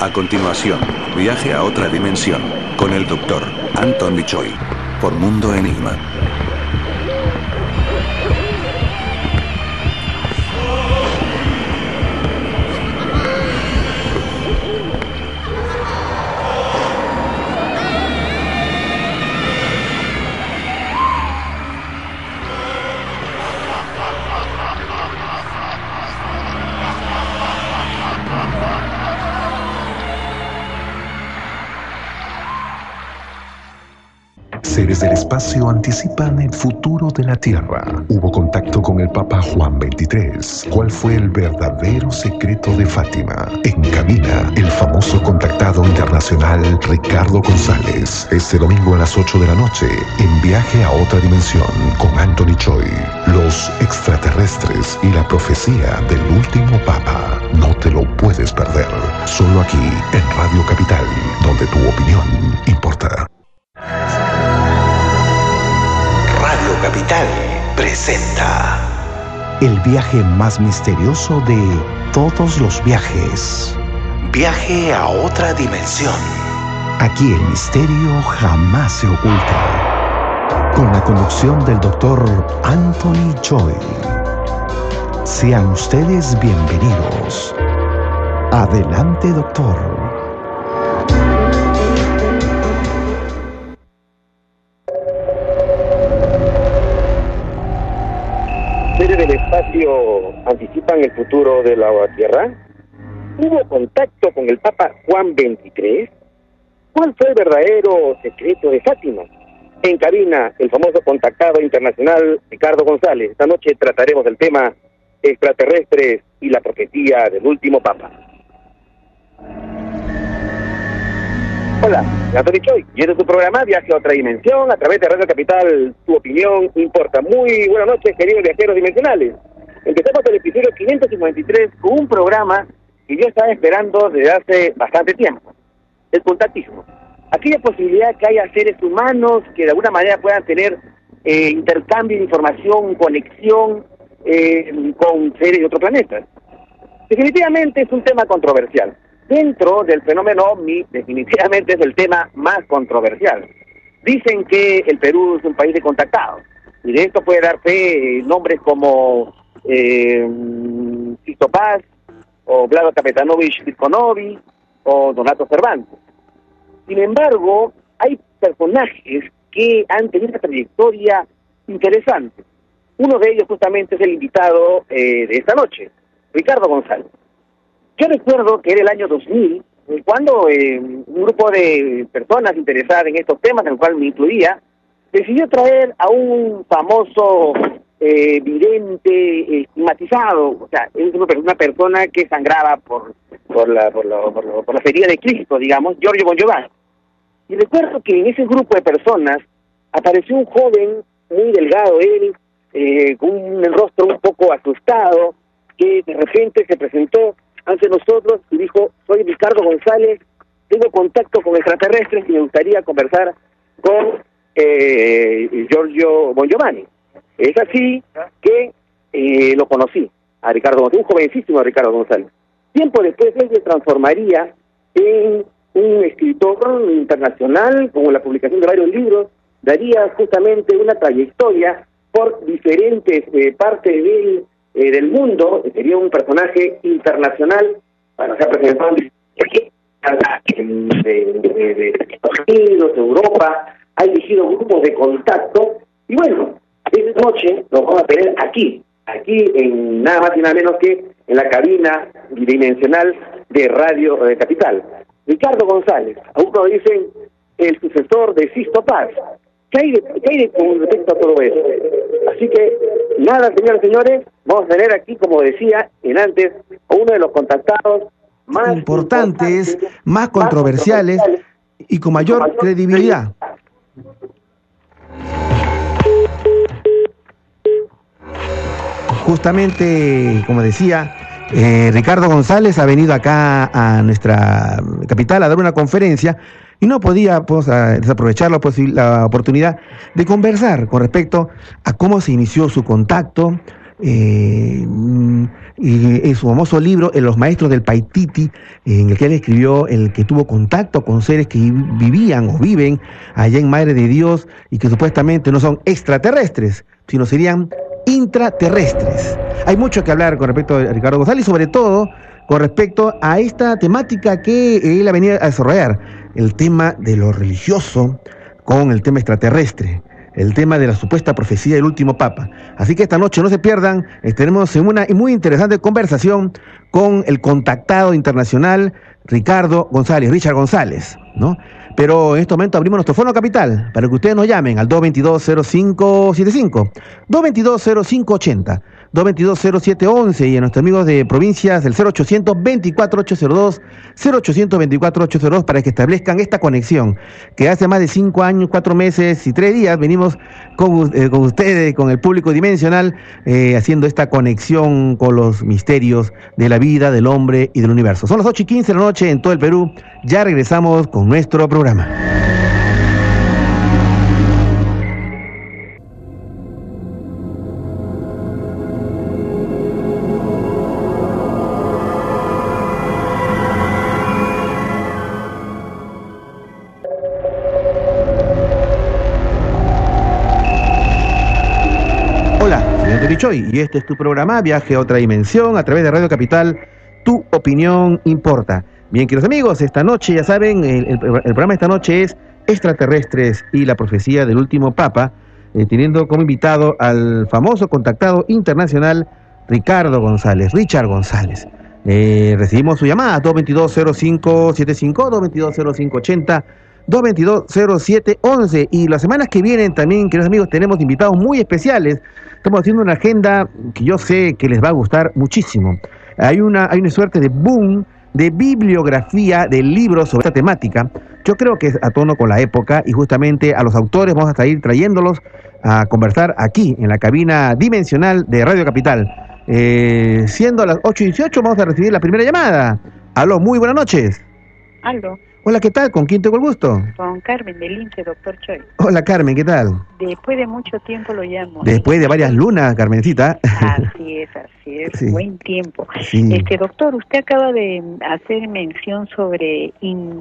A continuación, viaje a otra dimensión con el doctor Anton Bichoy por Mundo Enigma. Espacio anticipan el futuro de la Tierra. Hubo contacto con el Papa Juan XXIII. ¿Cuál fue el verdadero secreto de Fátima? En cabina, el famoso contactado internacional Ricardo González. Este domingo a las 8 de la noche, en viaje a otra dimensión con Anthony Choi. Los extraterrestres y la profecía del último Papa. No te lo puedes perder. Solo aquí, en Radio Capital, donde tu opinión importa. Capital presenta El viaje más misterioso de todos los viajes. Viaje a otra dimensión. Aquí el misterio jamás se oculta. Con la conducción del doctor Anthony Choi. Sean ustedes bienvenidos. Adelante, doctor. Anticipan el futuro de la Tierra? ¿Hubo contacto con el Papa Juan XXIII? ¿Cuál fue el verdadero secreto de Fátima? En cabina, el famoso contactado internacional Ricardo González. Esta noche trataremos del tema extraterrestres y la profecía del último Papa. Hola, Antonio Choi, y este es tu programa Viaje a otra dimensión a través de Radio Capital. Tu opinión importa. Muy buenas noches, queridos viajeros dimensionales. Empezamos el episodio 553 con un programa que yo estaba esperando desde hace bastante tiempo. El contactismo. Aquella posibilidad que haya seres humanos que de alguna manera puedan tener eh, intercambio de información, conexión eh, con seres de otro planeta. Definitivamente es un tema controversial dentro del fenómeno OVNI, definitivamente es el tema más controversial. Dicen que el Perú es un país de contactados, y de esto puede dar fe eh, nombres como eh, Paz, o Vlado Kapetanovich Vitkonovi, o Donato Cervantes. Sin embargo, hay personajes que han tenido una trayectoria interesante. Uno de ellos justamente es el invitado eh, de esta noche, Ricardo González. Yo recuerdo que era el año 2000, cuando eh, un grupo de personas interesadas en estos temas, en el cual me incluía, decidió traer a un famoso eh, vidente estigmatizado, o sea, es una persona que sangraba por por la por la, por por la feria de Cristo, digamos, Giorgio Bon Giovanni. Y recuerdo que en ese grupo de personas apareció un joven muy delgado, él, eh, con un rostro un poco asustado, que de repente se presentó ante nosotros y dijo, soy Ricardo González, tengo contacto con extraterrestres y me gustaría conversar con eh, Giorgio Bon Giovanni. Es así que eh, lo conocí, a Ricardo González, un jovencísimo Ricardo González. Tiempo después él se transformaría en un escritor internacional, con la publicación de varios libros, daría justamente una trayectoria por diferentes eh, partes del eh, del mundo, sería un personaje internacional, para ser presentado de, Estados Unidos, Europa, ha dirigido grupos de contacto, y bueno, esta noche lo vamos a tener aquí, aquí en nada más y nada menos que en la cabina dimensional de Radio de Capital. Ricardo González, algunos dicen el sucesor de Sisto Paz. ¿Qué hay, de, qué hay de, con respecto a todo eso? Así que, nada, señores señores, vamos a tener aquí, como decía en antes, a uno de los contactados más importantes, más controversiales, más controversiales y con mayor, con mayor credibilidad. Justamente, como decía, eh, Ricardo González ha venido acá a nuestra capital a dar una conferencia y no podía pues, desaprovechar la, la, oportunidad de conversar con respecto a cómo se inició su contacto, eh, en su famoso libro, en Los Maestros del Paititi, en el que él escribió el que tuvo contacto con seres que vivían o viven allá en Madre de Dios y que supuestamente no son extraterrestres, sino serían intraterrestres. Hay mucho que hablar con respecto a Ricardo González sobre todo con respecto a esta temática que él ha venido a desarrollar, el tema de lo religioso con el tema extraterrestre el tema de la supuesta profecía del último papa. Así que esta noche no se pierdan, en una muy interesante conversación con el contactado internacional Ricardo González, Richard González, ¿no? Pero en este momento abrimos nuestro fono capital para que ustedes nos llamen al 222-0575, 222-0580. 222-0711 y a nuestros amigos de provincias del 0800-24802, 0800-24802 para que establezcan esta conexión que hace más de cinco años, cuatro meses y tres días venimos con, eh, ustedes, con el público dimensional, eh, haciendo esta conexión con los misterios de la vida, del hombre y del universo. Son las 8 y 15 de la noche en todo el Perú. Ya regresamos con nuestro programa. Y este es tu programa Viaje a otra dimensión a través de Radio Capital. Tu opinión importa. Bien, queridos amigos, esta noche, ya saben, el, programa esta noche es Extraterrestres y la profecía del último Papa, eh, teniendo como invitado al famoso contactado internacional Ricardo González, Richard González. Eh, recibimos su llamada 222-0575, 222-0580, 222-0711 y las semanas que vienen también, queridos amigos, tenemos invitados muy especiales Estamos haciendo una agenda que yo sé que les va a gustar muchísimo. Hay una, hay una suerte de boom de bibliografía de libros sobre esta temática. Yo creo que es a tono con la época y justamente a los autores vamos a estar trayéndolos a conversar aquí en la cabina dimensional de Radio Capital. Eh, siendo a las 8 y 18 vamos a recibir la primera llamada. Aló, muy buenas noches. Aló. Hola, ¿qué tal? ¿Con quién tengo el gusto? Con Carmen del INSE, doctor Choi. Hola, Carmen, ¿qué tal? Después de mucho tiempo lo llamo. Después de varias lunas, Carmencita. Así es, así es, buen tiempo. Este doctor, usted acaba de hacer mención sobre,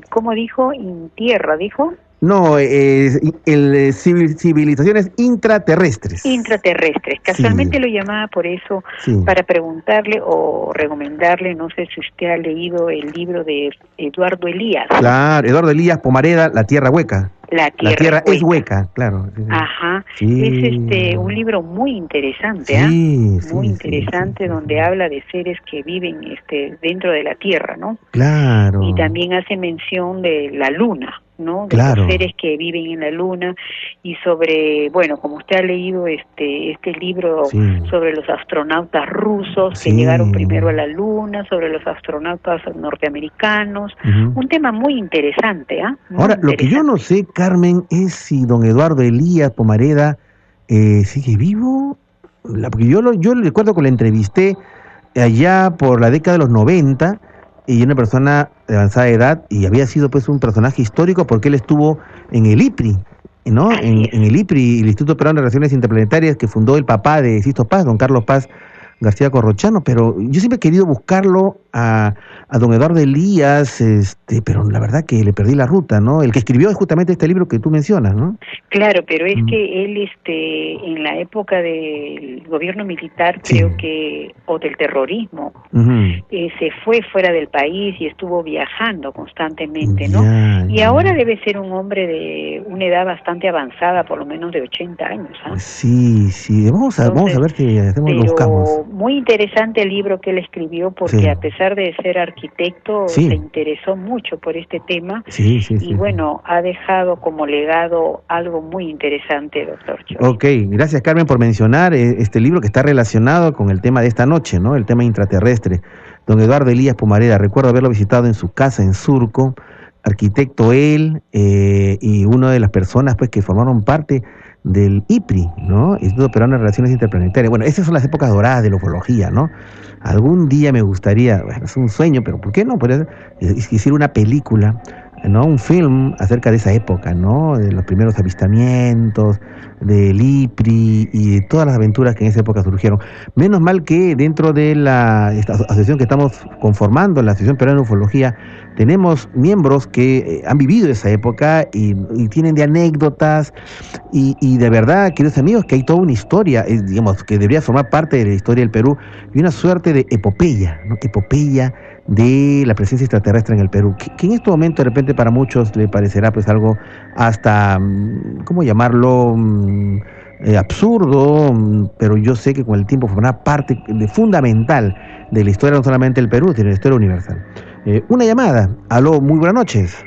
¿cómo dijo? Intierra, ¿dijo? No, el, eh, civilizaciones intraterrestres. Intraterrestres. Casualmente lo llamaba por eso, para preguntarle o recomendarle, no sé si usted ha leído el libro de Eduardo Elías. Claro, Eduardo Elías Pomareda, La Tierra Hueca. La Tierra, es hueca, claro. Ajá. Es este un libro muy interesante, ¿ah? muy interesante donde habla de seres que viven este dentro de la Tierra, ¿no? Claro. Y también hace mención de la Luna. ¿no? De los seres que viven en la luna y sobre, bueno, como usted ha leído este este libro sobre los astronautas rusos que llegaron primero a la luna, sobre los astronautas norteamericanos, un tema muy interesante, ¿ah? Ahora, lo que yo no sé, Carmen, es si don Eduardo Elías Pomareda eh, sigue vivo, porque yo lo, yo recuerdo que lo entrevisté allá por la década de los 90 y una persona de avanzada edad y había sido pues un personaje histórico porque él estuvo en el IPRI, ¿no? En, en, el IPRI, el Instituto Peruano de Relaciones Interplanetarias que fundó el papá de Sisto Paz, don Carlos Paz García Corrochano, pero yo siempre he querido buscarlo a, a, don Eduardo Elías, este, pero la verdad que le perdí la ruta, ¿no? El que escribió justamente este libro que tú mencionas, ¿no? Claro, pero es mm. que él, este, en la época del gobierno militar, creo que, o del terrorismo, eh, se fue fuera del país y estuvo viajando constantemente, ¿no? y ahora debe ser un hombre de una edad bastante avanzada, por lo menos de 80 años, ¿ah? Sí, sí, vamos a, vamos a ver qué hacemos, lo buscamos muy interesante el libro que él escribió porque a pesar de ser arquitecto se interesó mucho por este tema y bueno, ha dejado como legado algo muy interesante, doctor. Ok, gracias Carmen por mencionar eh, este libro que está relacionado con el tema de esta noche, ¿no? El tema intraterrestre. Don Eduardo Elías Pumareda, recuerdo haberlo visitado en su casa en Surco, arquitecto él eh, y una de las personas pues que formaron parte del IPRI, ¿no? Instituto Peruano de Relaciones Interplanetarias. Bueno, esas son las épocas doradas de la ufología, ¿no? Algún día me gustaría, bueno, es un sueño, pero ¿por qué no? Podría hicieron una película ¿no? Un film acerca de esa época, ¿no? De los primeros avistamientos, de Lipri y de todas las aventuras que en esa época surgieron. Menos mal que dentro de la asociación que estamos conformando, la Asociación Peruana de Ufología, tenemos miembros que eh, han vivido esa época y, tienen de anécdotas y, de verdad, queridos amigos, que hay toda una historia, eh, digamos, que debería formar parte de la historia del Perú y una suerte de epopeya. Epopeya de la presencia extraterrestre en el Perú, que, en este momento de repente para muchos le parecerá pues algo hasta, mm, ¿cómo llamarlo? Mm, eh, absurdo, mm, pero yo sé que con el tiempo formará parte de, fundamental de la historia no solamente del Perú, sino de la historia universal. Eh, una llamada. Aló, muy buenas noches.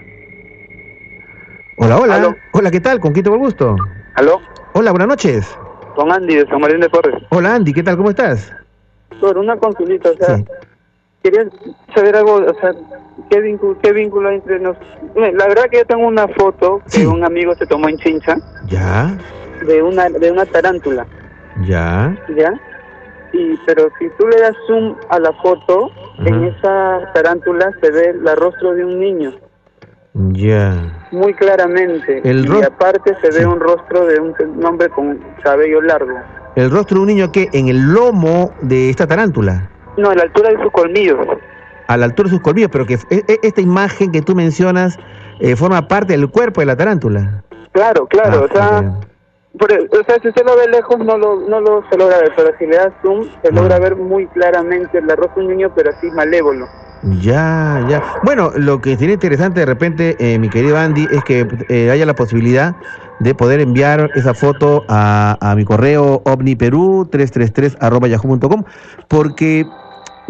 Hola, hola. Hola, ¿qué tal? ¿Con quién tengo el gusto? Aló. Hola, buenas noches. Con Andy de San Martín de Porres. Hola, Andy, ¿qué tal? ¿Cómo estás? Por una consulita, o sea, quería saber algo, o sea, ¿qué vínculo, qué vínculo hay entre nosotros? La verdad que yo tengo una foto que un amigo se tomó en Chincha. Ya. De una, de una tarántula. Ya. Ya. Y, pero si tú le das zoom a la foto, en esa tarántula se ve el rostro de un niño. Ya. Muy claramente. El y aparte se ve un rostro de un hombre con cabello largo. ¿El rostro de un niño que ¿En el lomo de esta tarántula? No, a la altura de sus colmillos. A la altura de sus colmillos, pero que e, e, esta imagen que tú mencionas eh, forma parte del cuerpo de la tarántula. Claro, claro, ah, o sea... E, o sea, si usted lo ve lejos no lo, no lo se logra ver, pero si le das zoom se logra ver muy claramente el rostro de un niño, pero así malévolo. Ya, ya. Bueno, lo que sería interesante de repente, eh, mi querido Andy, es que eh, haya la posibilidad de poder enviar esa foto a, a mi correo ovniperú333 arroba yahoo.com, porque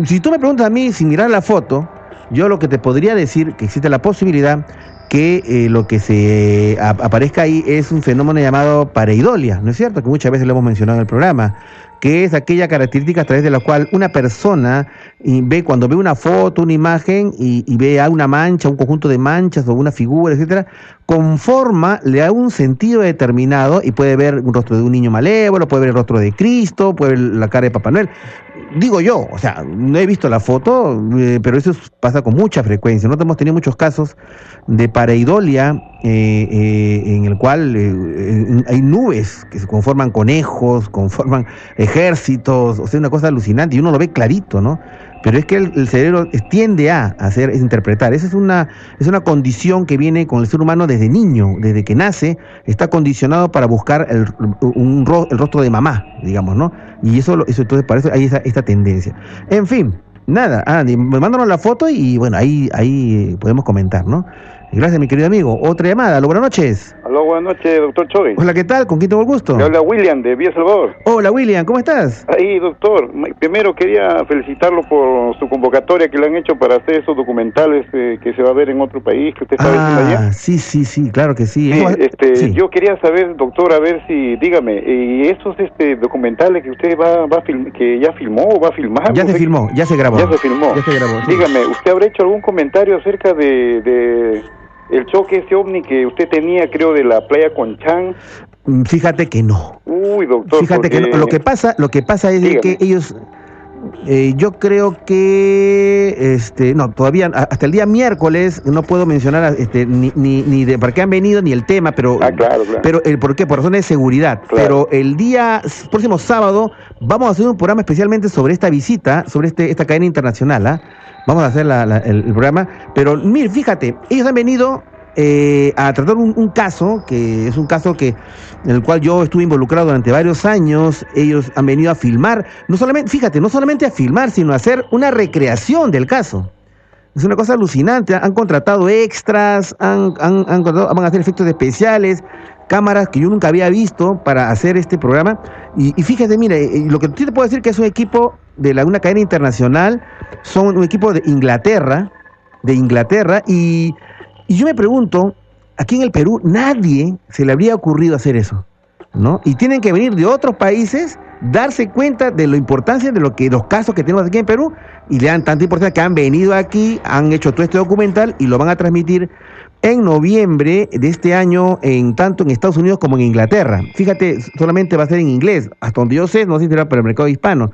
si tú me preguntas a mí sin mirar la foto, yo lo que te podría decir que existe la posibilidad que eh, lo que se aparezca ahí es un fenómeno llamado pareidolia, ¿no es cierto? Que muchas veces lo hemos mencionado en el programa, que es aquella característica a través de la cual una persona ve cuando ve una foto, una imagen y, y ve a una mancha, un conjunto de manchas o una figura, etcétera, conforma, le da un sentido determinado y puede ver un rostro de un niño malévolo, puede ver el rostro de Cristo, puede ver la cara de Papá Noel digo yo, o sea, no he visto la foto, eh, pero eso pasa con mucha frecuencia. Nosotros hemos tenido muchos casos de pareidolia eh, eh, en el cual hay nubes que se conforman conejos, conforman ejércitos, o sea, una cosa alucinante y uno lo ve clarito, ¿no? Pero es que el, cerebro tiende a hacer, es interpretar. Esa es una, es una condición que viene con el ser humano desde niño, desde que nace, está condicionado para buscar el, un, el rostro de mamá, digamos, ¿no? Y eso, eso entonces parece hay esa, esta tendencia. En fin, nada, Andy, mándanos la foto y bueno, ahí, ahí podemos comentar, ¿no? Gracias, mi querido amigo. Otra llamada. Aló, buenas noches. Aló, buenas noches, doctor Choi. Hola, ¿qué tal? ¿Con quién tengo el gusto? Me habla William, de Vía Salvador. Hola, William, ¿cómo estás? Ahí, doctor. Primero quería felicitarlo por su convocatoria que le han hecho para hacer esos documentales eh, que se va a ver en otro país, que usted está ah, allá. Sí, sí, sí, claro que sí. este, Yo quería saber, doctor, a ver si, dígame, ¿y esos este, documentales que usted va, va a que ya filmó o va a filmar? Ya se filmó, ya se grabó. Ya se filmó. Ya se grabó. Dígame, ¿usted habrá hecho algún comentario acerca de el choque ese ovni que usted tenía, creo, de la playa Conchán. Mm, fíjate que no. Uy, doctor. Fíjate que Lo que pasa, lo que pasa es que ellos eh, yo creo que este no todavía hasta el día miércoles no puedo mencionar este ni, ni, ni de para qué han venido ni el tema pero ah, claro, claro. pero el por qué por razones de seguridad pero el día próximo sábado vamos a hacer un programa especialmente sobre esta visita sobre este esta cadena internacional ¿ah? vamos a hacer el, programa. Pero mire, fíjate, ellos han venido eh, a tratar un, caso, que es un caso que en el cual yo estuve involucrado durante varios años. Ellos han venido a filmar, no solamente, fíjate, no solamente a filmar, sino a hacer una recreación del caso. Es una cosa alucinante. Han contratado extras, han, han van a hacer efectos especiales, cámaras que yo nunca había visto para hacer este programa. Y, fíjate, mire, eh, lo que sí te puedo decir que es un equipo de la, una cadena internacional, son un equipo de Inglaterra, de Inglaterra, y, y yo me pregunto, aquí en el Perú nadie se le habría ocurrido hacer eso, ¿no? Y tienen que venir de otros países, darse cuenta de la importancia de lo que los casos que tenemos aquí en Perú y le dan tanta importancia que han venido aquí, han hecho todo este documental y lo van a transmitir en noviembre de este año, en tanto en Estados Unidos como en Inglaterra. Fíjate, solamente va a ser en inglés, hasta donde yo sé, no sé si será para el mercado hispano.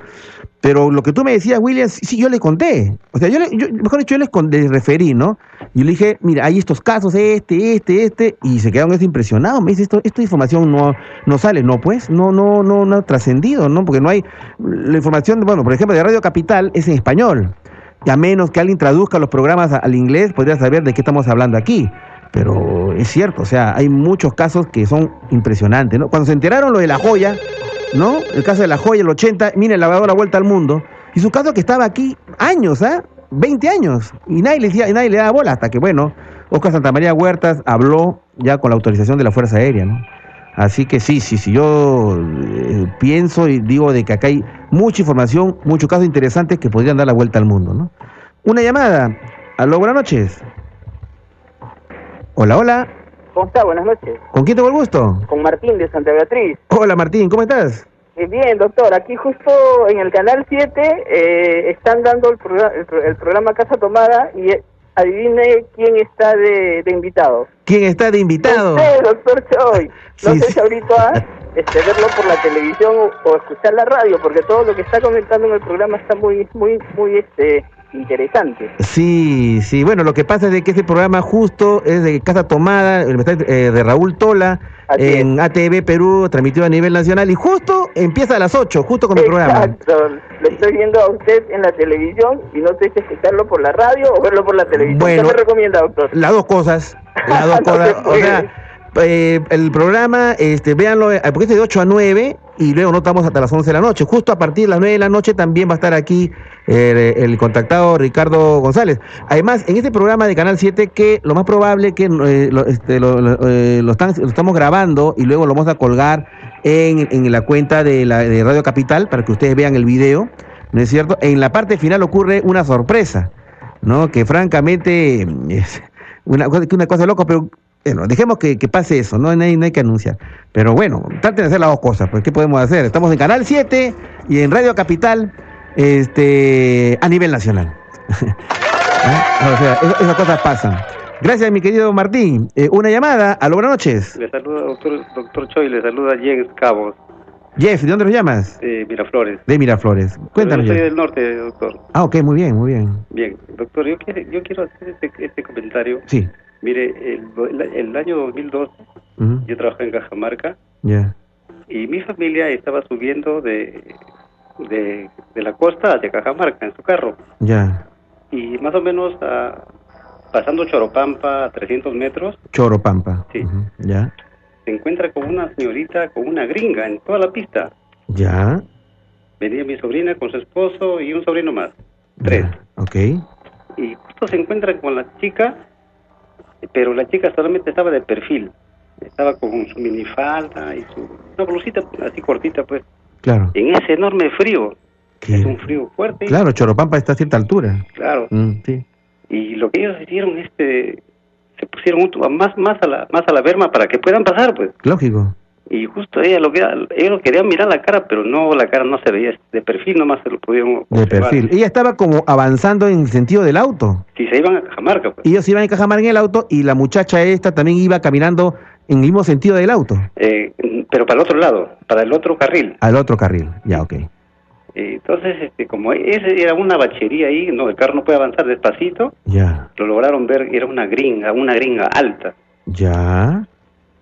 Pero lo que tú me decías, William, sí, yo le conté. O sea, yo, le, mejor dicho, yo les, referí, ¿no? Y le dije, mira, hay estos casos, este, este, este, y se quedaron impresionados. Me dice, esto, esta información no, no sale. No, pues, no, no, no, no ha trascendido, ¿no? Porque no hay, la información, bueno, por ejemplo, de Radio Capital es en español. Y a menos que alguien traduzca los programas al inglés, podría saber de qué estamos hablando aquí. Pero es cierto, o sea, hay muchos casos que son impresionantes, ¿no? Cuando se enteraron lo de la joya, ¿no? El caso de la joya, el 80, mire, el lavador la vuelta al mundo. Y su caso que estaba aquí años, ¿ah? 20 años. Y nadie le, le daba bola hasta que, bueno, Oscar Santamaría Huertas habló ya con la autorización de la Fuerza Aérea, ¿no? Así que sí, sí, sí, yo eh, pienso y digo de que acá hay mucha información, muchos casos interesantes que podrían dar la vuelta al mundo, ¿no? Una llamada. Aló, buenas noches. Hola, hola. ¿Cómo está? Buenas noches. ¿Con quién tengo el gusto? Con Martín de Santa Beatriz. Hola Martín, ¿cómo estás? Eh, bien, doctor. Aquí justo en el canal 7 eh, están dando el, el, programa Casa Tomada y adivine quién está de, invitado. ¿Quién está de invitado? Usted, doctor Choi. No sé si ahorita este, verlo por la televisión o, o, escuchar la radio, porque todo lo que está comentando en el programa está muy, muy, muy, este interesante. Sí, sí, bueno, lo que pasa es de que ese programa justo es de Casa Tomada, eh, de Raúl Tola, en ATV Perú, transmitido a nivel nacional, y justo empieza a las 8, justo con el programa. Exacto, lo estoy viendo a usted en la televisión y no sé si escucharlo por la radio o verlo por la televisión. Bueno, ¿Qué me recomienda, doctor? Las dos cosas, las dos cosas, o sea... Eh, el programa, este, véanlo, eh, porque es de 8 a 9 y luego no estamos hasta las 11 de la noche. Justo a partir de las 9 de la noche también va a estar aquí eh, el contactado Ricardo González. Además, en este programa de Canal 7, que lo más probable que lo, este, lo, estamos grabando y luego lo vamos a colgar en, en la cuenta de, la, de Radio Capital para que ustedes vean el video, ¿no es cierto? En la parte final ocurre una sorpresa, ¿no? Que francamente es una cosa loca, pero bueno, dejemos que, pase eso, ¿no? hay, no hay que anunciar. Pero bueno, traten de hacer las dos cosas, pues ¿qué podemos hacer? Estamos en Canal 7 y en Radio Capital este, a nivel nacional. ¿Ah? O sea, esas cosas pasan. Gracias, mi querido Martín. Eh, una llamada. A buenas noches. Le saluda, doctor, doctor Choi, le saluda James Cabos. Jeff, ¿de dónde lo llamas? De Miraflores. De Miraflores. Cuéntanos. Yo soy del norte, doctor. Ah, ok, muy bien, muy bien. Bien, doctor, yo quiero, yo quiero hacer este, este comentario. Sí. Mire, el, el, año 2002 yo trabajé en Cajamarca Ya. y mi familia estaba subiendo de, de, la costa hacia Cajamarca en su carro. Ya. Y más o menos a, pasando Choropampa a 300 metros. Choropampa. Sí. Ya. Se encuentra con una señorita, con una gringa en toda la pista. Ya. Venía mi sobrina con su esposo y un sobrino más. Tres. Ok. Y justo se encuentra con la chica pero la chica solamente estaba de perfil. Estaba con su minifalda y su una blusita así cortita, pues. Claro. En ese enorme frío. Es un frío fuerte. Claro, Choropampa está a cierta altura. Claro. Mm, sí. Y lo que ellos hicieron, este, se pusieron más, más a la, más a la verma para que puedan pasar, pues. Lógico. Y justo ella lo que ella lo quería mirar la cara, pero no, la cara no se veía de perfil, nomás se lo pudieron De perfil. Ella estaba como avanzando en el sentido del auto. Sí, se iban a Cajamarca. Pues. Ellos iban a Cajamarca en el auto y la muchacha esta también iba caminando en el mismo sentido del auto. Eh, pero para el otro lado, para el otro carril. Al otro carril, ya, ok. entonces, este, como ese era una bachería ahí, no, el carro no puede avanzar despacito. Ya. Lo lograron ver, era una gringa, una gringa alta. Ya.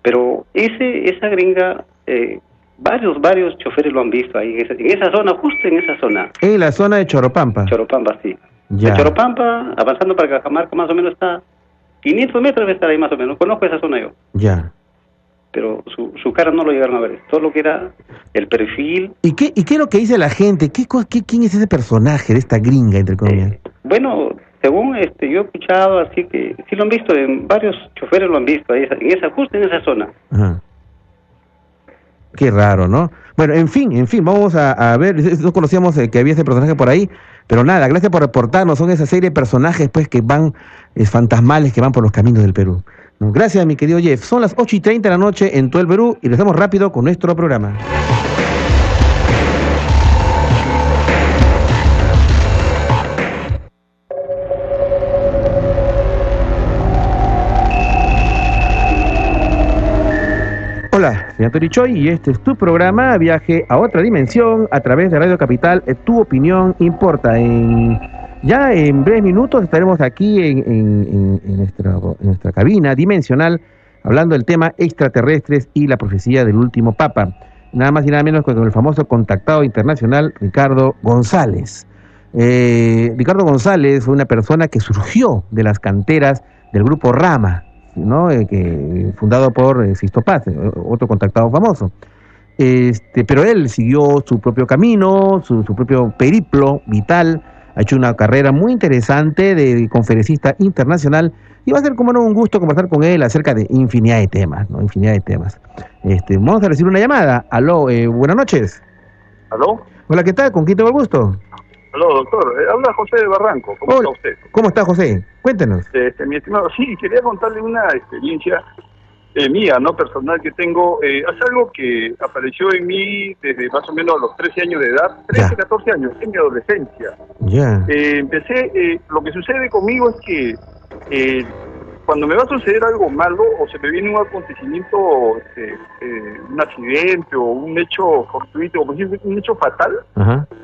Pero ese esa gringa, eh, varios, varios choferes lo han visto ahí, en esa, zona, justo en esa zona. En la zona de Choropampa. Choropampa, sí. Ya. Choropampa, avanzando para Cajamarca, más o menos está 500 metros debe estar ahí más o menos. Conozco esa zona yo. Ya. Pero su, su cara no lo llegaron a ver. Todo lo que era el perfil. ¿Y qué, y qué es lo que dice la gente? ¿Qué, qué, ¿Quién es ese personaje de esta gringa, entre comillas? Eh, bueno, según este yo he escuchado así que sí lo han visto en varios choferes lo han visto ahí en esa justo en esa zona. Qué raro no bueno en fin en fin vamos a, ver no conocíamos eh, que había ese personaje por ahí pero nada gracias por reportarnos son esa serie de personajes pues que van es, fantasmales que van por los caminos del Perú. Gracias mi querido Jeff. Son las 8 y 30 de la noche en todo el Perú y les damos rápido con nuestro programa Soy Antonio Choi y este es tu programa Viaje a otra dimensión a través de Radio Capital. Eh, tu opinión importa. Ya en breves minutos estaremos aquí en, nuestra, en nuestra cabina dimensional hablando del tema extraterrestres y la profecía del último Papa. Nada más y nada menos que con el famoso contactado internacional Ricardo González. Eh, Ricardo González fue una persona que surgió de las canteras del grupo Rama, ¿no? Eh, que, fundado por eh, Sisto Paz, otro contactado famoso. Este, pero él siguió su propio camino, su, su, propio periplo vital, ha hecho una carrera muy interesante de conferencista internacional y va a ser como no un gusto conversar con él acerca de infinidad de temas, ¿no? Infinidad de temas. Este, vamos a recibir una llamada. Aló, buenas noches. ¿Aló? Hola, ¿qué tal? ¿Con quién tengo el gusto? Aló, doctor. Eh, habla José de Barranco. ¿Cómo está usted? ¿Cómo está, José? Cuéntenos. Este, mi estimado, sí, quería contarle una experiencia eh, mía, no personal, que tengo. Eh, hace algo que apareció en mí desde más o menos los 13 años de edad, 13, 14 años, en mi adolescencia. Ya. empecé, lo que sucede conmigo es que cuando me va a suceder algo malo o se me viene un acontecimiento, este, eh, un accidente o un hecho fortuito, si un hecho fatal,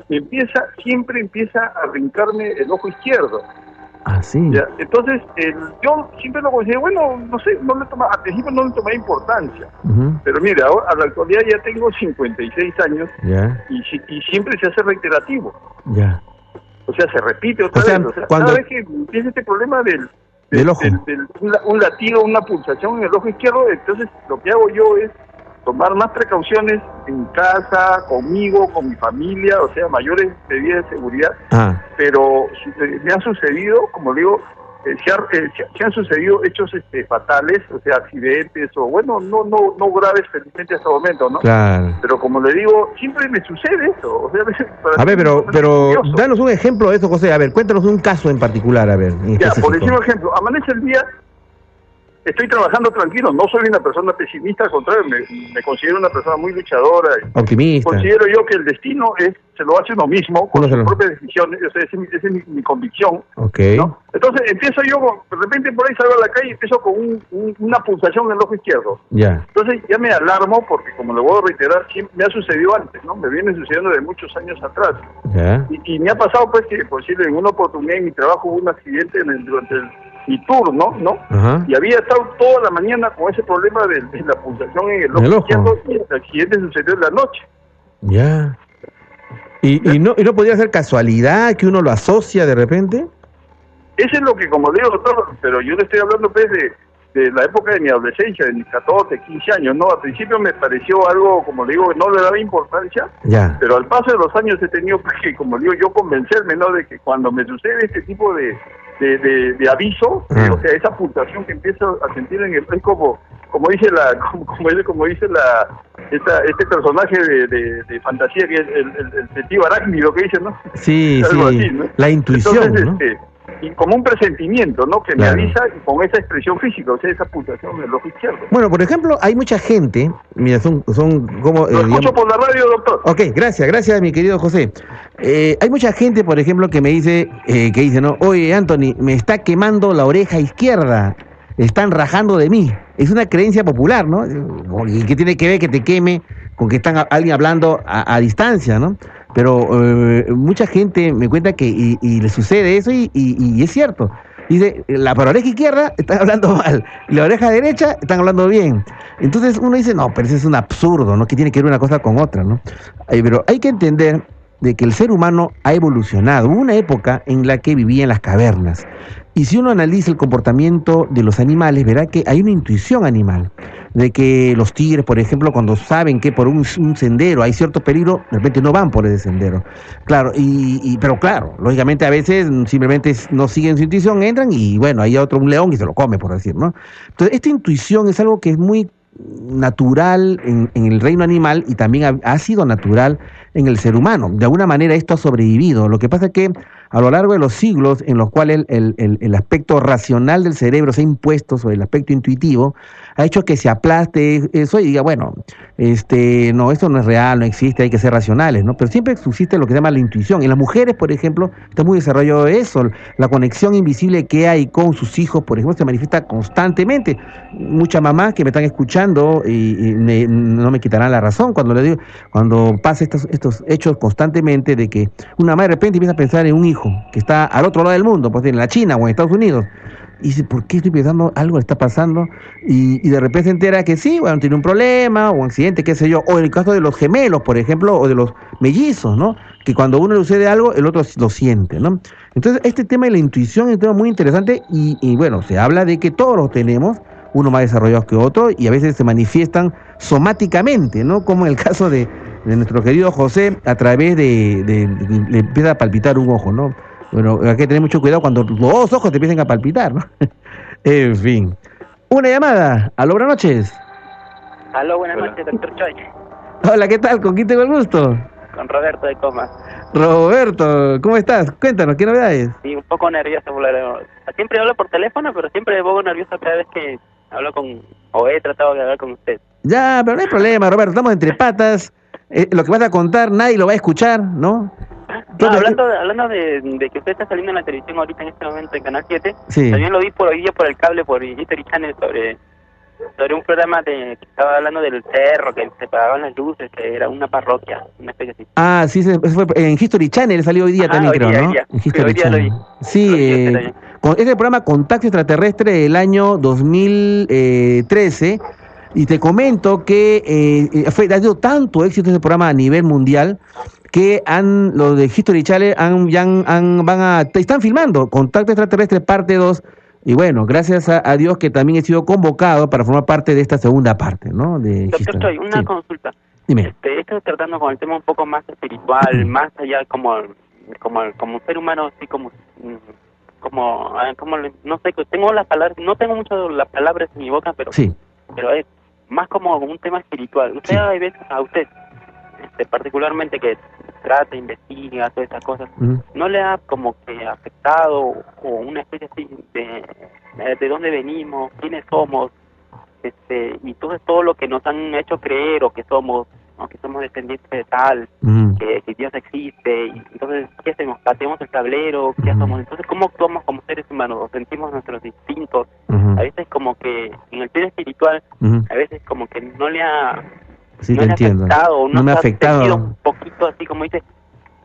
empieza, siempre empieza a brincarme el ojo izquierdo. Ah, sí. Entonces, yo siempre lo consideré, bueno, no sé, no le toma, al principio no le tomé importancia. Pero mire, ahora, a la actualidad ya tengo 56 años y, y siempre se hace reiterativo. Ya. O sea, se repite otra vez. O sea, cada vez que empieza este problema del del ojo. un, latido, una pulsación en el ojo izquierdo, entonces lo que hago yo es tomar más precauciones en casa, conmigo, con mi familia, o sea, mayores medidas de seguridad. Ah. Pero me ha sucedido, como digo, eh, eh, se, han sucedido hechos este, fatales, o sea, accidentes, o bueno, no no no graves felizmente hasta el momento, ¿no? Claro. Pero como le digo, siempre me sucede eso. O sea, a ver, pero, pero danos un ejemplo de eso, José. A ver, cuéntanos un caso en particular, a ver. Ya, por ejemplo, amanece el día estoy trabajando tranquilo, no soy una persona pesimista, al contrario, me, considero una persona muy luchadora. Optimista. Considero yo que el destino es se lo hace uno mismo, con sus propias decisiones, esa es, mi, mi, convicción. Okay. Entonces empiezo yo, de repente por ahí salgo a la calle y empiezo con una pulsación en el ojo izquierdo. Ya. Entonces ya me alarmo porque, como le voy a reiterar, me ha sucedido antes, ¿no? Me viene sucediendo de muchos años atrás. Y, y, me ha pasado, pues, que, por decirlo, en una oportunidad en mi trabajo hubo un accidente en el, durante el mi turno, ¿no? Y había estado toda la mañana con ese problema de, la pulsación en el ojo, izquierdo y el accidente sucedió en la noche. Ya. ¿Y, y, no, ¿Y no podría ser casualidad que uno lo asocia de repente? Eso es lo que, como digo, doctor, pero yo le estoy hablando pues de, de la época de mi adolescencia, de mis 14, 15 años, ¿no? Al principio me pareció algo, como digo, que no le daba importancia, ya. pero al paso de los años he tenido que, como digo, yo convencerme, ¿no? De que cuando me sucede este tipo de, de, de, aviso, ah. o sea, esa pulsación que empiezo a sentir en el es como, como dice la, como, como dice la, esta, este personaje de, de, fantasía que es el, el, el, tío arácnido que dice, ¿no? Sí, sí, la intuición, ¿no? Este, y como un presentimiento, ¿no? Que me avisa con esa expresión física, o sea, esa pulsación en el ojo izquierdo. Bueno, por ejemplo, hay mucha gente, mira, son, son como... Lo eh, escucho por la radio, doctor. Ok, gracias, gracias, mi querido José. Eh, hay mucha gente, por ejemplo, que me dice, eh, que dice, ¿no? Oye, Anthony, me está quemando la oreja izquierda, están rajando de mí. Es una creencia popular, ¿no? ¿Y qué tiene que ver que te queme con que están alguien hablando a, a distancia, ¿no? Pero eh, mucha gente me cuenta que y, le sucede eso y, es cierto. Dice, la oreja izquierda están hablando mal, y la oreja derecha están hablando bien. Entonces uno dice, no, pero eso es un absurdo, ¿no? Que tiene que ver una cosa con otra, ¿no? pero hay que entender de que el ser humano ha evolucionado. Hubo una época en la que vivía en las cavernas. Y si uno analiza el comportamiento de los animales, verá que hay una intuición animal de que los tigres, por ejemplo, cuando saben que por un, sendero hay cierto peligro, de repente no van por ese sendero. Claro, y, pero claro, lógicamente a veces simplemente no siguen su intuición, entran y bueno, hay otro león y se lo come, por decir, ¿no? Entonces, esta intuición es algo que es muy natural en, el reino animal y también ha, sido natural en el ser humano. De alguna manera esto ha sobrevivido. Lo que pasa es que a lo largo de los siglos en los cuales el, el, el aspecto racional del cerebro se ha impuesto sobre el aspecto intuitivo, ha hecho que se aplaste eso y diga, bueno, este, no, esto no es real, no existe, hay que ser racionales, ¿no? Pero siempre existe lo que se llama la intuición. En las mujeres, por ejemplo, está muy desarrollado eso, la conexión invisible que hay con sus hijos, por ejemplo, se manifiesta constantemente. Muchas mamás que me están escuchando y, no me quitarán la razón cuando le digo, cuando pasa estos, estos hechos constantemente de que una mamá de repente empieza a pensar en un hijo que está al otro lado del mundo, pues en la China o en Estados Unidos, y dice, ¿por qué estoy pensando algo está pasando? Y, de repente se entera que sí, bueno, tiene un problema o un accidente, qué sé yo. O en el caso de los gemelos, por ejemplo, o de los mellizos, ¿no? Que cuando uno le sucede algo, el otro lo siente, ¿no? Entonces, este tema de la intuición es un tema muy interesante y, bueno, se habla de que todos los tenemos, uno más desarrollados que otro, y a veces se manifiestan somáticamente, ¿no? Como en el caso de, nuestro querido José, a través de, de, le empieza a palpitar un ojo, ¿no? Bueno, hay que tener mucho cuidado cuando los dos ojos te empiecen a palpitar, ¿no? en fin. Una llamada. Aló, buenas noches. Aló, buenas noches, doctor Choi. Hola, ¿qué tal? ¿Con quién tengo el gusto? Con Roberto de Coma. Roberto, ¿cómo estás? Cuéntanos, ¿qué novedades? Sí, un poco nervioso. Siempre hablo por teléfono, pero siempre me pongo nervioso cada vez que hablo con... o he tratado de hablar con usted. Ya, pero no hay problema, Roberto. Estamos entre patas. Eh, lo que vas a contar nadie lo va a escuchar, ¿no? hablando, de, hablando de, que usted está saliendo en la televisión ahorita en este momento en Canal 7, también lo vi por hoy día por el cable, por History Channel, sobre sobre un programa de, que estaba hablando del cerro, que se pagaban las luces, que era una parroquia, una especie así. Ah, sí, eso fue en History Channel, salió hoy día también, creo, ¿no? En History Channel. Sí, eh, con, es el programa Contacto Extraterrestre del año 2013, y te comento que eh, fue, ha sido tanto éxito ese programa a nivel mundial que han, los de History Channel han, ya han, van a, están filmando Contacto Extraterrestre parte 2 y bueno, gracias a, Dios que también he sido convocado para formar parte de esta segunda parte, ¿no? De Doctor una consulta. Dime. Este, estoy tratando con el tema un poco más espiritual, más allá como, como, como un ser humano, así como, como, como, no sé, tengo las palabras, no tengo mucho las palabras en mi boca, pero, sí. pero es más como un tema espiritual. Usted sí. a veces, a usted, este, particularmente que trata, investiga, todas esas cosas, ¿no le ha como que afectado o una especie así de, de dónde venimos, quiénes somos, este, y todo, todo lo que nos han hecho creer o que somos, que somos descendientes de tal, que, Dios existe, y entonces, ¿qué hacemos? ¿Pateamos el tablero? ¿Qué hacemos? Entonces, ¿cómo actuamos como seres humanos? ¿O sentimos nuestros instintos? A veces como que en el pleno espiritual, a veces como que no le ha Sí, no te entiendo. no, me ha afectado. Un poquito así como dice,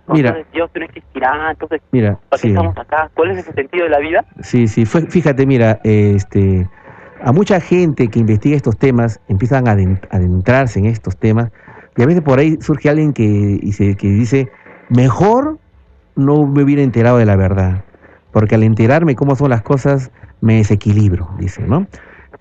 mira, Dios no existirá, entonces, mira, ¿por qué estamos acá? ¿Cuál es ese sentido de la vida? Sí, sí, fue, fíjate, mira, este, a mucha gente que investiga estos temas, empiezan a adentrarse en estos temas, y a veces por ahí surge alguien que dice, que dice mejor no me hubiera enterado de la verdad, porque al enterarme cómo son las cosas, me desequilibro, dice, ¿no?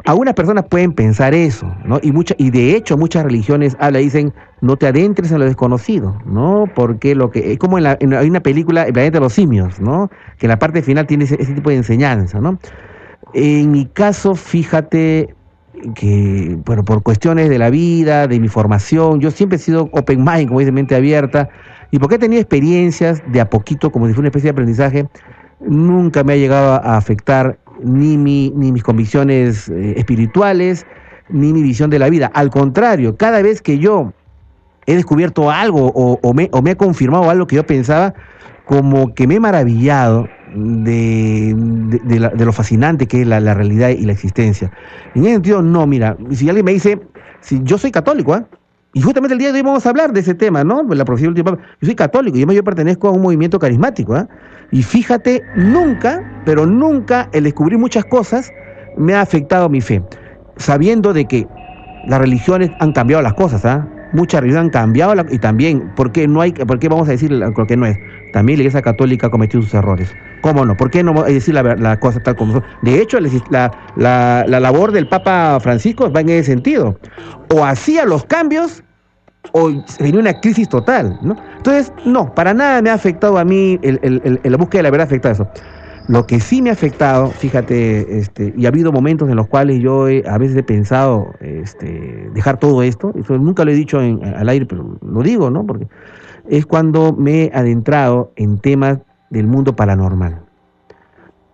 Algunas personas pueden pensar eso, ¿no? Y, mucha, y de hecho muchas religiones habla, dicen, no te adentres en lo desconocido, ¿no? Porque lo que es como en, la, hay una película, El planeta de los simios, ¿no? Que en la parte final tiene ese, tipo de enseñanza, ¿no? En mi caso, fíjate que, bueno, por cuestiones de la vida, de mi formación, yo siempre he sido open mind, como dice, mente abierta, y porque he tenido experiencias de a poquito, como si fuera una especie de aprendizaje, nunca me ha llegado a afectar ni, mi, ni mis convicciones eh, espirituales, ni mi visión de la vida. Al contrario, cada vez que yo he descubierto algo o, me, o me he confirmado algo que yo pensaba, como que me he maravillado de, de, lo fascinante que es la, realidad y la existencia. En ese sentido, no, mira, si alguien me dice, si yo soy católico, ¿eh? y justamente el día de hoy vamos a hablar de ese tema, ¿no? La profesión del Yo soy católico y además yo pertenezco a un movimiento carismático, ¿eh? Y fíjate, nunca, pero nunca el descubrir muchas cosas me ha afectado mi fe, sabiendo de que las religiones han cambiado las cosas, ¿ah? Muchas religiones han cambiado y también, ¿por qué no hay, por qué vamos a decir lo que no es? También la Iglesia Católica ha cometido sus errores. ¿Cómo no? ¿Por qué no decir la, la cosa tal como son? De hecho, la, la, la labor del Papa Francisco va en ese sentido. O hacía los cambios o venía una crisis total, ¿no? Entonces, no, para nada me ha afectado a mí, el, la búsqueda de la verdad afecta eso. Lo que sí me ha afectado, fíjate, este, y ha habido momentos en los cuales yo a veces he pensado este, dejar todo esto, eso nunca lo he dicho en, al aire, pero lo digo, ¿no? Porque es cuando me he adentrado en temas del mundo paranormal.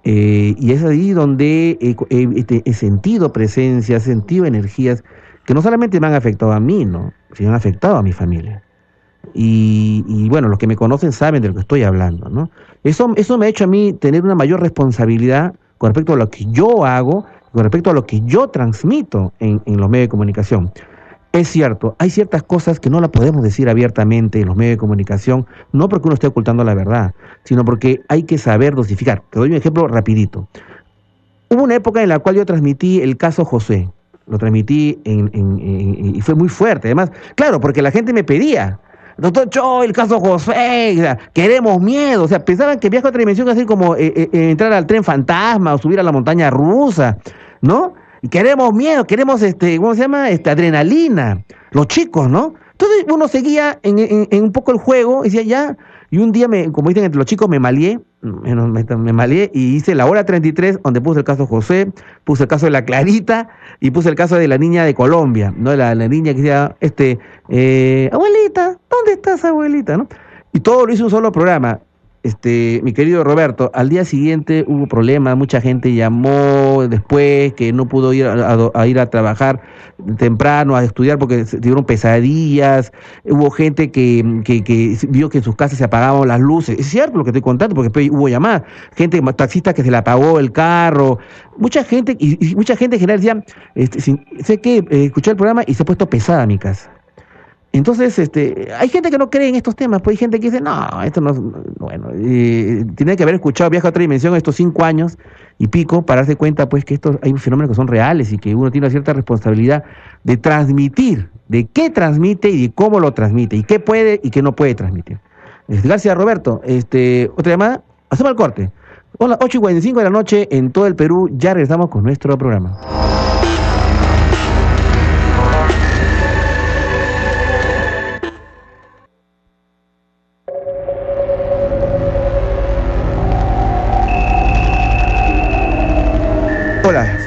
Eh, y es ahí donde este, he, sentido presencias, he sentido energías que no solamente me han afectado a mí, ¿no? sino han afectado a mi familia. Y, bueno, los que me conocen saben de lo que estoy hablando, ¿no? Eso, eso me ha hecho a mí tener una mayor responsabilidad con respecto a lo que yo hago, con respecto a lo que yo transmito en, en los medios de comunicación. Es cierto, hay ciertas cosas que no las podemos decir abiertamente en los medios de comunicación, no porque uno esté ocultando la verdad, sino porque hay que saber dosificar. Te doy un ejemplo rapidito. Hubo una época en la cual yo transmití el caso José, lo transmití y fue muy fuerte. Además, claro, porque la gente me pedía, doctor Cho, el caso José, queremos miedo. O sea, pensaban que viaje a otra dimensión así como eh, eh, entrar al tren fantasma o subir a la montaña rusa, ¿no? Y queremos miedo, queremos, este, ¿cómo se llama? Este, adrenalina. Los chicos, ¿no? Entonces uno seguía en, en un poco el juego y decía, ya, y un día, me, como dicen entre los chicos, me malié, me, me, y hice la hora 33, donde puse el caso José, puse el caso de la Clarita y puse el caso de la niña de Colombia, ¿no? La, la niña que decía, este, eh, abuelita, ¿dónde estás, abuelita? ¿no? Y todo lo hizo un solo programa este, mi querido Roberto, al día siguiente hubo problemas, mucha gente llamó después que no pudo ir a, ir a trabajar temprano, a estudiar porque tuvieron pesadillas, hubo gente que, que, vio que en sus casas se apagaban las luces, es cierto lo que estoy contando porque hubo llamadas, gente, taxistas que se le apagó el carro, mucha gente, y, mucha gente en general decía, este, sé que eh, escuché el programa y se ha puesto pesada mi casa. Entonces, este, hay gente que no cree en estos temas, pues hay gente que dice, no, esto no, bueno, tiene que haber escuchado Viaje a otra dimensión estos cinco años y pico para darse cuenta, pues, que estos hay fenómenos que son reales y que uno tiene una cierta responsabilidad de transmitir, de qué transmite y de cómo lo transmite, y qué puede y qué no puede transmitir. Gracias, Roberto. Este, otra llamada, hacemos el corte. Hola, 8 y 45 de la noche en todo el Perú, ya regresamos con nuestro programa.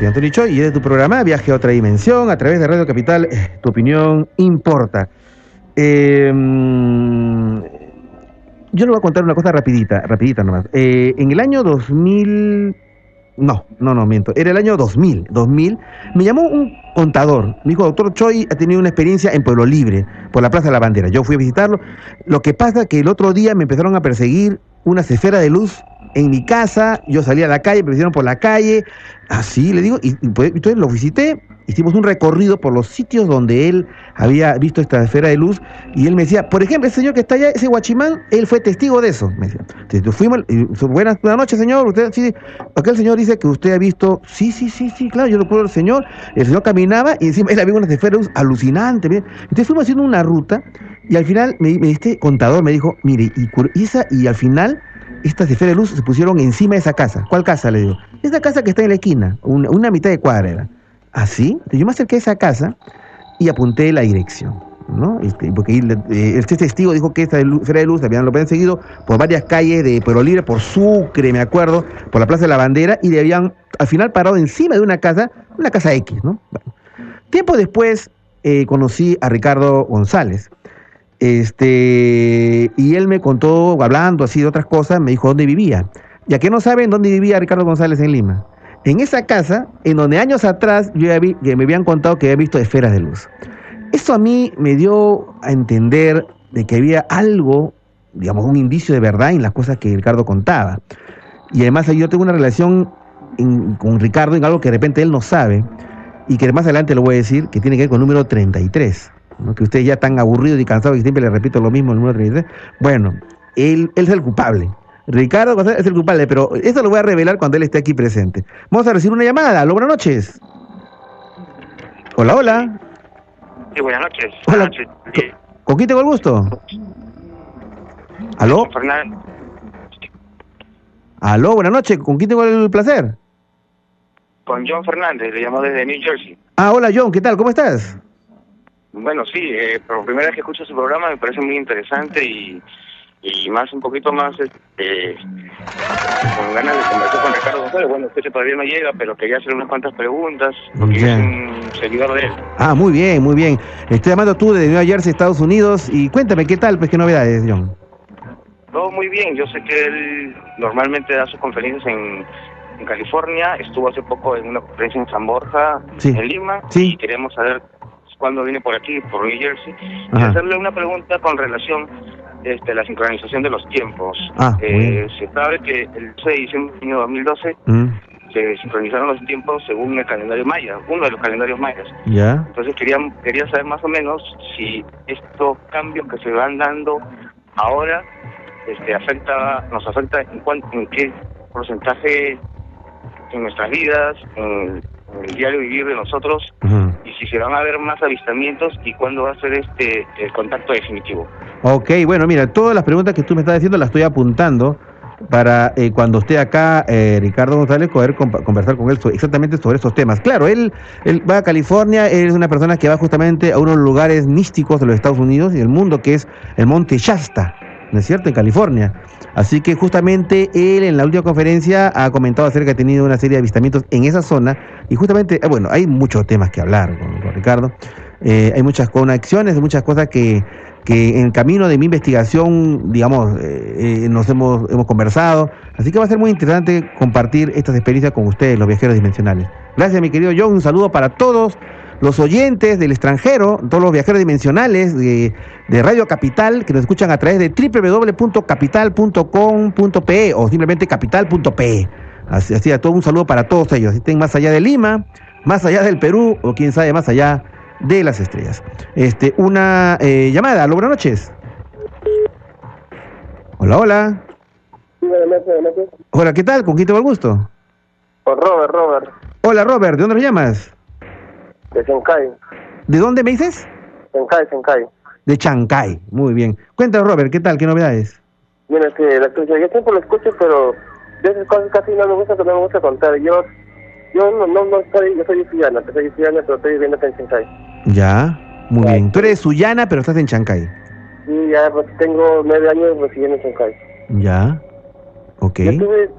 Soy Antonio Choi y es de tu programa Viaje a otra dimensión a través de Radio Capital. Eh, tu opinión importa. Em, yo le voy a contar una cosa rapidita, rapidita nomás. Eh, en el año 2000, no, no, no, miento, era el año 2000, 2000, me llamó un contador, me dijo, doctor Choi ha tenido una experiencia en Pueblo Libre, por la Plaza de la Bandera. Yo fui a visitarlo. Lo que pasa que el otro día me empezaron a perseguir unas esferas de luz en mi casa, yo salí a la calle, me hicieron por la calle, así le digo, y, pues, entonces lo visité, hicimos un recorrido por los sitios donde él había visto esta esfera de luz, y él me decía, por ejemplo, ese señor que está allá, ese guachimán, él fue testigo de eso, me decía. Entonces, fuimos, buenas, noches, señor, usted, sí, aquel señor dice que usted ha visto, sí, sí, sí, sí, claro, yo recuerdo al señor, el señor caminaba y encima él había unas esferas de luz alucinantes, entonces fuimos haciendo una ruta, y al final me, me este contador me dijo, mire, y, esa, y al final estas esferas de luz se pusieron encima de esa casa. ¿Cuál casa? Le digo. Esa casa que está en la esquina, una, mitad de cuadra. ¿Así? yo me acerqué a esa casa y apunté la dirección. ¿no? Este, porque eh, este testigo dijo que esta esfera de luz habían, lo habían seguido por varias calles de Pueblo Libre, por Sucre, me acuerdo, por la Plaza de la Bandera, y le habían al final parado encima de una casa, una casa X, ¿no? Tiempo después eh, conocí a Ricardo González, este, y él me contó, hablando así de otras cosas, me dijo dónde vivía. Ya que no saben dónde vivía Ricardo González en Lima. En esa casa, en donde años atrás yo vi, me habían contado que había visto esferas de luz. Eso a mí me dio a entender de que había algo, digamos, un indicio de verdad en las cosas que Ricardo contaba. Y además yo tengo una relación con Ricardo en algo que de repente él no sabe y que más adelante lo voy a decir, que tiene que ver con el número 33 que ustedes ya están aburridos y cansados y siempre le repito lo mismo el número 33. Bueno, él, él es el culpable. Ricardo es el culpable, pero eso lo voy a revelar cuando él esté aquí presente. Vamos a recibir una llamada. Hola, buenas noches. Hola, hola. Sí, buenas noches. Hola. ¿Con quién tengo el gusto? ¿Aló? Fernando. Aló, buenas noches. ¿Con quién tengo el placer? Con John Fernández, le llamo desde New Jersey. Ah, hola John, ¿qué tal? ¿Cómo estás? Bueno, sí, eh, por primera vez que escucho su programa me parece muy interesante y, y más un poquito más este, con ganas de conversar con Ricardo González. Bueno, usted todavía no llega, pero quería hacer unas cuantas preguntas, porque yo soy un seguidor de él. Ah, muy bien, muy bien. Estoy llamando tú de Nueva Jersey, Estados Unidos, y cuéntame, ¿qué tal? Pues, ¿qué novedades, John? Todo muy bien. Yo sé que él normalmente da sus conferencias en, California. Estuvo hace poco en una conferencia en San Borja, en Lima. Y queremos saber cuándo viene por aquí, por New Jersey. Y hacerle una pregunta con relación este, la sincronización de los tiempos. Ah, eh, se sabe que el 6 de diciembre año 2012 mm. se sincronizaron los tiempos según el calendario maya, uno de los calendarios mayas. Ya. Entonces quería, quería saber más o menos si estos cambios que se van dando ahora este, afecta, nos afecta en, cuánto, en qué porcentaje en nuestras vidas, en, el diario vivir de nosotros, y si se van a ver más avistamientos y cuándo va a ser este el contacto definitivo. Ok, bueno, mira, todas las preguntas que tú me estás diciendo las estoy apuntando para eh, cuando esté acá eh, Ricardo González poder conversar con él exactamente sobre estos temas. Claro, él, él va a California, él es una persona que va justamente a unos lugares místicos de los Estados Unidos y del mundo, que es el Monte Shasta, ¿no es cierto?, en California. Así que justamente él en la última conferencia ha comentado acerca que ha tenido una serie de avistamientos en esa zona y justamente, eh, bueno, hay muchos temas que hablar con, Ricardo, hay muchas conexiones, muchas cosas que que en el camino de mi investigación, digamos, eh, eh, nos hemos, hemos conversado. Así que va a ser muy interesante compartir estas experiencias con ustedes, los viajeros dimensionales. Gracias, mi querido John. Un saludo para todos los oyentes del extranjero, todos los viajeros dimensionales de, Radio Capital que nos escuchan a través de www.capital.com.pe o simplemente capital.pe. Así, así, a todo un saludo para todos ellos. Si estén más allá de Lima, más allá del Perú o quién sabe más allá de las estrellas. Este, una eh, llamada. Hola, buenas noches. Hola, hola. Hola, ¿qué tal? ¿Con quién tengo el gusto? Con Robert, Robert. Hola, Robert. ¿De dónde me llamas? De Chancay. ¿De dónde me dices? Chancay, Chancay. De Chancay. Muy bien. Cuéntanos, Robert, ¿qué tal? ¿Qué novedades? Mira, es que la yo siempre lo escucho, pero de esas cosas casi no me gusta, no me gusta contar. Yo yo no, no, no soy, yo soy suyana, soy suyana, pero estoy viviendo acá en Chancay. Ya, muy bien. Tú eres suyana, pero estás en Chancay. Sí, ya pues, tengo nueve años residiendo en Chancay. Ya, ok. Yo tuve,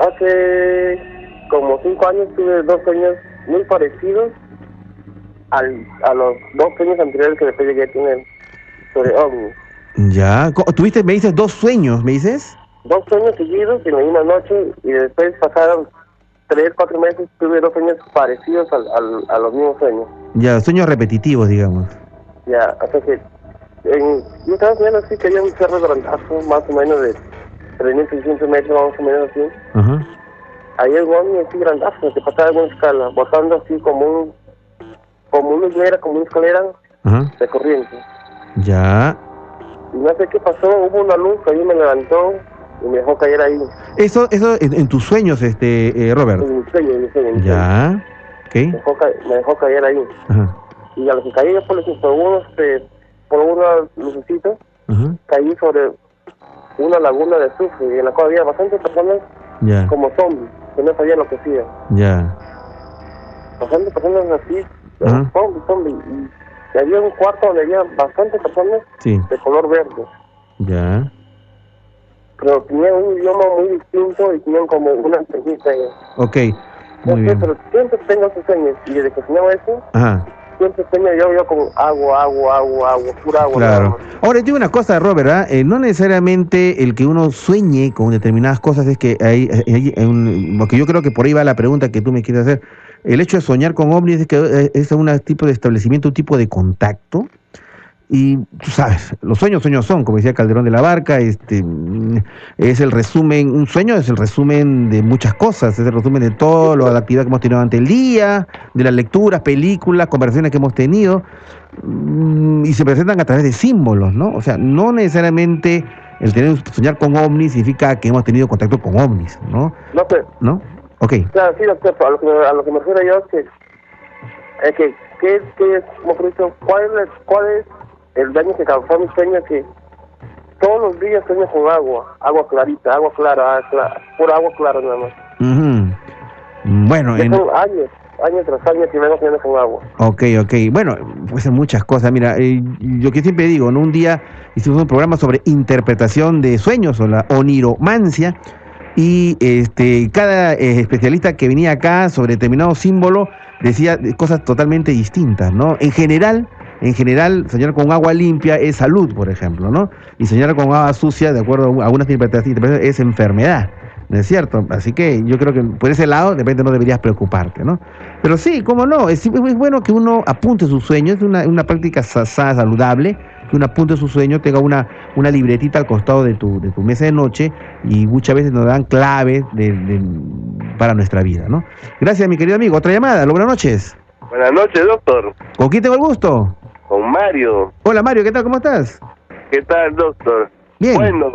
hace como cinco años, tuve dos sueños muy parecidos al, a los dos sueños anteriores que después llegué a tener sobre ovnis. Ya, ¿tuviste, me dices, dos sueños, me dices? Dos sueños seguidos en la misma noche y después pasaron tres, cuatro meses tuve dos sueños parecidos al, al, a los mismos sueños. Ya, sueños repetitivos, digamos. Ya, o sea que en, yo estaba soñando así que había un cerro grandazo, más o menos de 3.600 metros, más o menos así. Ajá. Ahí el ovni así grandazo, que pasaba en una escala, botando así como un, como una escalera, como una escalera de corriente. Ya. Y no sé qué pasó, hubo una luz que ahí me levantó, y me dejó caer ahí. Eso, eso en, tus sueños, este, eh, Robert. En mis sueños, en mis sueños. Ya, ok. Me dejó, me dejó caer ahí. Ajá. Y a lo que caí por, por, unos, este, por una lucecita, caí sobre una laguna de azufre en la cual había bastantes personas ya. como zombies, que no sabían lo que hacían. Ya. Bastantes personas así, zombies, zombies. Y había un cuarto donde había bastantes personas de color verde. Ya pero tenían un idioma muy distinto y tenían como una entrevista. Ok, muy bien. Pero siempre tengo esos sueños y desde que soñaba eso, siempre sueño yo, yo con agua, agua, agua, agua, pura agua. Claro. Ahora, digo una cosa, Robert, ¿ah? eh, no necesariamente el que uno sueñe con determinadas cosas es que hay, un, porque yo creo que por ahí va la pregunta que tú me quieres hacer. El hecho de soñar con ovnis es que eh, es un tipo de establecimiento, un tipo de contacto y tú sabes, los sueños, sueños son, como decía Calderón de la Barca, este, es el resumen, un sueño es el resumen de muchas cosas, es el resumen de todo lo de la actividad que hemos tenido durante el día, de las lecturas, películas, conversaciones que hemos tenido, mm, y se presentan a través de símbolos, ¿no? O sea, no necesariamente el tener soñar con ovnis significa que hemos tenido contacto con ovnis, ¿no? No, pero, ¿No? Ok. Claro, sí, doctor, a lo que, a lo que me refiero yo es que, es que, ¿qué, qué, ¿cuál, es, ¿cuál es el daño que causó mi sueño que todos los días sueño con agua, agua clarita, agua clara, ah, pura agua clara nada más. Bueno, en... años, años tras años que vengo soñando con agua. Ok, ok. Bueno, pues hay muchas cosas. Mira, eh, yo que siempre digo, en un día hicimos un programa sobre interpretación de sueños o la oniromancia y este, cada eh, especialista que venía acá sobre determinado símbolo decía cosas totalmente distintas, ¿no? En general, en general, soñar con agua limpia es salud, por ejemplo, ¿no? Y soñar con agua sucia, de acuerdo a algunas interpretaciones, es enfermedad. ¿no es cierto? Así que yo creo que por ese lado de repente no deberías preocuparte, ¿no? Pero sí, cómo no, es, es bueno que uno apunte sus sueños, es una, una práctica saludable, que uno apunte sus sueños, tenga una, una libretita al costado de tu, de tu mesa de noche y muchas veces nos dan claves de, para nuestra vida, ¿no? Gracias, mi querido amigo. Otra llamada, buenas noches. Buenas noches, doctor. ¿Con quién tengo el gusto? Con Mario. Hola, Mario, ¿qué tal? ¿Cómo estás? ¿Qué tal, doctor? Bien. Bueno,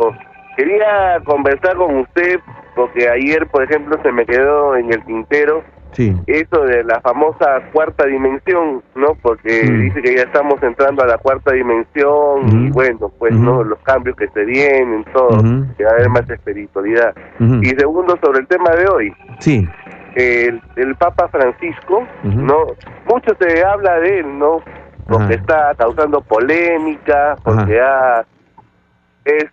quería conversar con usted porque ayer, por ejemplo, se me quedó en el tintero sí. eso de la famosa cuarta dimensión, ¿no? Porque Mm. dice que ya estamos entrando a la cuarta dimensión y bueno, pues. ¿no? Los cambios que se vienen, todo, que va a haber más espiritualidad. Y segundo, sobre el tema de hoy, Sí. el, el Papa Francisco. ¿no? Mucho se habla de él, ¿no? Porque Ajá. está causando polémica, porque ha, es,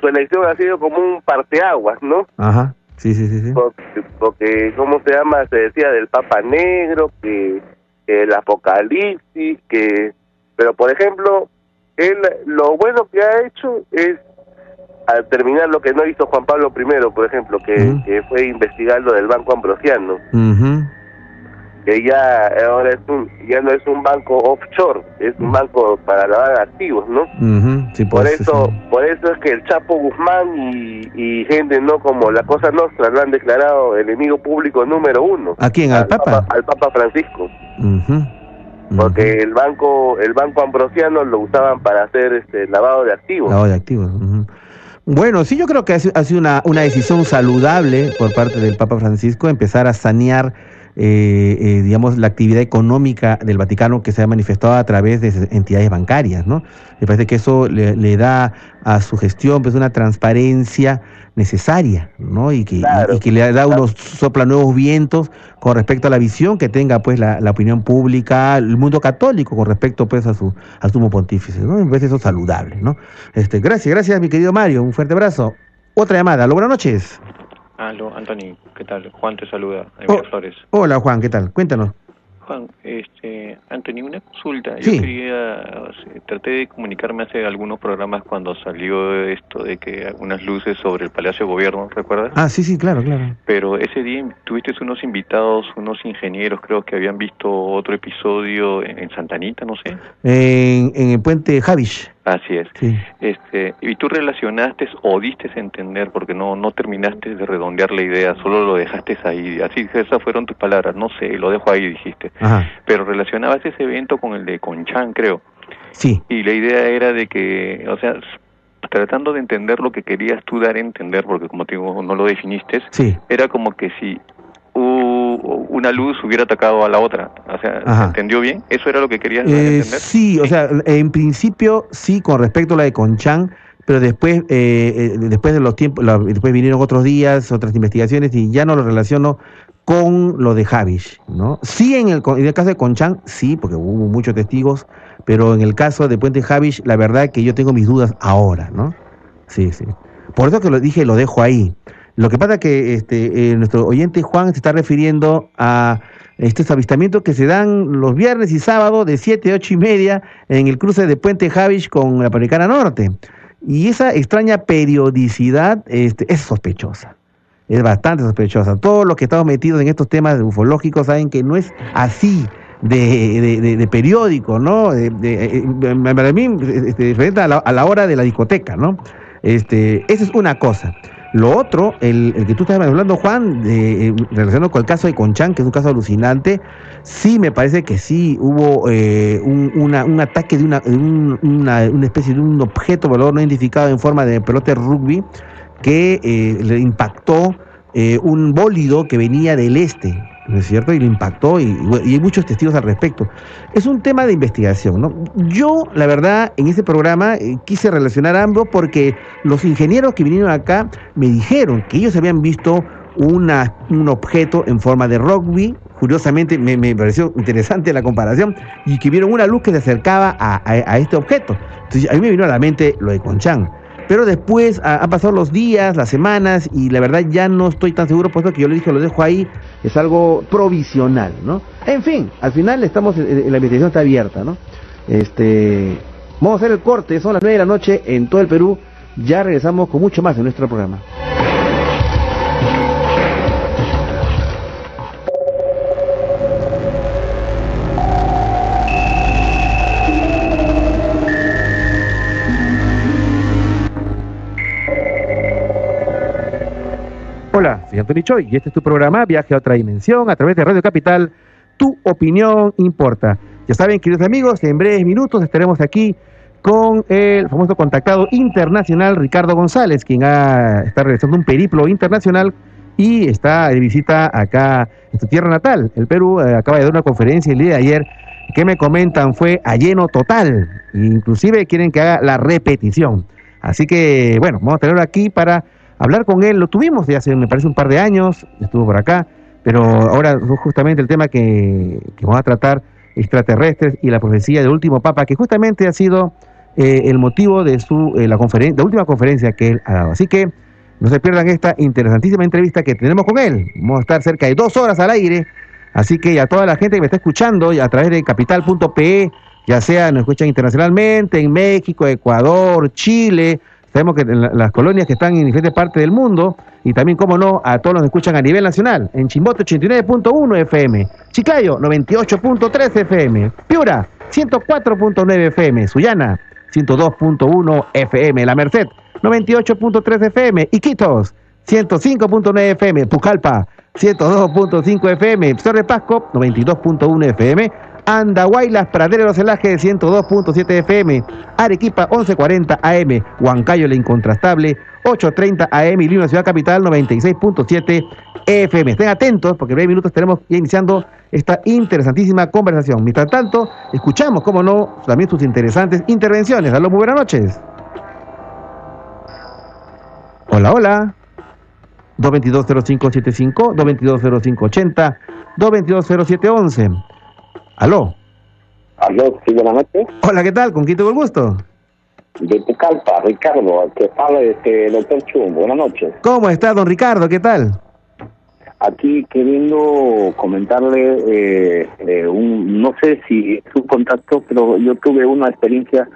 su elección ha sido como un parteaguas, ¿no? Ajá. Sí, sí, sí, sí. Porque, porque, ¿cómo se llama? Se decía del Papa Negro, que, el Apocalipsis, que... Pero, por ejemplo, él lo bueno que ha hecho es al terminar lo que no hizo Juan Pablo I, por ejemplo, que, que fue investigar lo del Banco Ambrosiano, Ujú. Que ya ahora es un, ya no es un banco offshore, es un banco para lavar activos, ¿no? Sí, Por pues, eso, sí. por eso es que el Chapo Guzmán y, y gente no como la Cosa Nostra lo han declarado enemigo público número uno. ¿A quién? ¿Al Papa? Al Papa Francisco, Ujú. porque el banco, el banco Ambrosiano lo usaban para hacer este lavado de activos. Lavado de activos. Bueno, sí, yo creo que ha sido ha sido una, una decisión saludable por parte del Papa Francisco empezar a sanear, eh, eh, digamos, la actividad económica del Vaticano que se ha manifestado a través de entidades bancarias, ¿no? Me parece que eso le, le da a su gestión pues una transparencia necesaria, ¿no? Y que, Claro. y que le da unos sopla nuevos vientos con respecto a la visión que tenga pues la, la opinión pública, el mundo católico con respecto pues a su al sumo pontífice, ¿no? Me parece eso saludable, ¿no? Este, gracias, gracias mi querido Mario, un fuerte abrazo. Otra llamada, aló, buenas noches. Aló, Anthony, ¿qué tal? Juan te saluda, de Oh. Miraflores. Hola Juan, ¿qué tal? Cuéntanos. Juan, este, Anthony, una consulta. Sí. Yo quería, sea, traté de comunicarme hace algunos programas cuando salió esto de que unas luces sobre el Palacio de Gobierno, ¿recuerdas? Ah, sí, sí, claro, claro. Pero ese día tuviste unos invitados, unos ingenieros, creo que habían visto otro episodio en, en Santanita, no sé. En, en el puente Javish. Así es. Sí. Este, y tú relacionaste o diste a entender, porque no, no terminaste de redondear la idea, solo lo dejaste ahí. Así esas fueron tus palabras, no sé, lo dejo ahí, dijiste. Ajá. Pero relacionabas ese evento con el de Conchán, creo. Sí. Y la idea era de que, o sea, tratando de entender lo que querías tú dar a entender, porque como te digo, no lo definiste, Sí. era como que si una luz hubiera atacado a la otra. O sea, ¿se Ajá. entendió bien? ¿Eso era lo que querías Eh, entender? sí, o sea, en principio sí con respecto a la de Conchán, pero después, eh, eh, después de los tiempos, la- después vinieron otros días, otras investigaciones y ya no lo relaciono con lo de Javish, ¿no? Sí, en el, en el caso de Conchán, sí, porque hubo muchos testigos, pero en el caso de Puente Javish, la verdad que yo tengo mis dudas ahora, ¿no? Sí, sí. Por eso que lo dije, lo dejo ahí. Lo que pasa es que este, eh, nuestro oyente Juan se está refiriendo a estos avistamientos que se dan los viernes y sábados de 7 a 8 y media en el cruce de Puente Javish con la Panamericana Norte. Y esa extraña periodicidad este, es sospechosa. Es bastante sospechosa. Todos los que estamos metidos en estos temas ufológicos saben que no es así de, de, periódico, ¿no? De- eh, para mí, este, a la, a la hora de la discoteca, ¿no? Este, esa es una cosa. Lo otro, el, el que tú estabas hablando, Juan, eh, relacionado con el caso de Conchán, que es un caso alucinante, sí me parece que sí hubo eh, un, ataque de, una, una, especie de un objeto volador no identificado en forma de pelota de rugby que eh, le impactó eh, un bólido que venía del este, ¿no es cierto? Y lo impactó y, y hay muchos testigos al respecto. Es un tema de investigación, ¿no? Yo, la verdad, en este programa eh, quise relacionar ambos porque los ingenieros que vinieron acá me dijeron que ellos habían visto una, un objeto en forma de rugby. Curiosamente, me, me pareció interesante la comparación y que vieron una luz que se acercaba a, a- a este objeto. Entonces, a mí me vino a la mente lo de Conchán. Pero después han pasado los días, las semanas, y la verdad ya no estoy tan seguro, puesto que yo le dije, lo dejo ahí, es algo provisional, ¿no? En fin, al final estamos, la investigación está abierta, ¿no? Este, vamos a hacer el corte, son las 9 de la noche en todo el Perú, ya regresamos con mucho más en nuestro programa. Soy Antonio Choi y este es tu programa Viaje a otra dimensión a través de Radio Capital. Tu opinión importa. Ya saben, queridos amigos, en breves minutos estaremos aquí con el famoso contactado internacional Ricardo González, quien está realizando un periplo internacional y está de visita acá en su tierra natal. El Perú eh, acaba de dar una conferencia el día de ayer que me comentan fue a lleno total. Inclusive quieren que haga la repetición. Así que, bueno, vamos a tenerlo aquí para hablar con él, lo tuvimos ya hace, me parece, un par de años, estuvo por acá, pero ahora justamente el tema que, vamos a tratar, extraterrestres y la profecía del último Papa, que justamente ha sido eh, el motivo de su eh, la, conferencia, última conferencia que él ha dado. Así que no se pierdan esta interesantísima entrevista que tenemos con él. Vamos a estar cerca de dos horas al aire, así que a toda la gente que me está escuchando a través de capital.pe, ya sea nos escuchan internacionalmente en México, Ecuador, Chile, Sabemos que las colonias que están en diferentes partes del mundo y también, como no, a todos los que escuchan a nivel nacional. En Chimbote 89.1 FM, Chiclayo 98.3 FM, Piura 104.9 FM, Sullana 102.1 FM, La Merced 98.3 FM, Iquitos 105.9 FM, Pucallpa 102.5 FM, Cerro Pasco 92.1 FM, Andahuay, Las Praderas, Los Celajes, 102.7 FM, Arequipa, 1140 AM, Huancayo, La Incontrastable, 830 AM y Lima, Ciudad Capital, 96.7 FM. Estén atentos porque en breves minutos estaremos ya iniciando esta interesantísima conversación. Mientras tanto, escuchamos, como no, también sus interesantes intervenciones. Aló, muy buenas noches. Hola, hola. 222-0575, 222-0580, 222-0711. Aló. Aló, sí, buenas noches. Hola, ¿qué tal? ¿Con quién tengo el gusto? De Pucallpa, Ricardo, que habla este doctor Chum. Buenas noches. ¿Cómo está, don Ricardo? ¿Qué tal? Aquí queriendo comentarle, eh, eh, un, no sé si es un contacto, pero yo tuve una experiencia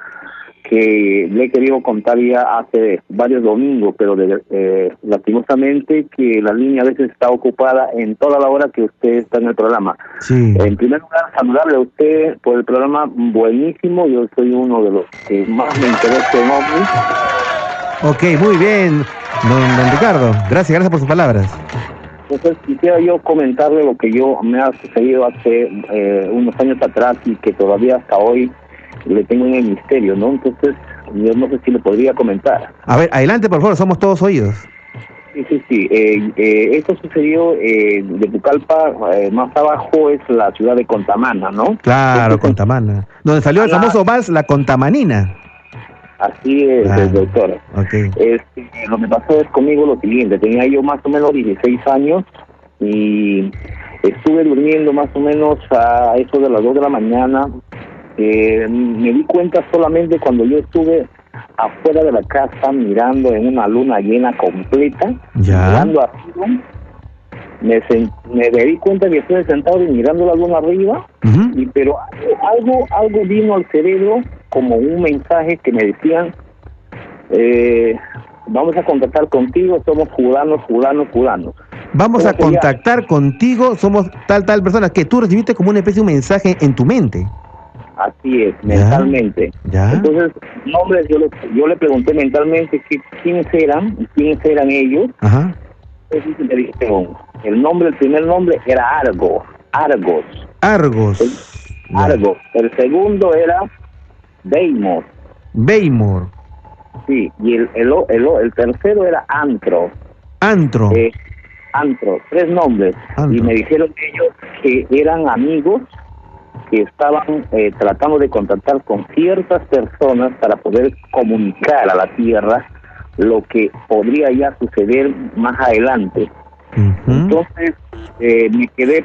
que le he querido contar ya hace varios domingos, pero eh, lastimosamente que la línea a veces está ocupada en toda la hora que usted está en el programa. En primer lugar, saludarle a usted por el programa buenísimo, yo soy uno de los que más me interesa en OVNI. Ok, muy bien, don, Ricardo. Gracias, gracias por sus palabras. Entonces quisiera yo comentarle lo que yo me ha sucedido hace eh, unos años atrás y que todavía hasta hoy le tengo en el misterio, ¿no? Entonces, yo no sé si le podría comentar. A ver, adelante, por favor, somos todos oídos. Sí, sí, sí. Eh, eh, esto sucedió eh, de Pucallpa, eh, más abajo es la ciudad de Contamana, ¿no? Claro, Contamana. Donde salió el famoso vals La Contamanina. Así es, doctor. Okay. Este, lo que pasó es conmigo lo siguiente. Tenía yo más o menos 16 años y estuve durmiendo más o menos a eso de las 2 de la mañana eh, me di cuenta solamente cuando yo estuve afuera de la casa mirando en una luna llena completa, mirando arriba. Me, me di cuenta que estoy sentado y mirando la luna arriba, y pero algo algo vino al cerebro como un mensaje que me decían, eh, vamos a contactar contigo, somos curanos, curanos, curanos. Vamos a contactar contigo, somos tal, tal persona, que tú recibiste como una especie de mensaje en tu mente. Así es, mentalmente. Entonces, nombres, yo le, yo le pregunté mentalmente quiénes eran, quiénes eran ellos. Ajá. Entonces me dijeron, el nombre, el primer nombre era Argo, Argos. Argos. El, Argos. El segundo era Beimor. Beimor. Sí, y el, el, el, tercero era Antro. Antro. Eh, Antro, tres nombres. Y me dijeron ellos que eran amigos que estaban eh, tratando de contactar con ciertas personas para poder comunicar a la Tierra lo que podría ya suceder más adelante. Entonces, eh, me quedé,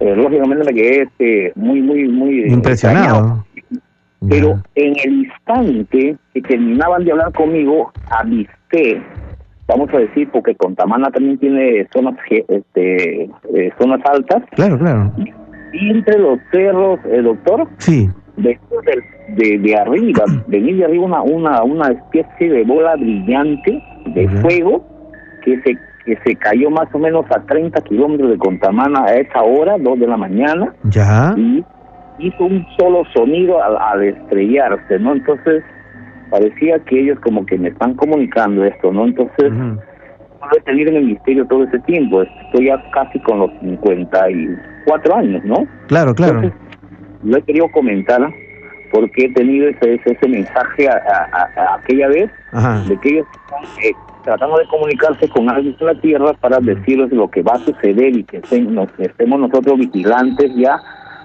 eh, lógicamente me quedé este, muy, muy, muy impresionado. Pero en el instante que terminaban de hablar conmigo, avisté, vamos a decir, porque Contamana también tiene zonas este, eh, zonas altas. Claro, claro. Y entre los cerros, el doctor. Sí. De, de, de arriba, venía de arriba una, una, una especie de bola brillante de fuego que se que se cayó más o menos a 30 kilómetros de Contamana a esa hora, 2 de la mañana. Ya. Y hizo un solo sonido al, estrellarse, ¿no? Entonces parecía que ellos como que me están comunicando esto, ¿no? Entonces, no he tenido en el misterio todo ese tiempo, estoy ya casi con los 54 años, ¿no? Claro, claro. lo he querido comentar porque he tenido ese, ese, mensaje a, aquella vez de que ellos están eh, tratando de comunicarse con alguien en la Tierra para decirles lo que va a suceder y que estemos nosotros vigilantes ya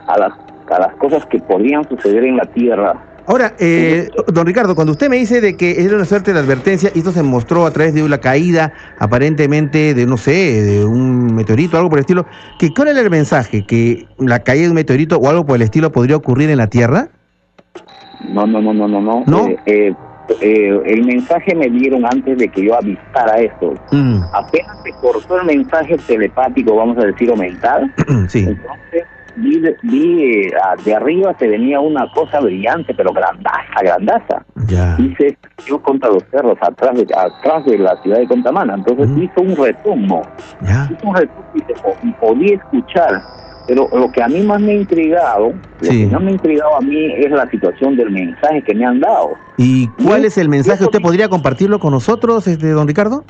a las, a las cosas que podrían suceder en la Tierra. Ahora, eh, don Ricardo, cuando usted me dice de que era una suerte de advertencia, y esto se mostró a través de la caída aparentemente de, no sé, de un meteorito, algo por el estilo, que ¿cuál era el mensaje? ¿Que la caída de un meteorito o algo por el estilo podría ocurrir en la Tierra? No, no, no, no, no, no. ¿No? Eh, eh, eh, el mensaje me dieron antes de que yo avistara esto. Mm. Apenas se cortó el mensaje telepático, vamos a decir, o mental. sí. Entonces vi, vi de arriba se venía una cosa brillante, pero grandaza, grandaza. Ya. Y se yo contra los cerros, atrás de, atrás de la ciudad de Contamana. Entonces hizo un retumbo. Ya. Hizo un retumbo y podía escuchar pero lo que a mí más me ha intrigado, lo que más me ha intrigado a mí es la situación del mensaje que me han dado. ¿Y cuál es el mensaje? ¿Usted podría compartirlo con nosotros, este, don Ricardo?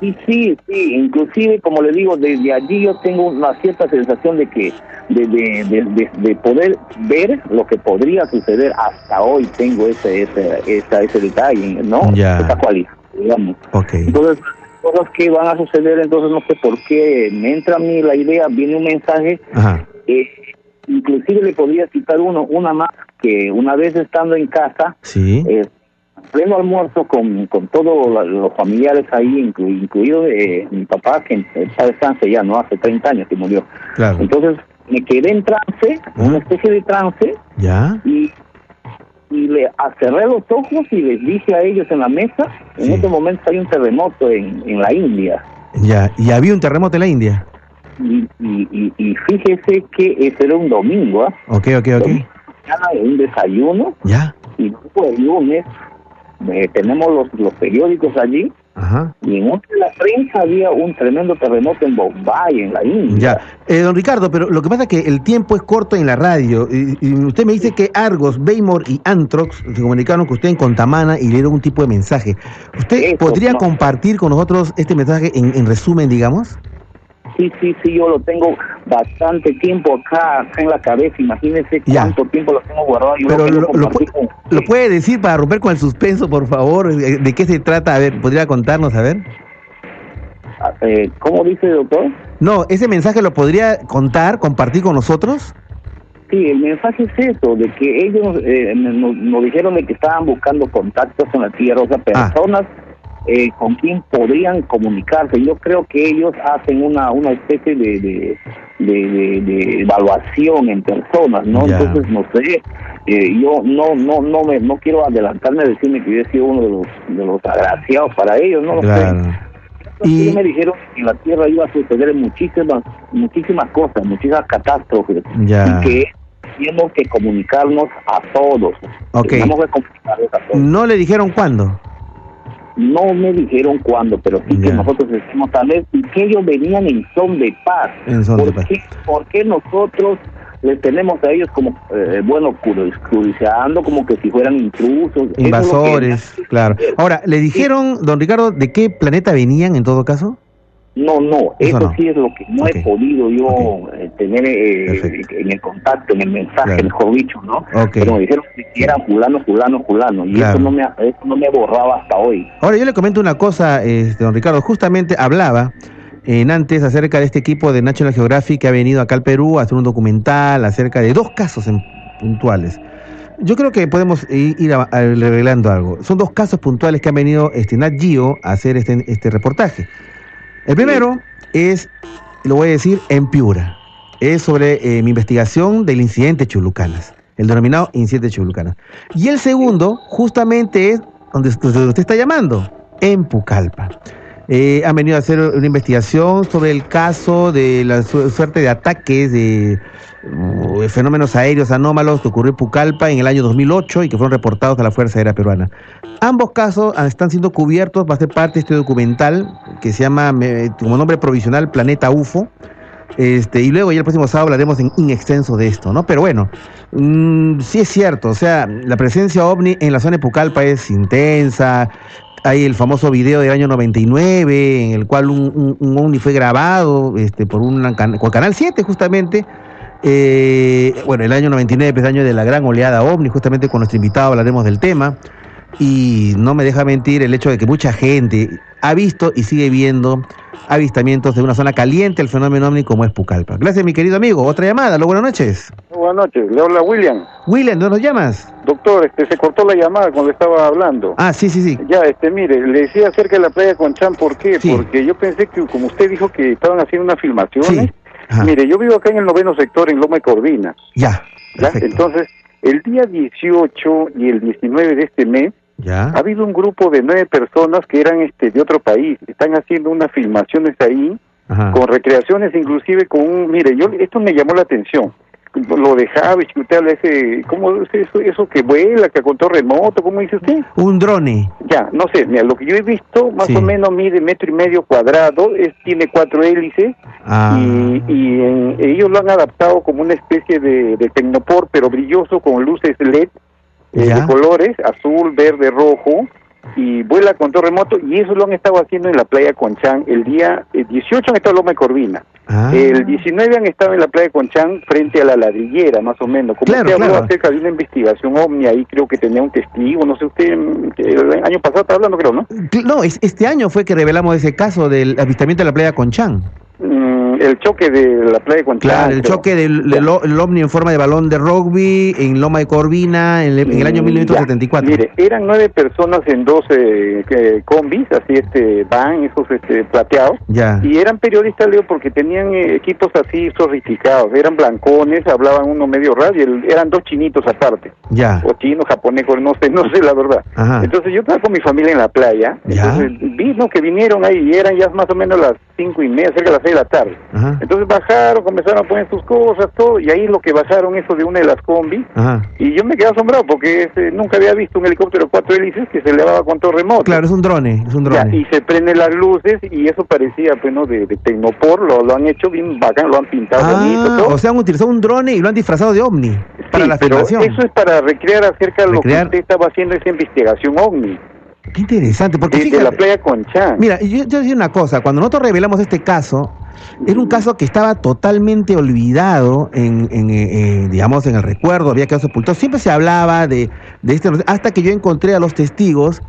Sí, sí, sí. Inclusive, como le digo, desde allí yo tengo una cierta sensación de que de, de, de, poder ver lo que podría suceder hasta hoy tengo ese ese ese, ese detalle, ¿no? Ya. Esa cualidad, digamos. Okay. Entonces, cosas que van a suceder, entonces no sé por qué me entra a mí la idea, viene un mensaje, eh, inclusive le podría citar uno, una más, que una vez estando en casa, sí. eh, pleno almuerzo con, con todos los familiares ahí, incluido eh, mi papá, que está de ya, ¿no? Hace 30 años que murió. Claro. Entonces me quedé en trance, una especie de trance, ¿Ya? y y le cerré los ojos y les dije a ellos en la mesa, en este momento hay un terremoto en, en la India. Ya, y había un terremoto en la India. Y, y, y, fíjese que ese era un domingo, ¿ah? Ok, ok, ok. un desayuno. Ya. Y después el lunes eh, tenemos los, los periódicos allí Ajá. Y en la prensa había un tremendo terremoto en Bombay, en la India. Ya, eh, don Ricardo, pero lo que pasa es que el tiempo es corto en la radio. Y, usted me dice que Argos, Baymor y Antrox se comunicaron con usted en Contamana y le dieron un tipo de mensaje. ¿Usted podría compartir con nosotros este mensaje en, en resumen, digamos? Sí, sí, sí, yo lo tengo bastante tiempo acá, en la cabeza. Imagínese cuánto tiempo lo tengo guardado. Pero lo, puede decir para romper con el suspenso, por favor? ¿De qué se trata? A ver, ¿podría contarnos, a ver? Ah, eh, ¿Cómo dice, doctor? No, ¿ese mensaje lo podría contar, compartir con nosotros? Sí, el mensaje es eso, de que ellos eh, nos, dijeron de que estaban buscando contactos en la Tierra, o sea, ah. Eh, con quién podrían comunicarse. Yo creo que ellos hacen una, una especie de, de, evaluación en personas, ¿no? Entonces, no sé, eh, yo no no no me no quiero adelantarme a decirme que yo he sido uno de los, de los agraciados para ellos, ¿no? Y me dijeron que en la Tierra iba a suceder muchísimas muchísimas cosas, muchísimas catástrofes, y que tenemos que comunicarnos a todos. Tenemos que comunicarnos a todos. ¿No le dijeron cuándo? No me dijeron cuándo, pero sí que nosotros decimos tal vez que ellos venían en son de paz. ¿Por, Qué, nosotros les tenemos a ellos como, eh, bueno, cruciando como que si fueran intrusos? Invasores, claro. Ahora, ¿le dijeron, don Ricardo, de qué planeta venían en todo caso? No, no, eso, sí es lo que no he podido yo eh, tener eh, en el contacto, en el mensaje, mejor dicho, ¿no? Pero me dijeron que eran fulano, fulano, fulano, y eso, no me, eso no me borraba hasta hoy. Ahora, yo le comento una cosa, este, don Ricardo, justamente hablaba en antes acerca de este equipo de National Geographic que ha venido acá al Perú a hacer un documental acerca de dos casos puntuales. Yo creo que podemos ir, revelando algo. Son dos casos puntuales que han venido este, Nat Geo a hacer este, este reportaje. El primero es, lo voy a decir, en Piura. Es sobre eh, mi investigación del incidente Chulucanas. el denominado incidente Chulucana. Y el segundo, justamente es donde usted está llamando, en Pucallpa. Eh, han venido a hacer una investigación sobre el caso de la suerte de ataques de fenómenos aéreos anómalos que ocurrió en Pucallpa en el año 2008 y que fueron reportados a la Fuerza Aérea Peruana. Ambos casos están siendo cubiertos, va a ser parte de este documental que se llama, como nombre provisional, Planeta UFO. Este, y luego ya el próximo sábado hablaremos en, extenso de esto, ¿no? Pero bueno, mm, sí es cierto, o sea, la presencia ovni en la zona de Pucallpa es intensa, hay el famoso video del año 99 en el cual un, ovni fue grabado este, por, un Canal 7 justamente. Eh, bueno, el año 99 es el año de la gran oleada ovni, justamente con nuestro invitado hablaremos del tema. Y no me deja mentir el hecho de que mucha gente ha visto y sigue viendo avistamientos de una zona caliente el fenómeno ovni como es Pucallpa. Gracias, mi querido amigo. Otra llamada. Hola, buenas noches. Buenas noches. Le habla William. William, ¿dónde nos llamas? Doctor, este, se cortó la llamada cuando estaba hablando. Ah, sí, sí, sí. Ya, este, mire, le decía acerca de la playa Conchán, ¿por qué? Porque yo pensé que, como usted dijo que estaban haciendo una mire, yo vivo acá en el noveno sector, en Loma de Corvina. Ya. ¿Ya? Entonces, el día 18 y el 19 de este mes, ha habido un grupo de nueve personas que eran este de otro país, están haciendo unas filmaciones ahí, con recreaciones inclusive con un, mire, yo esto me llamó la atención, lo de Javis, que usted habla ese, ¿cómo es eso, eso que vuela, que con remoto, ¿cómo dice usted? Un drone. Ya, no sé, mira, lo que yo he visto más o menos mide metro y medio cuadrado, es, tiene cuatro hélices ah. y, y ellos lo han adaptado como una especie de, de tecnopor, pero brilloso con luces LED eh, de colores, azul, verde, rojo, y vuela con remoto, y eso lo han estado haciendo en la playa Conchán. El día 18 han estado en Loma de Corvina. Ah. El 19 han estado en la playa Conchán frente a la ladrillera, más o menos. Como usted habló acerca de una investigación ovni, ahí creo que tenía un testigo, no sé usted, el año pasado está hablando, creo, ¿no? No, este año fue que revelamos ese caso del avistamiento de la playa Conchán. Mm, el choque de la playa de Claro, el choque del, del, ovni en forma de balón de rugby en Loma de Corvina en, el año 1974. Mm, mire, eran nueve personas en dos eh, combis, así este van, esos este, plateados. Ya. Y eran periodistas, Leo, porque tenían eh, equipos así sofisticados. Eran blancones, hablaban uno medio raro y eran dos chinitos aparte. Ya. O chinos, japonés, no sé, no sé la verdad. Entonces yo estaba con mi familia en la playa. Entonces vi que vinieron ahí y eran ya más o menos las cinco y media, cerca de las seis de la tarde. Entonces bajaron, comenzaron a poner sus cosas, todo, y ahí lo que bajaron eso de una de las combis, y yo me quedé asombrado porque este, nunca había visto un helicóptero de cuatro hélices que se elevaba con todo remoto. Claro, es un drone, es un drone. y se prenden las luces y eso parecía, pues, ¿no? De, de Tecnopor, lo, lo han hecho bien bacán, lo han pintado ah, bonito, todo. O sea, han utilizado un drone y lo han disfrazado de ovni para la pero eso es para recrear acerca de lo que usted estaba haciendo esa investigación ovni. Qué interesante, porque de, la playa Conchán. Mira, yo, yo decir una cosa, cuando nosotros revelamos este caso, era un caso que estaba totalmente olvidado en, en eh, eh, digamos, en el recuerdo, había quedado sepultado. Siempre se hablaba de, de este, hasta que yo encontré a los testigos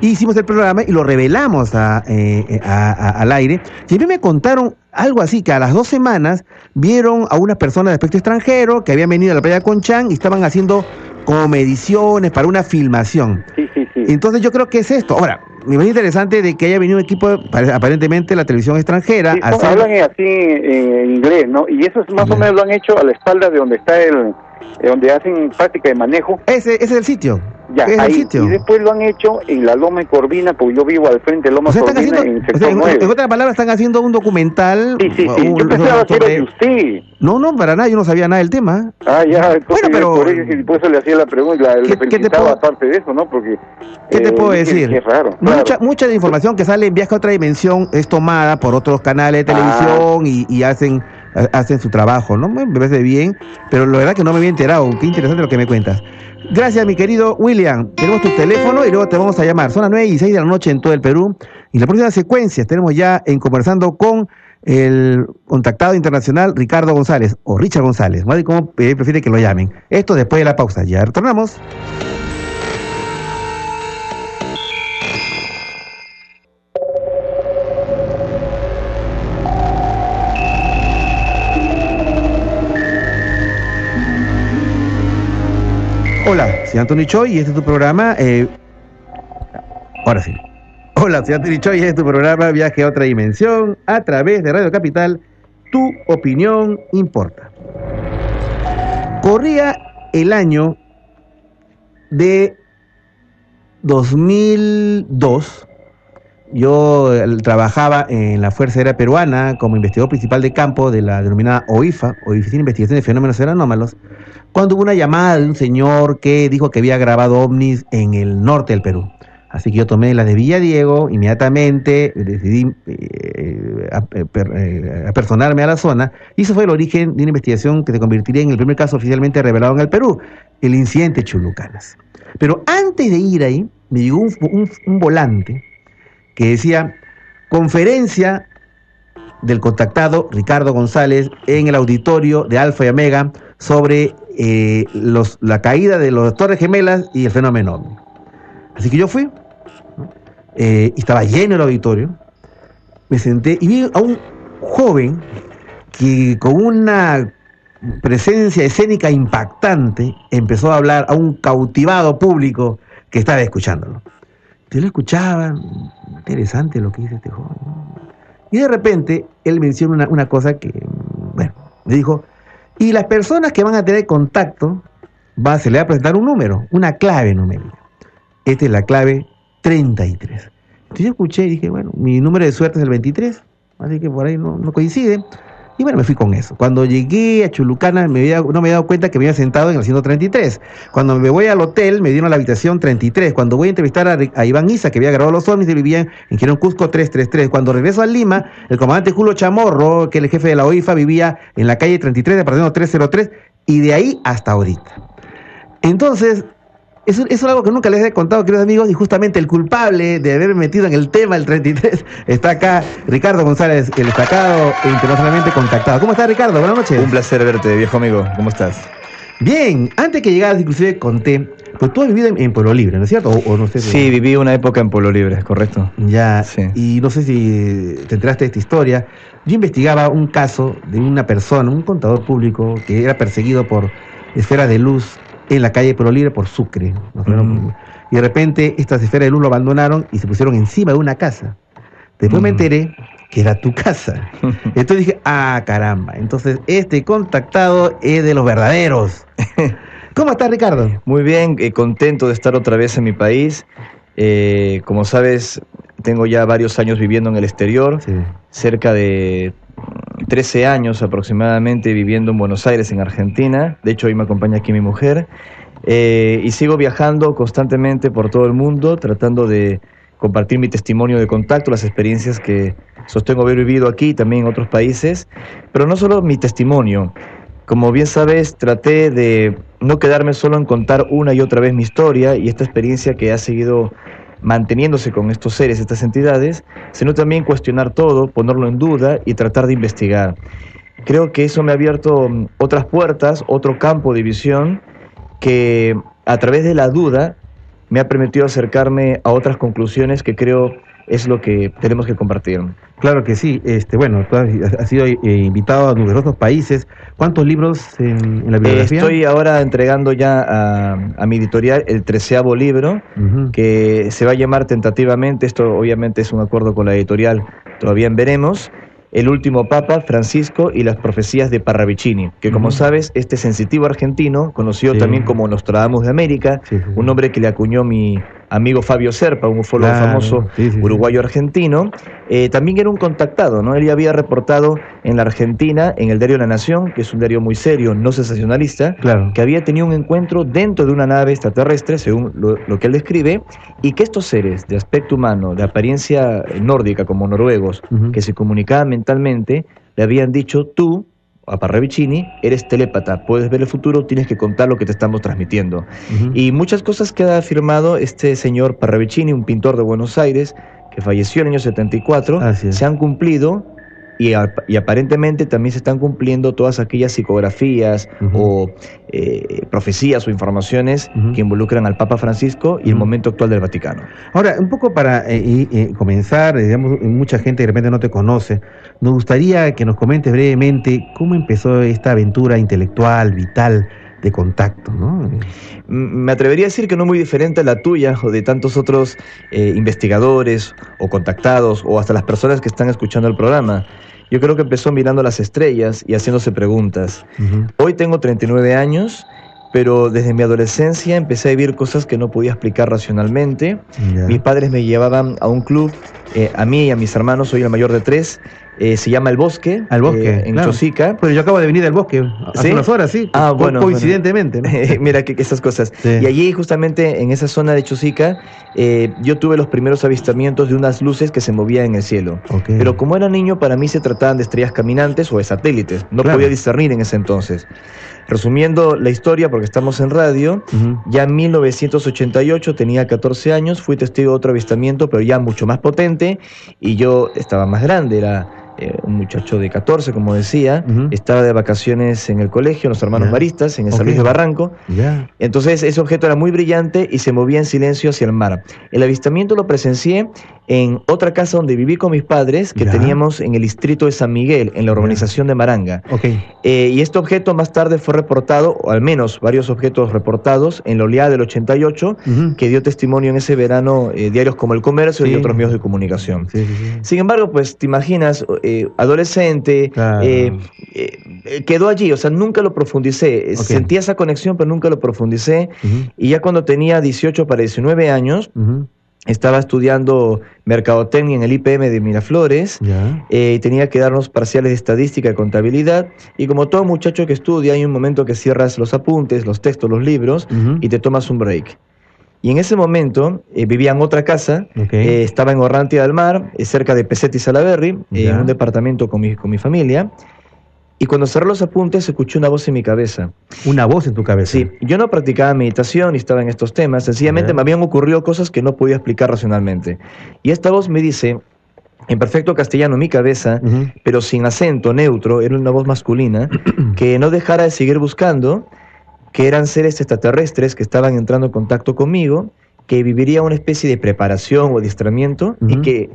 hicimos el programa y lo revelamos eh, al aire. Y a mí me contaron algo así, que a las dos semanas vieron a una persona de aspecto extranjero que habían venido a la playa Conchán y estaban haciendo como mediciones para una filmación. Sí, sí. Entonces yo creo que es esto. Ahora, me parece interesante de que haya venido un equipo, aparentemente la televisión extranjera. Sí, Hablan así en inglés, ¿no? Y eso más o menos lo han hecho a la espalda de donde está el, donde hacen práctica de manejo. Ese, ese es el sitio. Ya, ahí, y después lo han hecho en la Loma de Corvina, porque yo vivo al frente de Loma de Corvina en sector en, otras palabras, están haciendo un documental. Sí, sí, sí. yo pensaba que era de usted. No, no, para nada, yo no sabía nada del tema. Ah, ya, bueno, pero... Por eso, por eso le hacía la pregunta, le felicitaba aparte de eso, ¿no? Porque... ¿Qué te puedo eh, decir? Es raro. Mucha, mucha de información que sale en Viaje a otra dimensión es tomada por otros canales de televisión y, y hacen hacen su trabajo, ¿no? Me parece bien, pero la verdad que no me había enterado. Qué interesante lo que me cuentas. Gracias, mi querido William. Tenemos tu teléfono y luego te vamos a llamar. Son las 9 y 6 de la noche en todo el Perú. Y la próxima secuencia tenemos ya en conversando con el contactado internacional Ricardo González o Richard González. ¿Cómo ¿Cómo prefiere que lo llamen? Esto después de la pausa. Ya retornamos. Hola, soy Antonio Choi y este es tu programa. Eh, ahora sí. Hola, soy Antonio Choi y este es tu programa Viaje a otra dimensión a través de Radio Capital. Tu opinión importa. Corría el año de 2002. Yo eh, trabajaba en la Fuerza Aérea Peruana como investigador principal de campo de la denominada OIFA, Oficina de Investigación de Fenómenos Anómalos, cuando hubo una llamada de un señor que dijo que había grabado ovnis en el norte del Perú. Así que yo tomé la de Villadiego, inmediatamente decidí eh, eh, apersonarme a la zona, y eso fue el origen de una investigación que se convertiría en el primer caso oficialmente revelado en el Perú, el incidente Chulucanas. Pero antes de ir ahí, me llegó un volante que decía conferencia del contactado Ricardo González en el auditorio de Alfa y Omega sobre eh, la caída de los Torres Gemelas y el fenómeno Así que yo fui, eh, y estaba lleno el auditorio, me senté y vi a un joven que con una presencia escénica impactante empezó a hablar a un cautivado público que estaba escuchándolo. Yo lo escuchaba, interesante lo que dice este joven. Y de repente él menciona una, cosa que, bueno, me dijo, y las personas que van a tener contacto, va, se le va a presentar un número, una clave numérica. Esta es la clave 33. Entonces yo escuché y dije, bueno, mi número de suerte es el 23, así que por ahí no, no coincide. Y bueno, me fui con eso. Cuando llegué a Chulucana, me no me había dado cuenta que me había sentado en el 133. Cuando me voy al hotel, me dieron la habitación 33. Cuando voy a entrevistar a, Iván Isa, que había grabado los y vivía en Girón Cusco 333. Cuando regreso a Lima, el comandante Julio Chamorro, que es el jefe de la OIFA, vivía en la calle 33, departamento 303, y de ahí hasta ahorita. Entonces, eso, es algo que nunca les he contado, queridos amigos, y justamente el culpable de haberme metido en el tema del 33 está acá, Ricardo González, el destacado e internacionalmente contactado. ¿Cómo estás, Ricardo? Buenas noches. Un placer verte, viejo amigo. ¿Cómo estás? Bien, antes que llegaras, inclusive conté, pues tú has vivido en, Pueblo Libre, ¿no es cierto? O, no sé sí, viví una época en Pueblo Libre, correcto. Ya, sí. y no sé si te enteraste de esta historia. Yo investigaba un caso de una persona, un contador público, que era perseguido por esferas de luz en la calle Libre por Sucre. Y de repente estas esferas de luz lo abandonaron y se pusieron encima de una casa. Después me enteré que era tu casa. Entonces dije, ah, caramba. Entonces este contactado es de los verdaderos. ¿Cómo estás, Ricardo? Muy bien, eh, contento de estar otra vez en mi país. Eh, como sabes, tengo ya varios años viviendo en el exterior, cerca de 13 años aproximadamente viviendo en Buenos Aires, en Argentina. De hecho, hoy me acompaña aquí mi mujer. Eh, y sigo viajando constantemente por todo el mundo, tratando de compartir mi testimonio de contacto, las experiencias que sostengo haber vivido aquí y también en otros países. Pero no solo mi testimonio. Como bien sabes, traté de no quedarme solo en contar una y otra vez mi historia y esta experiencia que ha seguido manteniéndose con estos seres, estas entidades, sino también cuestionar todo, ponerlo en duda y tratar de investigar. Creo que eso me ha abierto mm, otras puertas, otro campo de visión que a través de la duda me ha permitido acercarme a otras conclusiones que creo es lo que tenemos que compartir. Claro que sí. Este, bueno, tú has, sido eh, invitado a numerosos países. ¿Cuántos libros en, la bibliografía? estoy ahora entregando ya a, mi editorial el treceavo libro, que se va a llamar tentativamente, esto obviamente es un acuerdo con la editorial, todavía veremos, el último Papa, Francisco, y las profecías de Parravicini, que como sabes, este sensitivo argentino, conocido también como Nostradamus de América, un nombre que le acuñó mi amigo Fabio Serpa, un ufólogo famoso uruguayo-argentino, eh, también era un contactado, ¿no? Él ya había reportado en la Argentina, en el diario La Nación, que es un diario muy serio, no sensacionalista, que había tenido un encuentro dentro de una nave extraterrestre, según lo, que él describe, y que estos seres de aspecto humano, de apariencia nórdica, como noruegos, que se comunicaban mentalmente, le habían dicho, tú a Parravicini, eres telépata, puedes ver el futuro, tienes que contar lo que te estamos transmitiendo. Y muchas cosas que ha afirmado este señor Parravicini, un pintor de Buenos Aires, que falleció en el año 74, se han cumplido y, aparentemente también se están cumpliendo todas aquellas psicografías o eh, profecías o informaciones que involucran al Papa Francisco y el momento actual del Vaticano. Ahora, un poco para eh, eh, comenzar, digamos, mucha gente de repente no te conoce, nos gustaría que nos comentes brevemente cómo empezó esta aventura intelectual, vital, de contacto, ¿no? Me atrevería a decir que no muy diferente a la tuya o de tantos otros investigadores o contactados o hasta las personas que están escuchando el programa. Yo creo que empezó mirando las estrellas y haciéndose preguntas. Hoy tengo 39 años pero desde mi adolescencia empecé a vivir cosas que no podía explicar racionalmente. Mis padres me llevaban a un club, eh, a mí y a mis hermanos, soy el mayor de tres, eh, se llama El Bosque. Al Bosque. Eh, en Chosica. Pero yo acabo de venir del Bosque hace unas horas, sí. Ah, bueno. Coincidentemente. Mira que, esas cosas. Y allí, justamente en esa zona de Chosica, eh, yo tuve los primeros avistamientos de unas luces que se movían en el cielo. Pero como era niño, para mí se trataban de estrellas caminantes o de satélites. No podía discernir en ese entonces. Resumiendo la historia, porque estamos en radio, ya en 1988 tenía 14 años, fui testigo de otro avistamiento, pero ya mucho más potente, y yo estaba más grande, era eh, un muchacho de 14, como decía, estaba de vacaciones en el colegio, los hermanos maristas, en el okay. de Barranco. Entonces ese objeto era muy brillante y se movía en silencio hacia el mar. El avistamiento lo presencié en otra casa donde viví con mis padres, que teníamos en el distrito de San Miguel, en la urbanización de Maranga. Eh, y este objeto más tarde fue reportado, o al menos varios objetos reportados, en la oleada del 88, que dio testimonio en ese verano eh, diarios como El Comercio y otros medios de comunicación. Sin embargo, pues te imaginas, eh, adolescente, quedó allí, o sea, nunca lo profundicé. Sentía esa conexión, pero nunca lo profundicé. Y ya cuando tenía 18 para 19 años, estaba estudiando mercadotecnia en el IPM de Miraflores eh, y tenía que darnos parciales de estadística y contabilidad. Y como todo muchacho que estudia hay un momento que cierras los apuntes, los textos, los libros y te tomas un break. Y en ese momento eh, vivía en otra casa, eh, estaba en Orrantia del Mar, cerca de Pesete y Salaberry, en un departamento con mi, con mi familia. Y cuando cerré los apuntes, escuché una voz en mi cabeza. ¿Una voz en tu cabeza? Sí. Yo no practicaba meditación y estaba en estos temas. Sencillamente me habían ocurrido cosas que no podía explicar racionalmente. Y esta voz me dice, en perfecto castellano, mi cabeza, pero sin acento, neutro, era una voz masculina, que no dejara de seguir buscando, que eran seres extraterrestres que estaban entrando en contacto conmigo, que viviría una especie de preparación o adiestramiento y que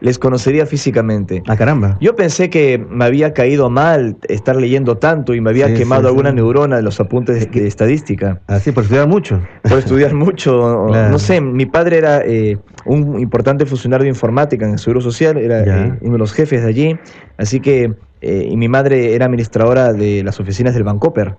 les conocería físicamente. Ah, caramba. Yo pensé que me había caído mal estar leyendo tanto y me había quemado alguna neurona de los apuntes de, estadística. Así, por estudiar mucho. Por estudiar mucho. No sé, mi padre era eh, un importante funcionario de informática en el Seguro Social, era eh, uno de los jefes de allí, así que eh, y mi madre era administradora de las oficinas del Bancoper,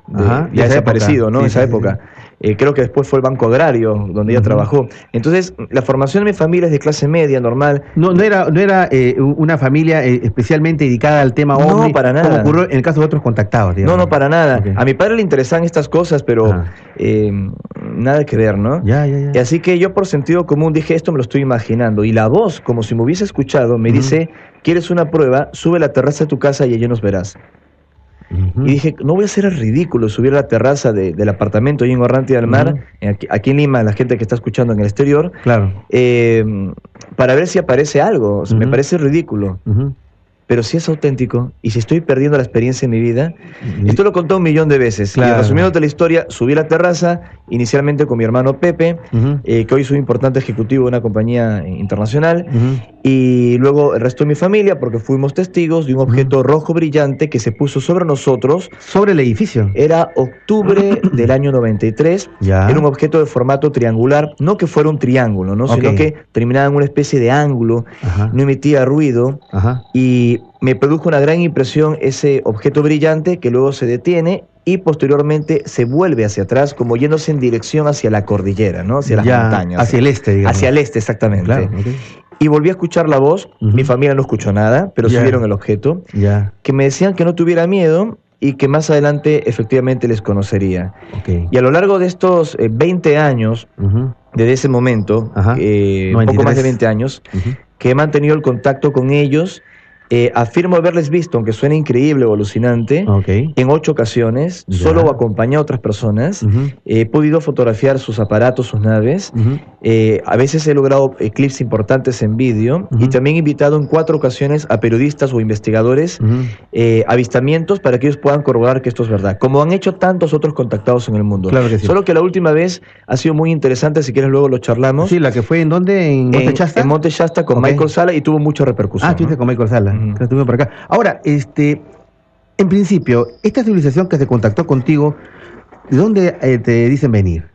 ya desaparecido, ¿no? En esa época. Eh, creo que después fue el Banco Agrario, donde ella trabajó. Entonces, la formación de mi familia es de clase media, normal. No, no era, no era eh, una familia especialmente dedicada al tema OVNI, no, para nada. como ocurrió en el caso de otros contactados. No, no, para nada. A mi padre le interesaban estas cosas, pero ah. nada que ver, ¿no? Ya, ya, ya. Y así que yo por sentido común dije, esto me lo estoy imaginando. Y la voz, como si me hubiese escuchado, me dice ¿Quieres una prueba? Sube a la terraza de tu casa y allí nos verás. Y dije, no voy a el ridículo, subir a la terraza del apartamento ahí en Orrantia del Mar, aquí, en Lima, la gente que está escuchando en el exterior, claro. Eh, para ver si aparece algo. Me parece ridículo pero si es auténtico y si estoy perdiendo la experiencia en mi vida, esto lo contó un millón de veces. Y resumiéndote la historia, subí a la terraza, inicialmente con mi hermano Pepe, eh, que hoy es un importante ejecutivo de una compañía internacional, y luego el resto de mi familia, porque fuimos testigos de un objeto rojo brillante que se puso sobre nosotros. ¿Sobre el edificio? Era octubre del año 93. Era un objeto de formato triangular, no que fuera un triángulo, ¿no? sino que terminaba en una especie de ángulo, no emitía ruido, y me produjo una gran impresión ese objeto brillante que luego se detiene y posteriormente se vuelve hacia atrás como yéndose en dirección hacia la cordillera, ¿no? Hacia las montañas. Hacia el este, digamos. Hacia el este, exactamente. Y volví a escuchar la voz, mi familia no escuchó nada, pero sí vieron el objeto, que me decían que no tuviera miedo y que más adelante efectivamente les conocería. Y a lo largo de estos 20 eh, años, desde ese momento, eh, poco más de 20 años, que he mantenido el contacto con ellos eh, afirmo haberles visto, aunque suene increíble o alucinante, en ocho ocasiones, solo o acompañado a otras personas. He podido fotografiar sus aparatos, sus naves. Eh, a veces he logrado clips importantes en vídeo. Y también he invitado en cuatro ocasiones a periodistas o investigadores eh, avistamientos para que ellos puedan corroborar que esto es verdad, como han hecho tantos otros contactados en el mundo. Solo que la última vez ha sido muy interesante, si quieres luego lo charlamos. Sí, la que fue en dónde, en Monte En Monte Shasta con Michael Sala y tuvo mucha repercusión. Ah, estuviste con Michael Sala por acá. Ahora, este, en principio, esta civilización que se contactó contigo, ¿de dónde eh, te dicen venir?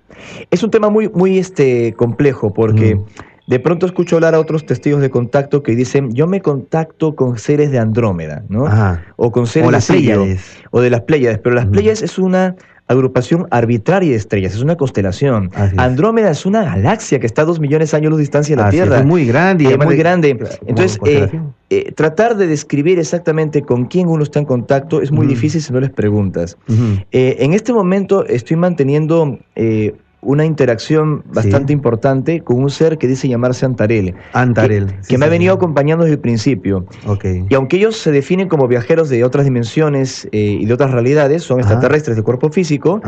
Es un tema muy, muy este, complejo porque de pronto escucho hablar a otros testigos de contacto que dicen, yo me contacto con seres de Andrómeda, ¿no? O con seres o las de O de las Pléyades, pero las Pléyades es una agrupación arbitraria de estrellas, es una constelación. Andrómeda es una galaxia que está a dos millones de años luz de distancia de la Tierra. Es muy grande. es muy grande. Entonces, eh, eh, tratar de describir exactamente con quién uno está en contacto es muy difícil si no les preguntas. Eh, en este momento estoy manteniendo una interacción bastante importante con un ser que dice llamarse Antarel. Antarel. Que, me ha venido acompañando desde el principio. Okay. Y aunque ellos se definen como viajeros de otras dimensiones eh, y de otras realidades, son extraterrestres de cuerpo físico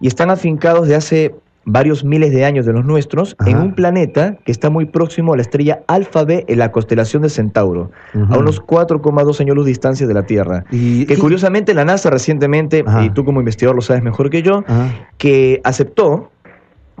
y están afincados de hace varios miles de años de los nuestros en un planeta que está muy próximo a la estrella Alfa B en la constelación de Centauro, a unos 4,2 años luz de distancia de la Tierra. Y, que curiosamente la NASA recientemente, y tú como investigador lo sabes mejor que yo, que aceptó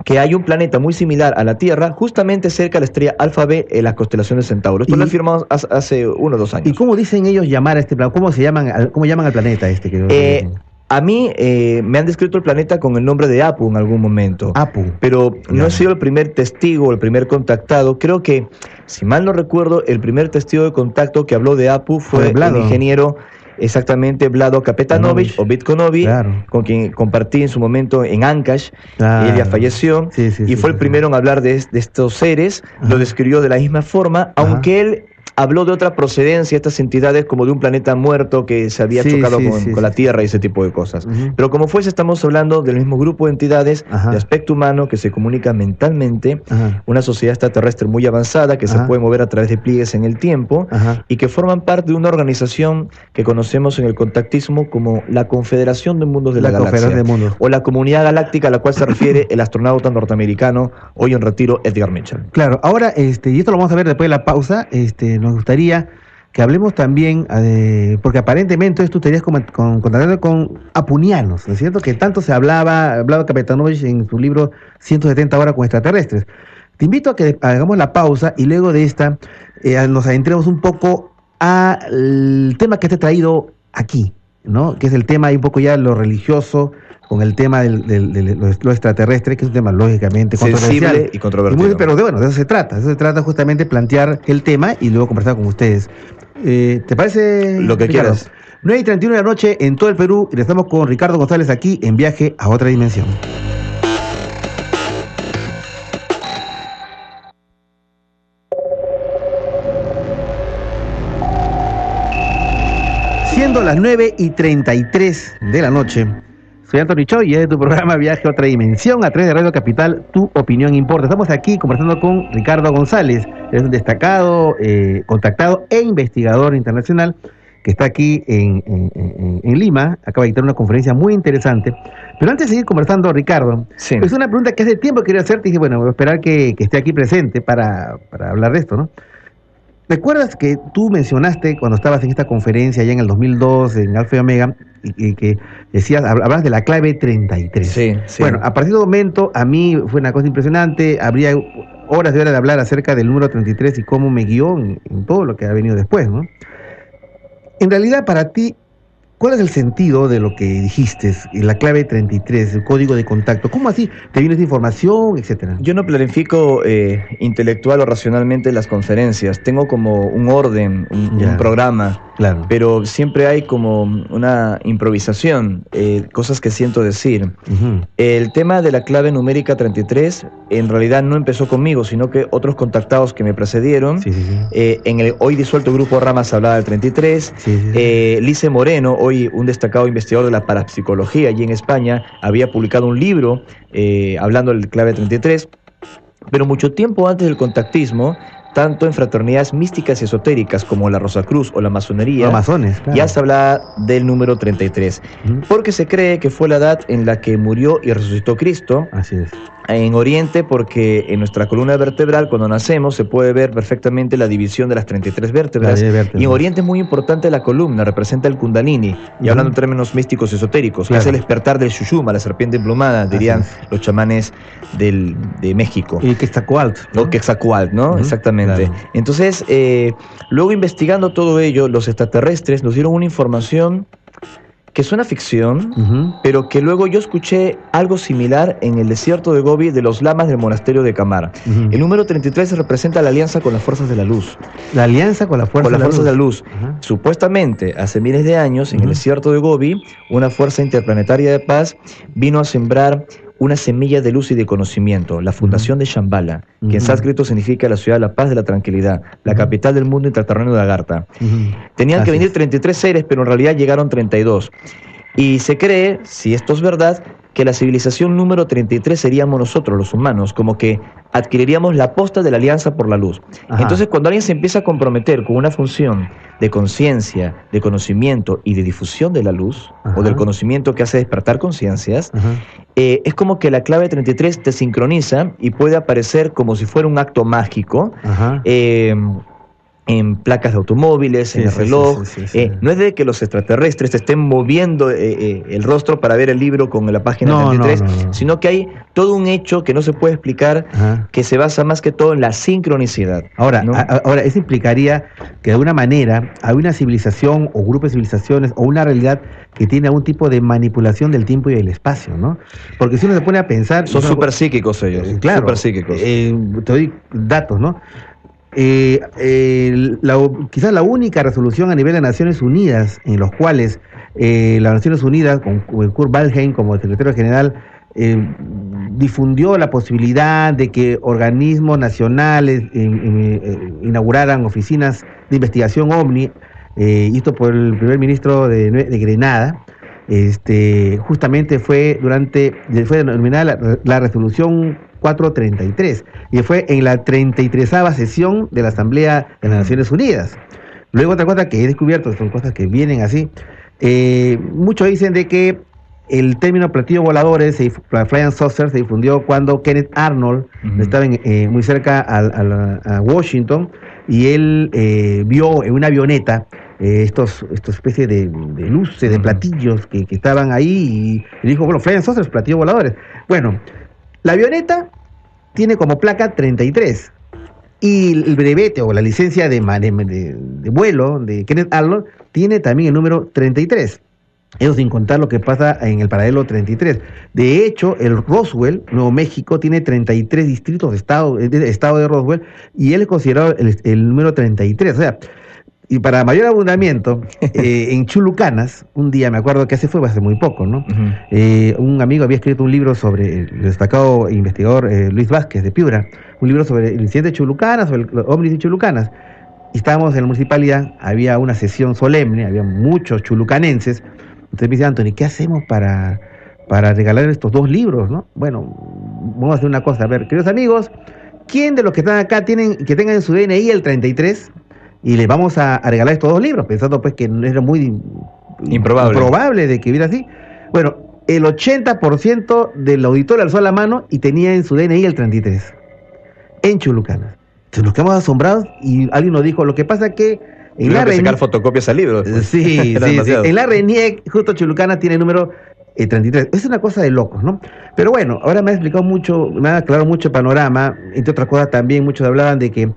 que hay un planeta muy similar a la Tierra, justamente cerca de la estrella Alfa B en la constelación de Centauro. Esto lo firmamos hace uno o dos años. ¿Y cómo dicen ellos llamar a este planeta? ¿Cómo se llaman, cómo llaman al planeta este? Que eh, a mí eh, me han descrito el planeta con el nombre de Apu en algún momento. Apu. Pero no he sido el primer testigo, el primer contactado. Creo que, si mal no recuerdo, el primer testigo de contacto que habló de Apu fue el ingeniero exactamente Vlado Kapetanovich o Bitkonovi, con quien compartí en su momento en Ancash, y ella falleció, y fue el primero en hablar de, estos seres, lo describió de la misma forma, aunque él habló de otra procedencia, estas entidades como de un planeta muerto que se había chocado con, la Tierra y ese tipo de cosas. Pero como fuese, estamos hablando del mismo grupo de entidades de aspecto humano que se comunica mentalmente, una sociedad extraterrestre muy avanzada que se puede mover a través de pliegues en el tiempo y que forman parte de una organización que conocemos en el contactismo como la Confederación de Mundos de la, Galaxia o la Comunidad Galáctica a la cual se refiere el astronauta norteamericano hoy en retiro Edgar Mitchell. Claro, ahora, este, y esto lo vamos a ver después de la pausa, este, nos gustaría que hablemos también, eh, porque aparentemente esto estarías con, con, con, apunianos, ¿no es cierto? Que tanto se hablaba, hablaba Capetanovich en su libro 170 horas con extraterrestres. Te invito a que hagamos la pausa y luego de esta eh, nos adentremos un poco al tema que te he traído aquí, ¿no? Que es el tema y un poco ya lo religioso, con el tema de lo, extraterrestre, que es un tema lógicamente controversial. y controvertido. pero de, bueno, de eso se trata. De eso se trata justamente plantear el tema y luego conversar con ustedes. Eh, ¿Te parece? Lo que quieras. 9 y 31 de la noche en todo el Perú y estamos con Ricardo González aquí en Viaje a otra dimensión. Siendo las 9 y 33 de la noche, soy Antonio Choi y es de tu programa Viaje a otra dimensión a través de Radio Capital, tu opinión importa. Estamos aquí conversando con Ricardo González, es un destacado, eh, contactado e investigador internacional que está aquí en, Lima, acaba de dictar una conferencia muy interesante. Pero antes de seguir conversando, Ricardo, es una pregunta que hace tiempo quería hacerte y dije, bueno, voy a esperar que, esté aquí presente para, para hablar de esto, ¿no? ¿Recuerdas que tú mencionaste cuando estabas en esta conferencia allá en el 2002 en Alfa y Omega y, que decías, hablabas de la clave 33? Sí, sí. Bueno, a partir de momento a mí fue una cosa impresionante, habría horas de horas de hablar acerca del número 33 y cómo me guió en, en todo lo que ha venido después, ¿no? En realidad para ti, ¿Cuál es el sentido de lo que dijiste? La clave 33, el código de contacto. ¿Cómo así te viene esa información, etcétera? Yo no planifico eh, intelectual o racionalmente las conferencias. Tengo como un orden, un, programa. Claro. Pero siempre hay como una improvisación, eh, cosas que siento decir. El tema de la clave numérica 33 en realidad no empezó conmigo, sino que otros contactados que me precedieron. Eh, en el hoy disuelto grupo Ramas hablaba del 33. Lice Moreno, hoy un destacado investigador de la parapsicología allí en España, había publicado un libro eh, hablando del clave 33, pero mucho tiempo antes del contactismo, tanto en fraternidades místicas y esotéricas como la Cruz o la masonería, ya se habla del número 33, porque se cree que fue la edad en la que murió y resucitó Cristo. Así es en Oriente porque en nuestra columna vertebral cuando nacemos se puede ver perfectamente la división de las 33 vértebras. Y en Oriente es muy importante la columna, representa el kundalini, y hablando en términos místicos esotéricos, que es el despertar del Shushuma, la serpiente emplumada, dirían los chamanes del, de México. Y Quetzalcoatl. ¿no? ¿no? Exactamente. Entonces, eh, luego investigando todo ello, los extraterrestres nos dieron una información que suena ficción, pero que luego yo escuché algo similar en el desierto de Gobi de los lamas del monasterio de Camara. El número 33 representa la alianza con las fuerzas de la luz. La alianza con, las fuerzas, de, la de la luz. Supuestamente, hace miles de años, en el desierto de Gobi, una fuerza interplanetaria de paz vino a sembrar una semilla de luz y de conocimiento, la fundación de Shambhala, que en sánscrito significa la ciudad de la paz, de la tranquilidad, la capital del mundo intraterreno de Agartha. Tenían que venir 33 seres, pero en realidad llegaron 32. Y se cree, si esto es verdad, que la civilización número 33 seríamos nosotros, los humanos, como que adquiriríamos la posta de la alianza por la luz. Entonces, cuando alguien se empieza a comprometer con una función de conciencia, de conocimiento y de difusión de la luz, o del conocimiento que hace despertar conciencias, eh, es como que la clave 33 te sincroniza y puede aparecer como si fuera un acto mágico. Eh, en placas de automóviles, en el reloj. Eh, no es de que los extraterrestres estén moviendo eh, eh, el rostro para ver el libro con la página 33, sino que hay todo un hecho que no se puede explicar, que se basa más que todo en la sincronicidad. Ahora, ahora, eso implicaría que de alguna manera hay una civilización o grupo de civilizaciones o una realidad que tiene algún tipo de manipulación del tiempo y del espacio, ¿no? Porque si uno se pone a pensar... Son súper psíquicos ellos, claro, super psíquicos. te doy datos, ¿no? Eh, quizás la única resolución a nivel de Naciones Unidas en los cuales eh, las Naciones Unidas, con, Kurt Waldheim como secretario general, eh, difundió la posibilidad de que organismos nacionales eh, inauguraran oficinas de investigación OVNI, esto por el primer ministro de, Grenada, este, justamente fue durante, fue denominada la resolución 433 y fue en la 33 sesión de la Asamblea de las Naciones Unidas. Luego otra cosa que he descubierto, son cosas que vienen así, eh, muchos dicen de que el término platillo voladores, Flying Saucer, se difundió cuando Kenneth Arnold estaba eh, muy cerca a, Washington y él eh, vio en una avioneta estos, estos especies de, luces, de platillos que, estaban ahí y, dijo, bueno, Flying Saucers, platillos voladores. Bueno, la avioneta tiene como placa 33 y el brevete o la licencia de, de, vuelo de Kenneth Arnold tiene también el número 33. Eso sin contar lo que pasa en el paralelo 33. De hecho, el Roswell, Nuevo México, tiene 33 distritos de estado, de estado de Roswell y él es considerado el, el número 33. O sea, y para mayor abundamiento, eh, en Chulucanas, un día, me acuerdo que hace fue hace muy poco, ¿no? Eh, un amigo había escrito un libro sobre el destacado investigador eh, Luis Vázquez de Piura, un libro sobre el incidente de Chulucanas, sobre los ovnis de Chulucanas. Y estábamos en la municipalidad, había una sesión solemne, había muchos chulucanenses. Entonces me dice, Anthony, ¿qué hacemos para, para regalar estos dos libros, no? Bueno, vamos a hacer una cosa. A ver, queridos amigos, ¿quién de los que están acá tienen que tengan en su DNI el 33? Y les vamos a, regalar estos dos libros, pensando pues que era muy improbable, de que hubiera así. Bueno, el 80% del auditorio alzó la mano y tenía en su DNI el 33, en Chulucanas. Entonces nos quedamos asombrados y alguien nos dijo, lo que pasa que en la sacar fotocopias al libro. Sí, sí, sí, En la RENIEC, justo Chulucana tiene el número 33. Eh, es una cosa de locos, ¿no? Pero bueno, ahora me ha explicado mucho, me ha aclarado mucho el panorama. Entre otras cosas también muchos hablaban de que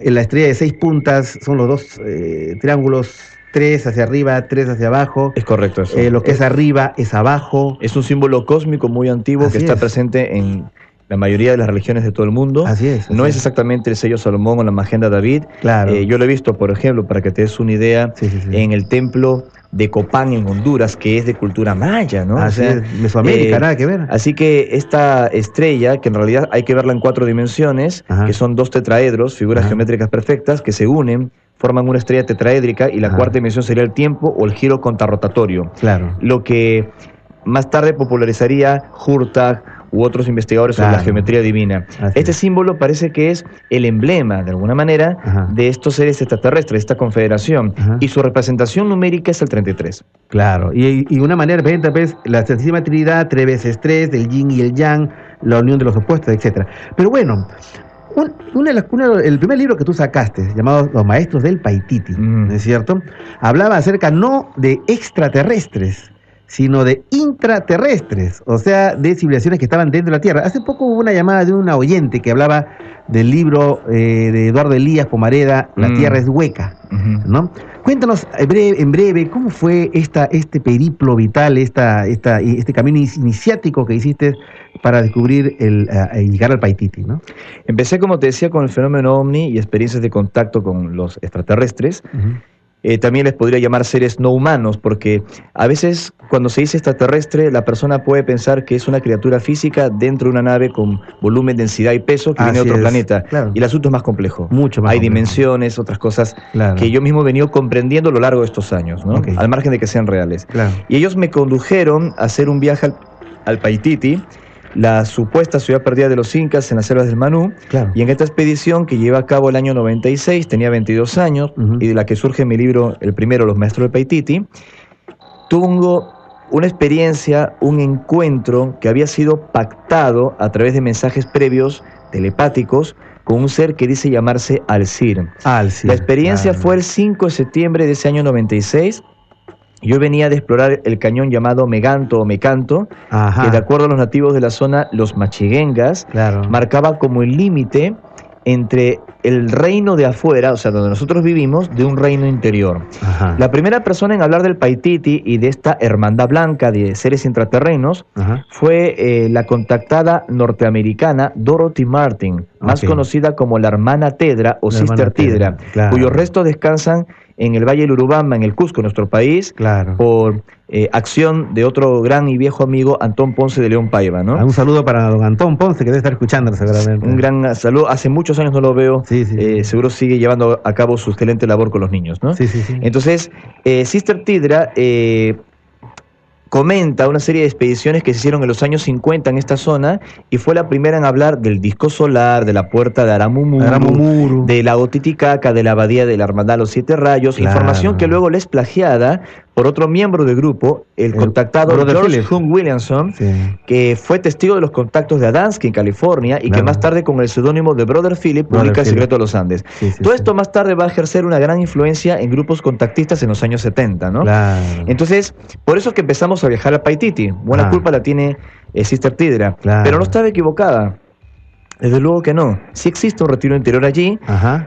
en la estrella de seis puntas son los dos eh, triángulos, tres hacia arriba, tres hacia abajo. Es correcto eso. Eh, lo que es, arriba es abajo. Es un símbolo cósmico muy antiguo que está presente en la mayoría de las religiones de todo el mundo. Así es. no es, exactamente el sello Salomón o la magenda David. Claro. Eh, yo lo he visto, por ejemplo, para que te des una idea, en el templo de Copán en Honduras, que es de cultura maya, ¿no? Así es, Mesoamérica, nada que ver. Así que esta estrella, que en realidad hay que verla en cuatro dimensiones, que son dos tetraedros, figuras geométricas perfectas, que se unen, forman una estrella tetraédrica y la cuarta dimensión sería el tiempo o el giro contrarrotatorio. Claro. Lo que más tarde popularizaría Hurtag u otros investigadores sobre la geometría divina. este símbolo parece que es el emblema, de alguna manera, de estos seres extraterrestres, esta confederación, y su representación numérica es el 33. Claro, y, y una manera, pues, la Santísima Trinidad, tres veces tres, del yin y el yang, la unión de los opuestos, etcétera. Pero bueno, una el primer libro que tú sacaste, llamado Los Maestros del Paititi, ¿no es cierto? Hablaba acerca no de extraterrestres, sino de intraterrestres, o sea, de civilizaciones que estaban dentro de la Tierra. Hace poco hubo una llamada de una oyente que hablaba del libro eh, de Eduardo Elías Pomareda, La mm. Tierra es hueca, ¿no? Cuéntanos en breve, cómo fue esta, este periplo vital, esta, esta, este camino iniciático que hiciste para descubrir el llegar al Paititi, ¿no? Empecé, como te decía, con el fenómeno OVNI y experiencias de contacto con los extraterrestres. Eh, también les podría llamar seres no humanos, porque a veces cuando se dice extraterrestre, la persona puede pensar que es una criatura física dentro de una nave con volumen, densidad y peso que viene de otro planeta. Y el asunto es más complejo. Mucho más Hay dimensiones, otras cosas que yo mismo he venido comprendiendo a lo largo de estos años, ¿no? al margen de que sean reales. Y ellos me condujeron a hacer un viaje al, al Paititi la supuesta ciudad perdida de los incas en las selvas del Manú. Y en esta expedición que lleva a cabo el año 96, tenía 22 años, y de la que surge mi libro, el primero, Los Maestros de Paititi, tuvo una experiencia, un encuentro que había sido pactado a través de mensajes previos telepáticos con un ser que dice llamarse Alcir. Alcir la experiencia fue el 5 de septiembre de ese año 96 yo venía de explorar el cañón llamado Meganto o Mecanto, que de acuerdo a los nativos de la zona, los machiguengas, marcaba como el límite entre el reino de afuera, o sea, donde nosotros vivimos, de un reino interior. La primera persona en hablar del Paititi y de esta hermandad blanca de seres intraterrenos fue eh, la contactada norteamericana Dorothy Martin, más conocida como la hermana Tedra o Sister Tidra, cuyos restos descansan en el Valle del Urubamba, en el Cusco, nuestro país, claro. por eh, acción de otro gran y viejo amigo, Antón Ponce de León Paiva. ¿no? Un saludo para don Antón Ponce, que debe estar escuchando seguramente. Un gran saludo. Hace muchos años no lo veo. Eh, seguro sigue llevando a cabo su excelente labor con los niños. ¿no? Sí, sí, sí. Entonces, eh, Sister Tidra comenta una serie de expediciones que se hicieron en los años 50 en esta zona y fue la primera en hablar del disco solar, de la puerta de Aramumuru, de la Titicaca, de la abadía de la Hermandad Los Siete Rayos, información que luego les plagiada por otro miembro del grupo, el, contactado George Hung Williamson, que fue testigo de los contactos de Adansky en California y que más tarde con el seudónimo de Brother Philip publica El secreto de los Andes. Todo esto más tarde va a ejercer una gran influencia en grupos contactistas en los años 70, ¿no? Entonces, por eso es que empezamos a viajar a Paititi. Buena culpa la tiene eh, Sister Tidra, pero no estaba equivocada. Desde luego que no. Sí existe un retiro interior allí.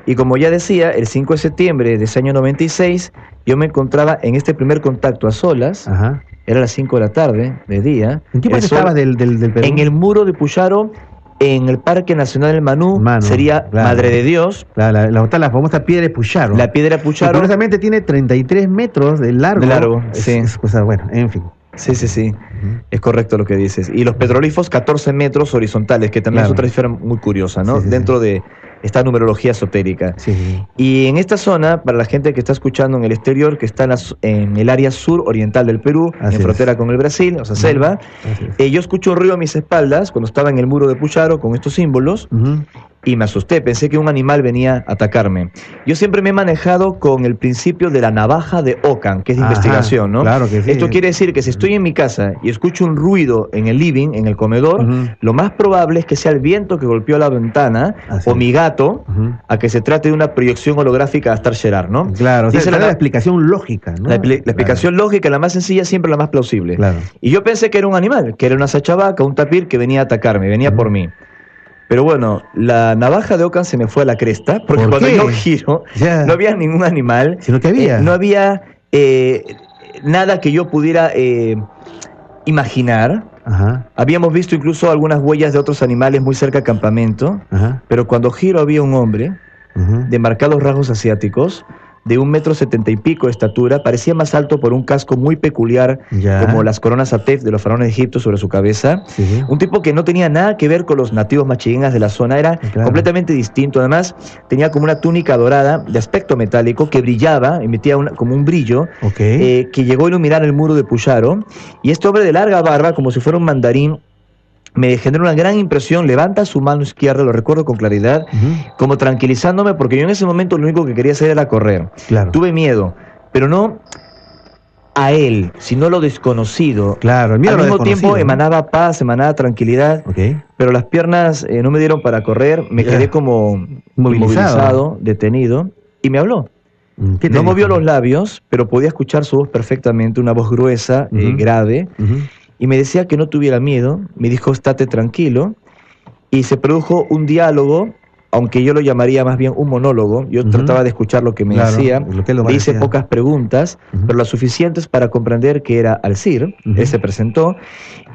Y como ya decía, el 5 de septiembre de ese año 96, yo me encontraba en este primer contacto a solas. Ajá. Era las 5 de la tarde, de día. ¿En qué parte estabas del, del, Perú? En el muro de Puyaro, en el Parque Nacional del Manú, sería Madre de Dios. La, la, la, famosa piedra de Puyaro. La piedra de Puyaro. curiosamente tiene 33 metros de largo. De largo, sí. bueno, en fin. Sí, sí, sí. Es correcto lo que dices. Y los petrolíferos 14 metros horizontales, que también es otra cifra muy curiosa, ¿no? Dentro de esta numerología esotérica. Y en esta zona, para la gente que está escuchando en el exterior, que está en, el área sur oriental del Perú, en frontera con el Brasil, o sea, selva, eh, yo escucho un ruido a mis espaldas cuando estaba en el muro de Pucharo con estos símbolos y me asusté, pensé que un animal venía a atacarme. Yo siempre me he manejado con el principio de la navaja de Ocan, que es de investigación, ¿no? Claro que sí. Esto quiere decir que si estoy en mi casa y escucho un ruido en el living, en el comedor, lo más probable es que sea el viento que golpeó la ventana o mi gato, a que se trate de una proyección holográfica a Star Gerard, ¿no? Claro, esa es la, explicación lógica, ¿no? La, explicación lógica, la más sencilla, siempre la más plausible. Claro. Y yo pensé que era un animal, que era una sachavaca, un tapir que venía a atacarme, venía por mí. Pero bueno, la navaja de Ocan se me fue a la cresta, porque cuando yo giro, no había ningún animal. Sino que había. Eh, no había eh, nada que yo pudiera eh, imaginar. Habíamos visto incluso algunas huellas de otros animales muy cerca del campamento, pero cuando giro había un hombre de marcados rasgos asiáticos, de un metro setenta y pico de estatura, parecía más alto por un casco muy peculiar, como las coronas Atef de los faraones de Egipto sobre su cabeza. Un tipo que no tenía nada que ver con los nativos machiguengas de la zona, era completamente distinto. Además, tenía como una túnica dorada de aspecto metálico que brillaba, emitía como un brillo, eh, que llegó a iluminar el muro de Puyaro. Y este hombre de larga barba, como si fuera un mandarín, me generó una gran impresión, levanta su mano izquierda, lo recuerdo con claridad, como tranquilizándome, porque yo en ese momento lo único que quería hacer era correr. Tuve miedo, pero no a él, sino lo desconocido. Claro, el miedo Al mismo tiempo emanaba paz, emanaba tranquilidad, pero las piernas eh, no me dieron para correr, me quedé como movilizado. detenido, y me habló. Mm, no movió los labios, pero podía escuchar su voz perfectamente, una voz gruesa, eh, grave, y me decía que no tuviera miedo, me dijo, estate tranquilo, y se produjo un diálogo aunque yo lo llamaría más bien un monólogo, yo trataba de escuchar lo que me decía, le hice pocas preguntas, pero las suficientes para comprender que era Alcir, él se presentó,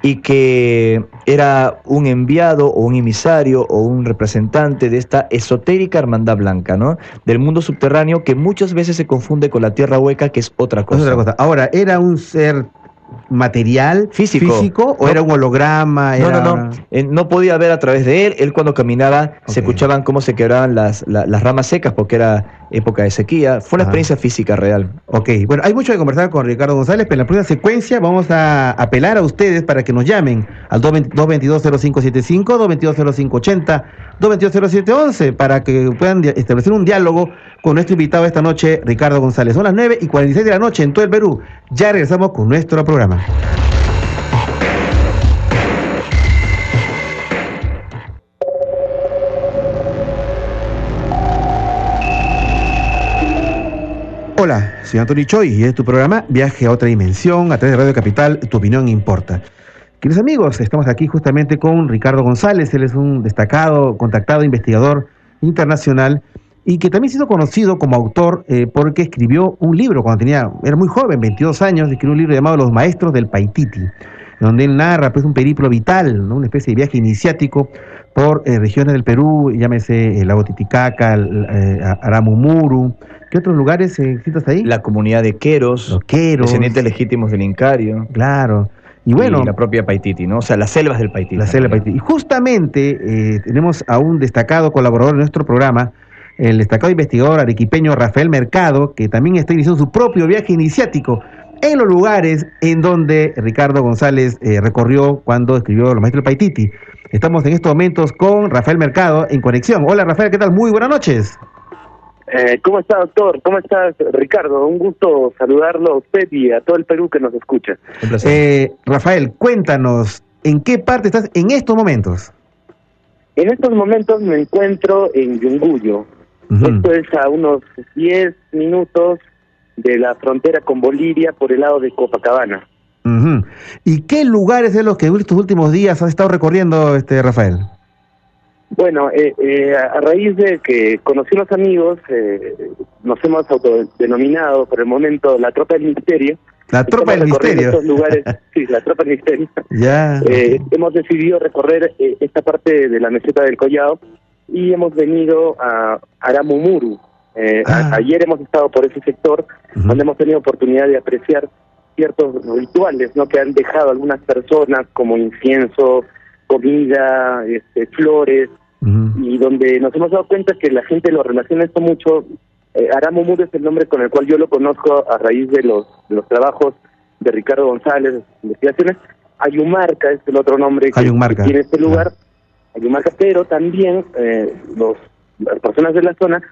y que era un enviado o un emisario o un representante de esta esotérica hermandad blanca, ¿no? Del mundo subterráneo que muchas veces se confunde con la tierra hueca, que es otra cosa. otra cosa. Ahora, era un ser material físico, o era un holograma no no no. eh, no podía ver a través de él. Él cuando caminaba se escuchaban cómo se quebraban las, las, ramas secas porque era época de sequía fue una experiencia física real ok bueno hay mucho que conversar con Ricardo González pero en la próxima secuencia vamos a apelar a ustedes para que nos llamen al 222-0575 222-0580 222-0711 para que puedan establecer un diálogo con nuestro invitado esta noche, Ricardo González. Son las 9 y 46 de la noche en todo el Perú. Ya regresamos con nuestro programa. Hola, soy Antonio Choi y es tu programa Viaje a otra dimensión a través de Radio Capital, tu opinión importa. Queridos amigos, estamos aquí justamente con Ricardo González, él es un destacado, contactado investigador internacional y que también se hizo conocido como autor eh, porque escribió un libro cuando tenía, era muy joven, 22 años, escribió un libro llamado Los Maestros del Paititi, donde él narra pues un periplo vital, una especie de viaje iniciático por eh, regiones del Perú, llámese el lago Titicaca, eh, Aramumuru, ¿qué otros lugares citas ahí? La comunidad de Queros, los Queros, descendientes legítimos del Incario. Claro. Y bueno, la propia Paititi, ¿no? O sea, las selvas del Paititi. La selva Paititi. Y justamente tenemos a un destacado colaborador en nuestro programa, el destacado investigador arequipeño Rafael Mercado, que también está iniciando su propio viaje iniciático en los lugares en donde Ricardo González eh, recorrió cuando escribió Los Maestros del Paititi. Estamos en estos momentos con Rafael Mercado en conexión. Hola Rafael, ¿qué tal? Muy buenas noches. Eh, ¿Cómo está, doctor? ¿Cómo estás, Ricardo? Un gusto saludarlo a usted y a todo el Perú que nos escucha. Eh, Rafael, cuéntanos, ¿en qué parte estás en estos momentos? En estos momentos me encuentro en Yunguyo, esto es a unos 10 minutos de la frontera con Bolivia por el lado de Copacabana. ¿Y qué lugares de los que estos últimos días has estado recorriendo, este Rafael? Bueno, eh, eh, a raíz de que conocí a los amigos, eh, nos hemos autodenominado por el momento la Tropa del Misterio. La Tropa del Misterio. Estos lugares, sí, la Tropa del Misterio. Ya. hemos decidido recorrer esta parte de la meseta del Collado y hemos venido a Aramumuru. Eh, ah. ayer hemos estado por ese sector, donde hemos tenido oportunidad de apreciar ciertos rituales ¿no? que han dejado algunas personas, como incienso, comida, este, flores, y donde nos hemos dado cuenta que la gente lo relaciona esto mucho. Eh, Aramumuru es el nombre con el cual yo lo conozco a raíz de los, de los trabajos de Ricardo González, investigaciones. Ayumarca es el otro nombre que, tiene este lugar pero también eh, los, las personas de la zona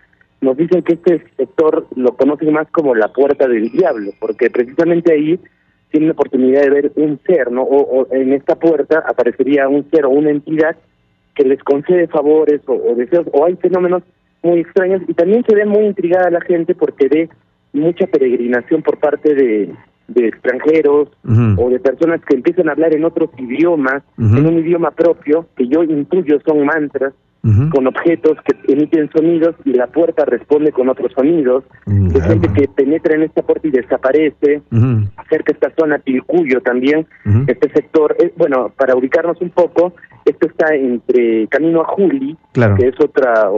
nos dicen que este sector lo conocen más como la puerta del diablo, porque precisamente ahí tienen la oportunidad de ver un ser, ¿no? O, en esta puerta aparecería un ser o una entidad que les concede favores o, o, deseos, o hay fenómenos muy extraños, y también se ve muy intrigada la gente porque ve mucha peregrinación por parte de, de extranjeros o de personas que empiezan a hablar en otros idiomas, en un idioma propio, que yo intuyo son mantras, con objetos que emiten sonidos y la puerta responde con otros sonidos, de gente que penetra en esta puerta y desaparece, acerca de esta zona Pilcuyo también, este sector, es, bueno, para ubicarnos un poco, esto está entre Camino a Juli, que es otra,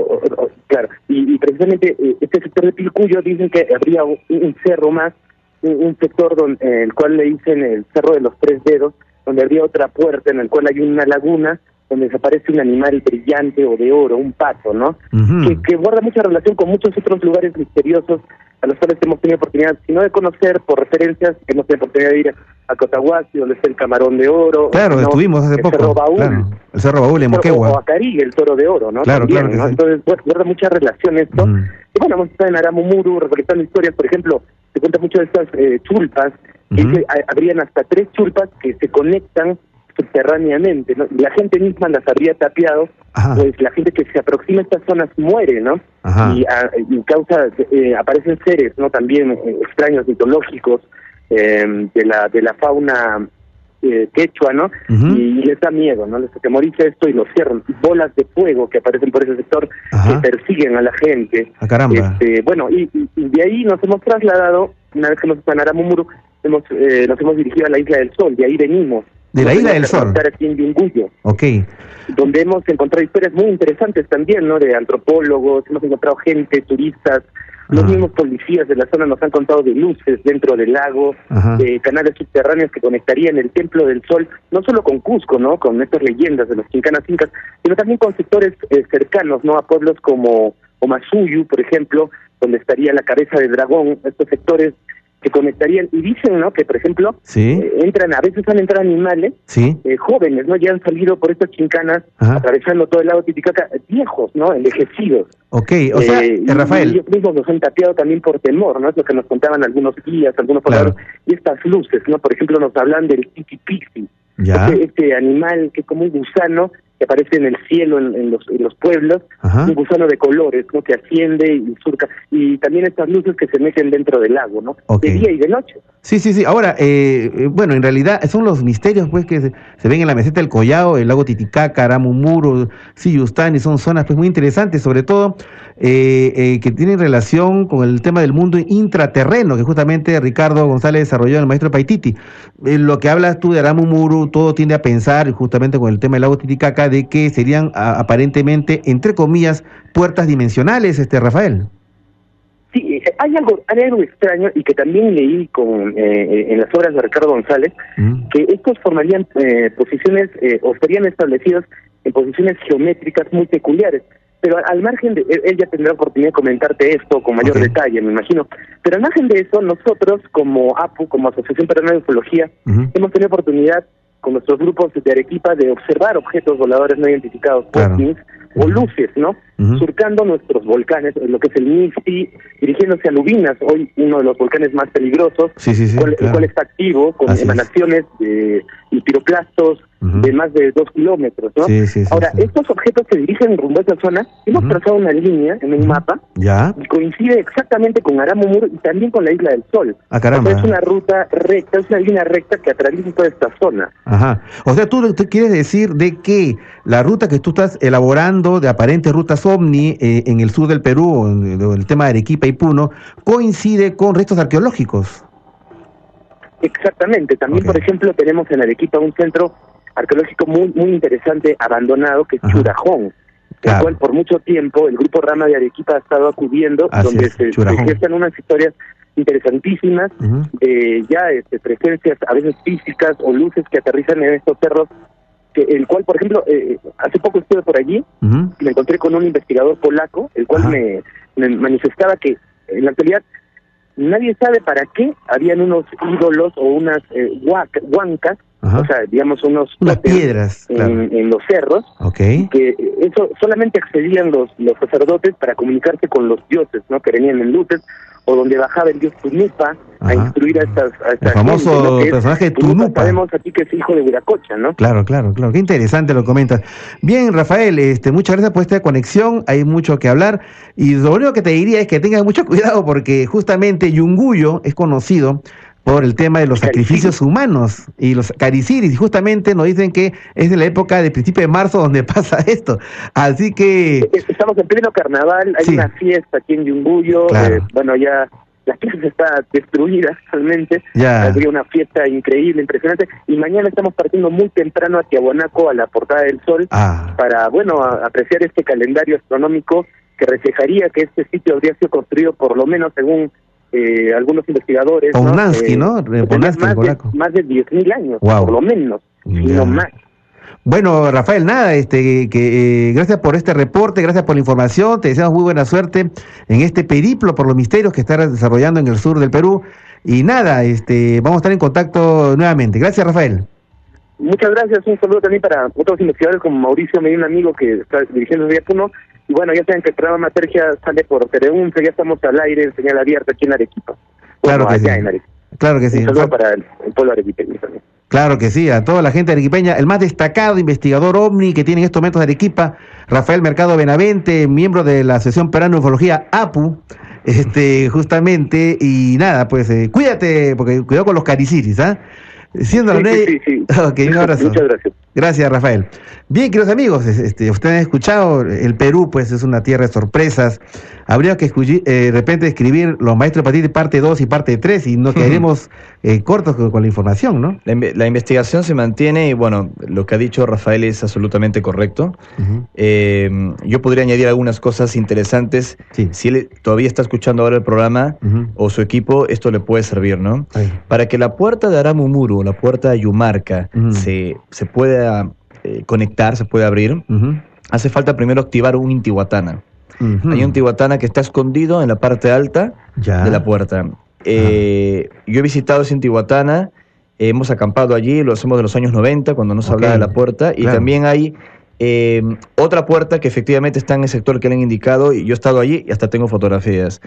claro, y, precisamente eh, este sector de Pilcuyo dicen que habría un cerro más un, sector donde, el cual le dicen el Cerro de los Tres Dedos, donde habría otra puerta en el cual hay una laguna donde desaparece un animal brillante o de oro, un pato, ¿no? que, guarda mucha relación con muchos otros lugares misteriosos a los cuales hemos tenido oportunidad, sino de conocer por referencias, hemos tenido oportunidad de ir a Cotahuasi, donde está el camarón de oro. Claro, estuvimos hace poco. Cerro Baúl, El Cerro Baúl en Moquegua. O el toro de oro, ¿no? Claro, claro. Entonces, guarda mucha relación esto. Y bueno, hemos estado en Aramumuru recolectando historias, por ejemplo, se cuenta mucho de estas eh, chulpas, que habrían hasta tres chulpas que se conectan subterráneamente, ¿no? La gente misma las habría tapiado, pues la gente que se aproxima a estas zonas muere, ¿no? Y, a, causa, eh, aparecen seres, ¿no? También eh, extraños, mitológicos, eh, de la de la fauna eh, quechua, ¿no? y, les da miedo, ¿no? Les atemoriza esto y lo cierran. Bolas de fuego que aparecen por ese sector que persiguen a la gente. Ah, caramba. Este, bueno, y, de ahí nos hemos trasladado, una vez que nos en Aramumuru, hemos, eh, nos hemos dirigido a la Isla del Sol, de ahí venimos. De la Isla del Sol. Ok. Donde hemos encontrado historias muy interesantes también, ¿no? De antropólogos, hemos encontrado gente, turistas, los mismos policías de la zona nos han contado de luces dentro del lago, de canales subterráneos que conectarían el Templo del Sol, no solo con Cusco, ¿no? Con estas leyendas de los quincanas incas, sino también con sectores eh, cercanos, ¿no? A pueblos como Omasuyu, por ejemplo, donde estaría la cabeza de dragón, estos sectores que conectarían y dicen no que por ejemplo eh, entran a veces han entrado animales eh, jóvenes no ya han salido por estas chincanas atravesando todo el lago Titicaca viejos no envejecidos. Ok, o sea eh, Rafael. ellos mismos nos han tapeado también por temor no es lo que nos contaban algunos guías algunos pobladores y estas luces no por ejemplo nos hablan del tiki pixi. Este, este animal que es como un gusano que aparece en el cielo, en, los, en los, pueblos, un gusano de colores, ¿no? Que asciende y surca, y también estas luces que se meten dentro del lago, ¿no? De día y de noche. Sí, sí, sí. Ahora, eh, eh, bueno, en realidad son los misterios, pues, que se, ven en la meseta del Collao, el lago Titicaca, Aramumuro, Siyustán, y son zonas, pues, muy interesantes, sobre todo, eh, que tienen relación con el tema del mundo intraterreno, que justamente Ricardo González desarrolló en el maestro Paititi. lo que hablas tú de Aramumuro, todo tiende a pensar, justamente con el tema del lago Titicaca, de que serían aparentemente, entre comillas, puertas dimensionales, este Rafael. Sí, eh, hay algo, hay algo extraño y que también leí con eh, en las obras de Ricardo González, mm. que estos formarían eh, posiciones o estarían establecidos en posiciones geométricas muy peculiares. Pero al margen de, él ya tendrá oportunidad de comentarte esto con mayor detalle, me imagino. Pero al margen de eso, nosotros como APU, como Asociación Peruana de Ufología, hemos tenido oportunidad con nuestros grupos de Arequipa de observar objetos voladores no identificados, o luces, ¿no? Surcando nuestros volcanes, lo que es el Misti, dirigiéndose a Lubinas, hoy uno de los volcanes más peligrosos, el cual está activo con emanaciones de y piroplastos de más de dos kilómetros, ¿no? Ahora, estos objetos se dirigen rumbo a esa zona. Hemos trazado una línea en un mapa y coincide exactamente con Aramumur y también con la Isla del Sol. Ah, caramba. es una ruta recta, es una línea recta que atraviesa toda esta zona. Ajá. O sea, tú, quieres decir de que la ruta que tú estás elaborando de aparentes rutas ovni eh, en el sur del Perú, en el tema de Arequipa y Puno, coincide con restos arqueológicos. Exactamente. También, por ejemplo, tenemos en Arequipa un centro arqueológico muy muy interesante abandonado que es Churajón, el cual por mucho tiempo el grupo Rama de Arequipa ha estado acudiendo, donde se, se unas historias interesantísimas de ya este, presencias a veces físicas o luces que aterrizan en estos cerros que el cual por ejemplo eh, hace poco estuve por allí y me encontré con un investigador polaco el cual me, me, manifestaba que en la actualidad nadie sabe para qué habían unos ídolos o unas eh, huancas, o sea, digamos unos piedras en, los cerros, okay. que eso solamente accedían los, los sacerdotes para comunicarse con los dioses, ¿no? Que venían en luces o donde bajaba el dios Tunupa a instruir a estas a el famoso personaje Tunupa. Sabemos aquí que es hijo de Viracocha, ¿no? Claro, claro, claro. Qué interesante lo comentas. Bien, Rafael, este, muchas gracias por esta conexión. Hay mucho que hablar y lo único que te diría es que tengas mucho cuidado porque justamente Yunguyo es conocido por el tema de los sacrificios humanos y los cariciris. Y justamente nos dicen que es de la época de principio de marzo donde pasa esto. Así que... Estamos en pleno carnaval, hay una fiesta aquí en Yunguyo, eh, bueno, ya la fiesta está destruida realmente, ya. había una fiesta increíble, impresionante, y mañana estamos partiendo muy temprano hacia Guanaco, a la Portada del Sol, ah. para, bueno, apreciar este calendario astronómico que reflejaría que este sitio habría sido construido por lo menos según eh, algunos investigadores. Ponansky, ¿no? ¿no? Eh, más, de, más de 10.000 años, por lo menos, no más. Bueno, Rafael, nada, este, que eh, gracias por este reporte, gracias por la información, te deseamos muy buena suerte en este periplo por los misterios que estás desarrollando en el sur del Perú. Y nada, este, vamos a estar en contacto nuevamente. Gracias, Rafael. Muchas gracias, un saludo también para otros investigadores como Mauricio me un amigo que está dirigiendo el Puno, y bueno, ya saben que el programa Matergia sale por Teleunce, ya estamos al aire en señal abierta aquí en Arequipa. claro que sí. Claro que sí. Un saludo para el, pueblo arequipeño también. Claro que sí, a toda la gente de arequipeña, el más destacado investigador ovni que tiene en estos momentos de Arequipa, Rafael Mercado Benavente, miembro de la sesión Perano Ufología APU, este, justamente, y nada, pues eh, cuídate, porque cuidado con los cariciris, ¿ah? Siendo sí, sí, sí, un abrazo. Muchas gracias. Gracias, Rafael. Bien, queridos amigos, este, ustedes han escuchado, el Perú pues es una tierra de sorpresas. Habría que eh, de repente escribir los maestros de parte 2 y parte 3 y nos quedaremos eh, cortos con, la información, ¿no? La, investigación se mantiene y bueno, lo que ha dicho Rafael es absolutamente correcto. Eh, yo podría añadir algunas cosas interesantes. Si él todavía está escuchando ahora el programa o su equipo, esto le puede servir, ¿no? Para que la puerta de Aramumuru, la puerta de Yumarca, se, se pueda eh, conectar, se puede abrir, hace falta primero activar un Intihuatana. Hay un Intihuatana que está escondido en la parte alta de la puerta. Eh, yo he visitado ese Intihuatana, hemos acampado allí, lo hacemos de los años 90, cuando no se hablaba de la puerta, y también hay eh, otra puerta que efectivamente está en el sector que le han indicado, y yo he estado allí y hasta tengo fotografías.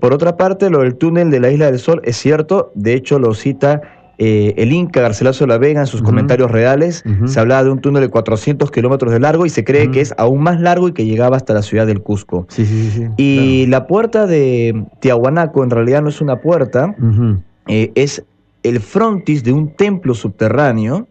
por otra parte, lo del túnel de la Isla del Sol es cierto, de hecho lo cita eh, el Inca Garcilaso de la Vega en sus comentarios reales se hablaba de un túnel de 400 kilómetros de largo y se cree que es aún más largo y que llegaba hasta la ciudad del Cusco. Sí, sí, sí, y la puerta de Tiahuanaco en realidad no es una puerta, eh, es el frontis de un templo subterráneo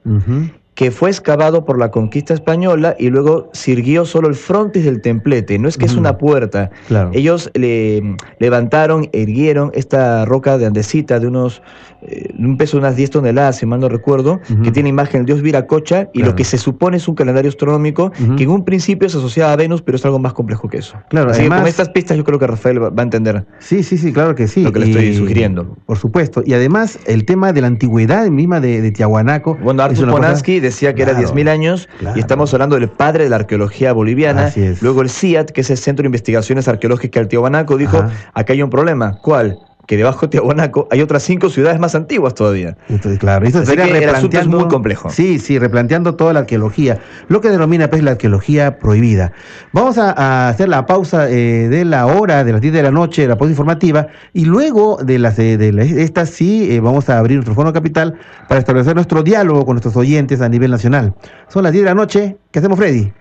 que fue excavado por la conquista española y luego sirvió solo el frontis del templete. No es que es una puerta. Ellos le, levantaron, erguieron esta roca de andesita de unos, eh, un peso de unas 10 toneladas, si mal no recuerdo, que tiene imagen del dios Viracocha y lo que se supone es un calendario astronómico que en un principio se asociaba a Venus, pero es algo más complejo que eso. Claro, Así con estas pistas yo creo que Rafael va, a entender. Sí, sí, sí, claro que sí. Lo que le estoy sugiriendo. Por supuesto. Y además el tema de la antigüedad misma de, de Tiahuanaco. Bueno, Arthur Ponansky decía que era 10.000 años y estamos hablando del padre de la arqueología boliviana. Luego el CIAT, que es el Centro de Investigaciones Arqueológicas del Tiahuanaco, dijo, acá hay un problema. ¿Cuál? Que debajo de Tiahuanaco hay otras cinco ciudades más antiguas todavía. Entonces, claro, esto sería replanteando, es muy complejo. Sí, sí, replanteando toda la arqueología, lo que denomina pues la arqueología prohibida. Vamos a, hacer la pausa eh, de la hora, de las 10 de la noche, la pausa informativa, y luego de las de, estas sí eh, vamos a abrir nuestro fono capital para establecer nuestro diálogo con nuestros oyentes a nivel nacional. Son las 10 de la noche, ¿qué hacemos Freddy?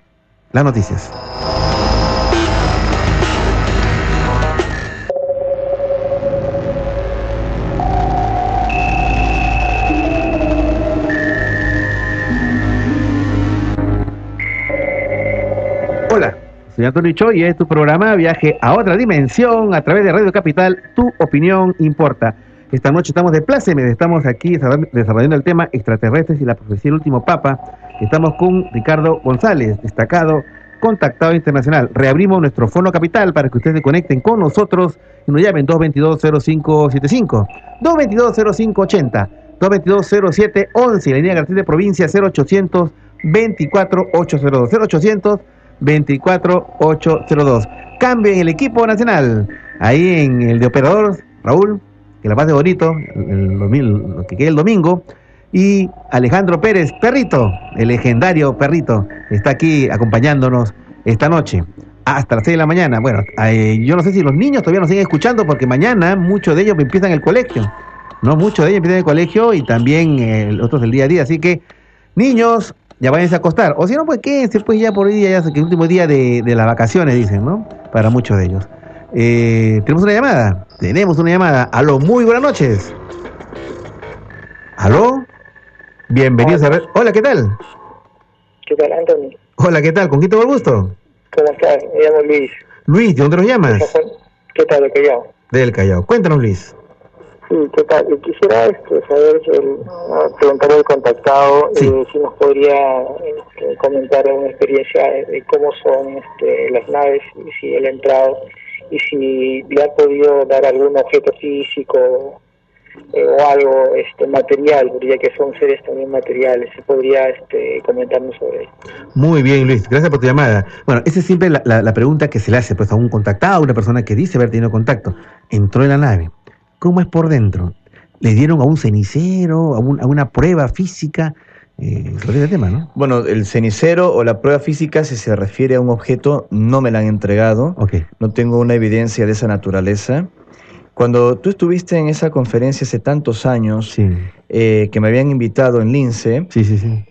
Las noticias. Soy Antonio Choy y es tu programa Viaje a otra dimensión a través de Radio Capital. Tu opinión importa. Esta noche estamos de pláceme, estamos aquí desarrollando el tema extraterrestres y la profecía del último papa. Estamos con Ricardo González, destacado contactado internacional. Reabrimos nuestro fono capital para que ustedes se conecten con nosotros y nos llamen 222-0575, 222-0580, 222-0711, la línea García de provincia 0800 24 802 0800 24802. Cambio en el equipo nacional. Ahí en el de operador, Raúl, que la pase bonito, el, lo que quede el domingo. Y Alejandro Pérez, perrito, el legendario perrito, está aquí acompañándonos esta noche hasta las 6 de la mañana. Bueno, eh, yo no sé si los niños todavía nos siguen escuchando porque mañana muchos de ellos empiezan el colegio. No, muchos de ellos empiezan el colegio y también eh, otros el día a día. Así que, niños, ya váyanse a acostar. O si no, pues quédense pues ya por hoy día, ya que el último día de, de, las vacaciones, dicen, ¿no? Para muchos de ellos. Eh, Tenemos una llamada. Tenemos una llamada. Aló, muy buenas noches. Aló. Bienvenidos a ver. Hola, ¿qué tal? ¿Qué tal, Anthony? Hola, ¿qué tal? ¿Con quién tengo el gusto? ¿Cómo estás? Me llamo Luis. Luis, ¿de dónde nos llamas? ¿Qué tal, del Callao? Del Callao. Cuéntanos, Luis. Sí, ¿qué tal? Quisiera este, saber, el, preguntarle al contactado eh, si nos podría este, comentar una experiencia de cómo son este, las naves, y si él ha entrado y si le ha podido dar algún objeto físico eh, o algo este, material, ya que son seres también materiales, si podría este, comentarnos sobre eso. Muy bien, Luis, gracias por tu llamada. Bueno, esa es siempre la, la pregunta que se le hace pues, a un contactado, a una persona que dice haber tenido contacto. Entró en la nave cómo es por dentro. ¿Le dieron a un cenicero, a, una prueba física? Eh, sobre ese tema, ¿no? Bueno, el cenicero o la prueba física, si se refiere a un objeto, no me la han entregado. No tengo una evidencia de esa naturaleza. Cuando tú estuviste en esa conferencia hace tantos años, eh, que me habían invitado en Lince,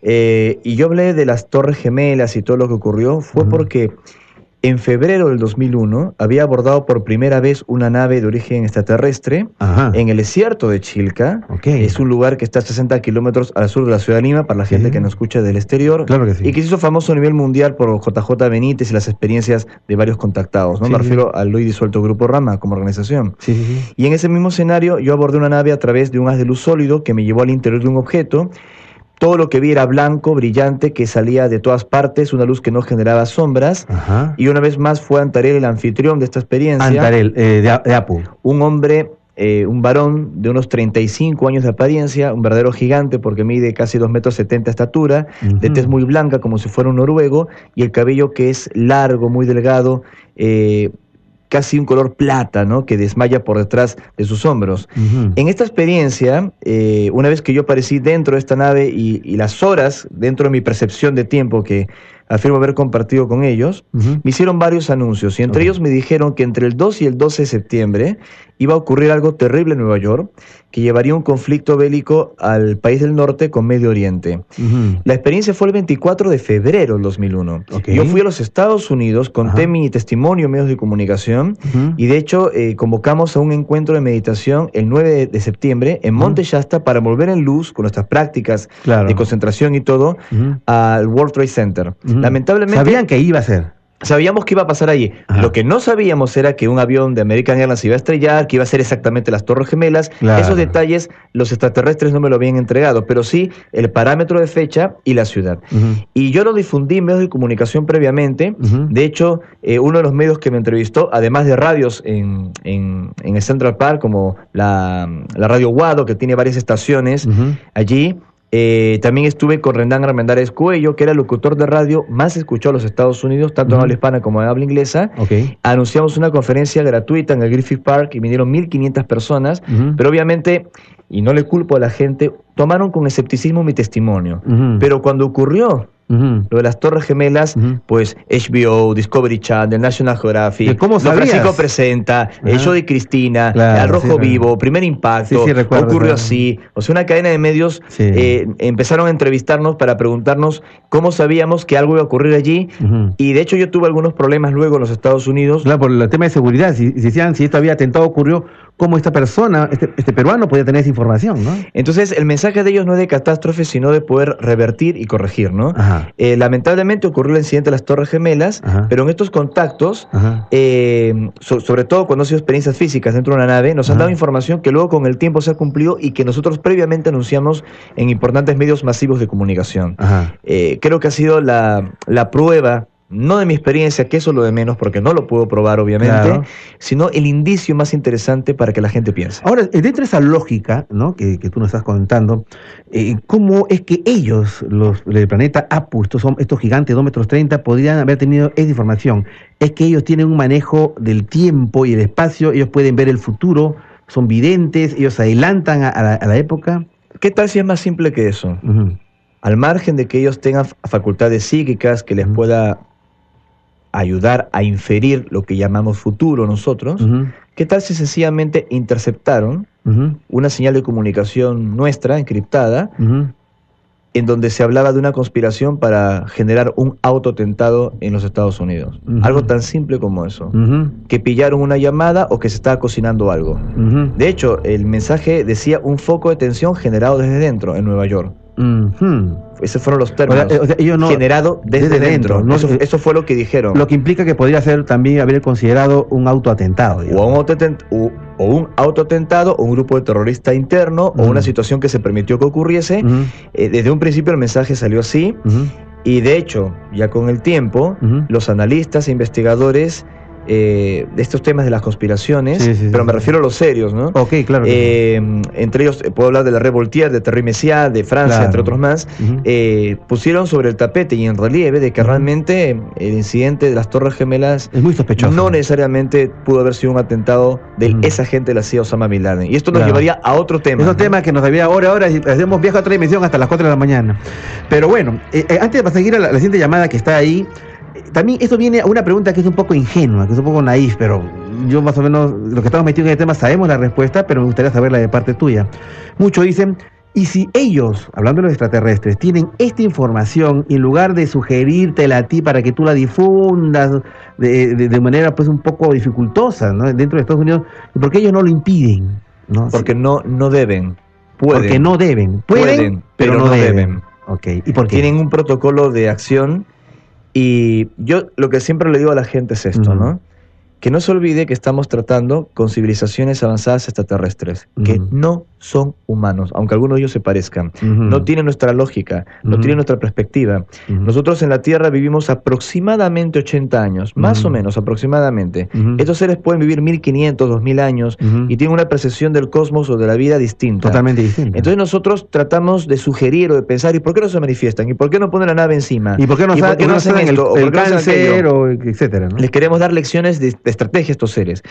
eh, y yo hablé de las Torres Gemelas y todo lo que ocurrió, fue porque en febrero del 2001 había abordado por primera vez una nave de origen extraterrestre en el desierto de Chilca. Es un lugar que está a 60 kilómetros al sur de la ciudad de Lima, para la gente que nos escucha del exterior. Claro que sí. Y que se hizo famoso a nivel mundial por JJ Benítez y las experiencias de varios contactados. ¿no? Me refiero al hoy disuelto Grupo Rama como organización. Y en ese mismo escenario yo abordé una nave a través de un haz de luz sólido que me llevó al interior de un objeto todo lo que vi era blanco, brillante, que salía de todas partes, una luz que no generaba sombras. Y una vez más fue Antarel el anfitrión de esta experiencia. Antarel, eh, de, Apu. Un hombre, eh, un varón de unos 35 años de apariencia, un verdadero gigante porque mide casi 2 metros 70 de estatura, de tez muy blanca como si fuera un noruego, y el cabello que es largo, muy delgado, eh, casi un color plata, ¿no? Que desmaya por detrás de sus hombros. En esta experiencia, eh, una vez que yo aparecí dentro de esta nave y, y, las horas dentro de mi percepción de tiempo que afirmo haber compartido con ellos, me hicieron varios anuncios y entre ellos me dijeron que entre el 2 y el 12 de septiembre iba a ocurrir algo terrible en Nueva York que llevaría un conflicto bélico al país del norte con Medio Oriente. La experiencia fue el 24 de febrero del 2001. Yo fui a los Estados Unidos, conté mi testimonio en medios de comunicación y de hecho eh, convocamos a un encuentro de meditación el 9 de, septiembre en Monte Shasta para volver en luz con nuestras prácticas de concentración y todo al World Trade Center. Lamentablemente... Sabían que iba a ser. Sabíamos que iba a pasar allí. Lo que no sabíamos era que un avión de American Airlines iba a estrellar, que iba a ser exactamente las Torres Gemelas. Esos detalles los extraterrestres no me lo habían entregado, pero sí el parámetro de fecha y la ciudad. Y yo lo difundí en medios de comunicación previamente. De hecho, eh, uno de los medios que me entrevistó, además de radios en, en, el Central Park, como la, la Radio Guado, que tiene varias estaciones allí, eh, también estuve con Rendán Armendáriz Cuello, que era el locutor de radio más escuchado en los Estados Unidos, tanto en habla hispana como en habla inglesa. Anunciamos una conferencia gratuita en el Griffith Park y vinieron 1.500 personas, pero obviamente, y no le culpo a la gente, tomaron con escepticismo mi testimonio. Pero cuando ocurrió lo de las Torres Gemelas, pues HBO, Discovery Channel, National Geographic, ¿Cómo Francisco presenta, el show de Cristina, Al Rojo Vivo, Primer Impacto, ocurrió así. O sea, una cadena de medios eh, empezaron a entrevistarnos para preguntarnos cómo sabíamos que algo iba a ocurrir allí. Y de hecho yo tuve algunos problemas luego en los Estados Unidos. Claro, por el tema de seguridad. Si, si decían si esto había atentado ocurrió, cómo esta persona, este, este, peruano, podía tener esa información, ¿no? Entonces, el mensaje de ellos no es de catástrofe, sino de poder revertir y corregir, ¿no? Eh, lamentablemente ocurrió el incidente de las Torres Gemelas, pero en estos contactos, eh, sobre todo cuando ha sido experiencias físicas dentro de una nave, nos han dado información que luego con el tiempo se ha cumplido y que nosotros previamente anunciamos en importantes medios masivos de comunicación. Eh, creo que ha sido la, la prueba no de mi experiencia, que eso es lo de menos, porque no lo puedo probar, obviamente, sino el indicio más interesante para que la gente piense. Ahora, eh, dentro de esa lógica ¿no? que, tú nos estás contando, eh, ¿cómo es que ellos, los del planeta Apu, estos, son, estos gigantes de 2 metros 30, podrían haber tenido esa información? ¿Es que ellos tienen un manejo del tiempo y el espacio? ¿Ellos pueden ver el futuro? ¿Son videntes? ¿Ellos adelantan a, la, época? ¿Qué tal si es más simple que eso? Al margen de que ellos tengan facultades psíquicas que les pueda ayudar a inferir lo que llamamos futuro nosotros, ¿qué tal si sencillamente interceptaron una señal de comunicación nuestra, encriptada, en donde se hablaba de una conspiración para generar un autotentado en los Estados Unidos? Algo tan simple como eso. Que pillaron una llamada o que se estaba cocinando algo. De hecho, el mensaje decía un foco de tensión generado desde dentro en Nueva York. Esos fueron los términos. generado desde, dentro. eso, fue lo que dijeron. Lo que implica que podría ser también haber considerado un autoatentado. O un, autoatentado, o, un autoatentado, o un grupo de terrorista interno, o una situación que se permitió que ocurriese. Eh, desde un principio el mensaje salió así. Y de hecho, ya con el tiempo, los analistas e investigadores eh, estos temas de las conspiraciones, pero me refiero a los serios, ¿no? Ok, claro. Eh, entre ellos eh, puedo hablar de la Revoltier, de Terry Messias, de Francia, entre otros más, pusieron sobre el tapete y en relieve de que realmente el incidente de las Torres Gemelas es muy sospechoso. No necesariamente pudo haber sido un atentado de esa gente de la CIA Osama Bin Laden. Y esto nos llevaría a otro tema. Es un tema que nos daría ahora, ahora, y hacemos viaje a otra dimensión hasta las 4 de la mañana. Pero bueno, antes de seguir a la, la siguiente llamada que está ahí, también esto viene a una pregunta que es un poco ingenua, que es un poco naif, pero yo más o menos, los que estamos metidos en el tema sabemos la respuesta, pero me gustaría saberla de parte tuya. Muchos dicen, y si ellos, hablando de los extraterrestres, tienen esta información, en lugar de sugerírtela a ti para que tú la difundas de, manera pues un poco dificultosa ¿no? dentro de Estados Unidos, ¿por qué ellos no lo impiden? ¿no? Porque no, no deben. Pueden. Porque no deben. Pueden, pero, no, deben. Okay. ¿Y por Tienen un protocolo de acción y yo lo que siempre le digo a la gente es esto, ¿no? Que no se olvide que estamos tratando con civilizaciones avanzadas extraterrestres, que no son humanos, aunque algunos de ellos se parezcan. No tienen nuestra lógica, no tienen nuestra perspectiva. Nosotros en la Tierra vivimos aproximadamente 80 años, más o menos aproximadamente. Estos seres pueden vivir 1500, 2000 años y tienen una percepción del cosmos o de la vida distinta. Totalmente distinta. Entonces nosotros tratamos de sugerir o de pensar, ¿y por qué no se manifiestan? ¿Y por qué no ponen la nave encima? ¿Y por qué no, hacen esto? El, cáncer, o etcétera? Les queremos dar lecciones de, estrategia a estos seres.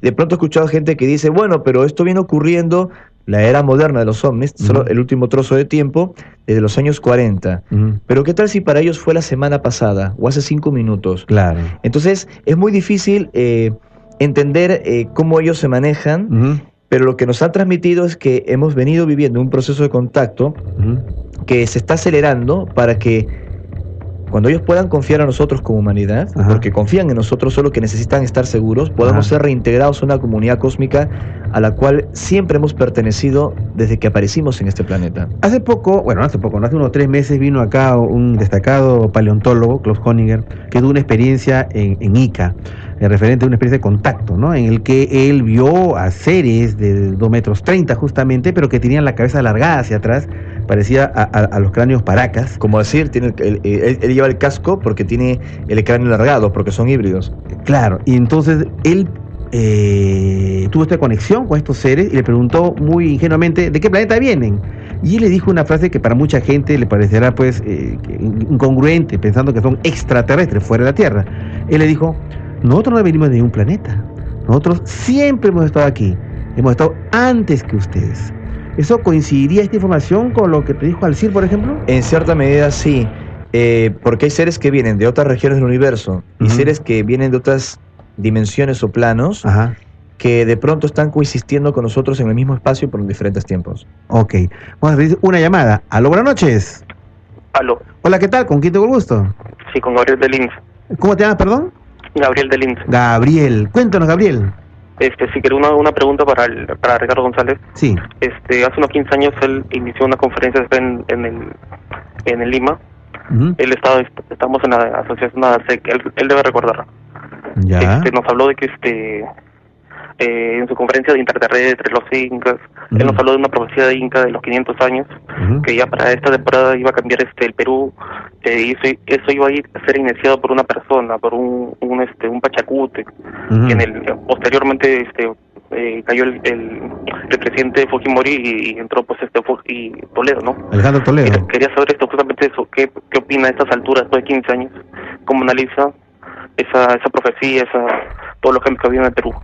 De pronto he escuchado gente que dice, bueno, pero esto viene ocurriendo la era moderna de los ovnis, solo el último trozo de tiempo, desde los años 40. Pero ¿qué tal si para ellos fue la semana pasada o hace cinco minutos? Claro. Entonces es muy difícil eh, entender eh, cómo ellos se manejan, pero lo que nos ha transmitido es que hemos venido viviendo un proceso de contacto que se está acelerando para que cuando ellos puedan confiar a nosotros como humanidad, porque confían en nosotros, solo que necesitan estar seguros, podamos ser reintegrados a una comunidad cósmica a la cual siempre hemos pertenecido desde que aparecimos en este planeta. Hace poco, bueno, hace poco, hace unos tres meses vino acá un destacado paleontólogo, Klaus Honiger, que tuvo una experiencia en, en Ica referente a una experiencia de contacto, ¿no? En el que él vio a seres de 2 metros 30 justamente, pero que tenían la cabeza alargada hacia atrás, parecía a, los cráneos paracas. Como decir, tiene, él, lleva el casco porque tiene el cráneo alargado, porque son híbridos. Claro, y entonces él eh, tuvo esta conexión con estos seres y le preguntó muy ingenuamente de qué planeta vienen. Y él le dijo una frase que para mucha gente le parecerá pues eh, incongruente, pensando que son extraterrestres fuera de la Tierra. Él le dijo, nosotros no venimos de ningún planeta. Nosotros siempre hemos estado aquí. Hemos estado antes que ustedes. ¿Eso coincidiría esta información con lo que te dijo Alcir, por ejemplo? En cierta medida sí, eh, porque hay seres que vienen de otras regiones del universo y seres que vienen de otras dimensiones o planos que de pronto están coexistiendo con nosotros en el mismo espacio por diferentes tiempos. Ok, vamos a hacer una llamada. Aló, buenas noches. Aló. Hola, ¿qué tal? ¿Con quién tengo el gusto? Sí, con Gabriel Delins. ¿Cómo te llamas, perdón? Gabriel Delins. Gabriel, cuéntanos, Gabriel. Este, si quiero una, una pregunta para, el, para Ricardo González. Sí. Este, hace unos 15 años él inició una conferencia en, en, el, en el Lima. Él estaba, estamos en la asociación él, él debe recordar. Ya. Este, nos habló de que este eh, en su conferencia de interterrestres, los incas, él nos habló de una profecía de Inca de los 500 años, que ya para esta temporada iba a cambiar este el Perú, eh, y eso, eso, iba a, ir a ser iniciado por una persona, por un, un este un pachacute, que en el, posteriormente este eh, cayó el, el, presidente Fujimori y, entró pues este y Toledo, ¿no? Alejandro Toledo. Quería, saber esto justamente eso, ¿qué, qué opina a estas alturas, después de 15 años? ¿Cómo analiza esa, esa profecía, esa, todos los ejemplos que había en el Perú?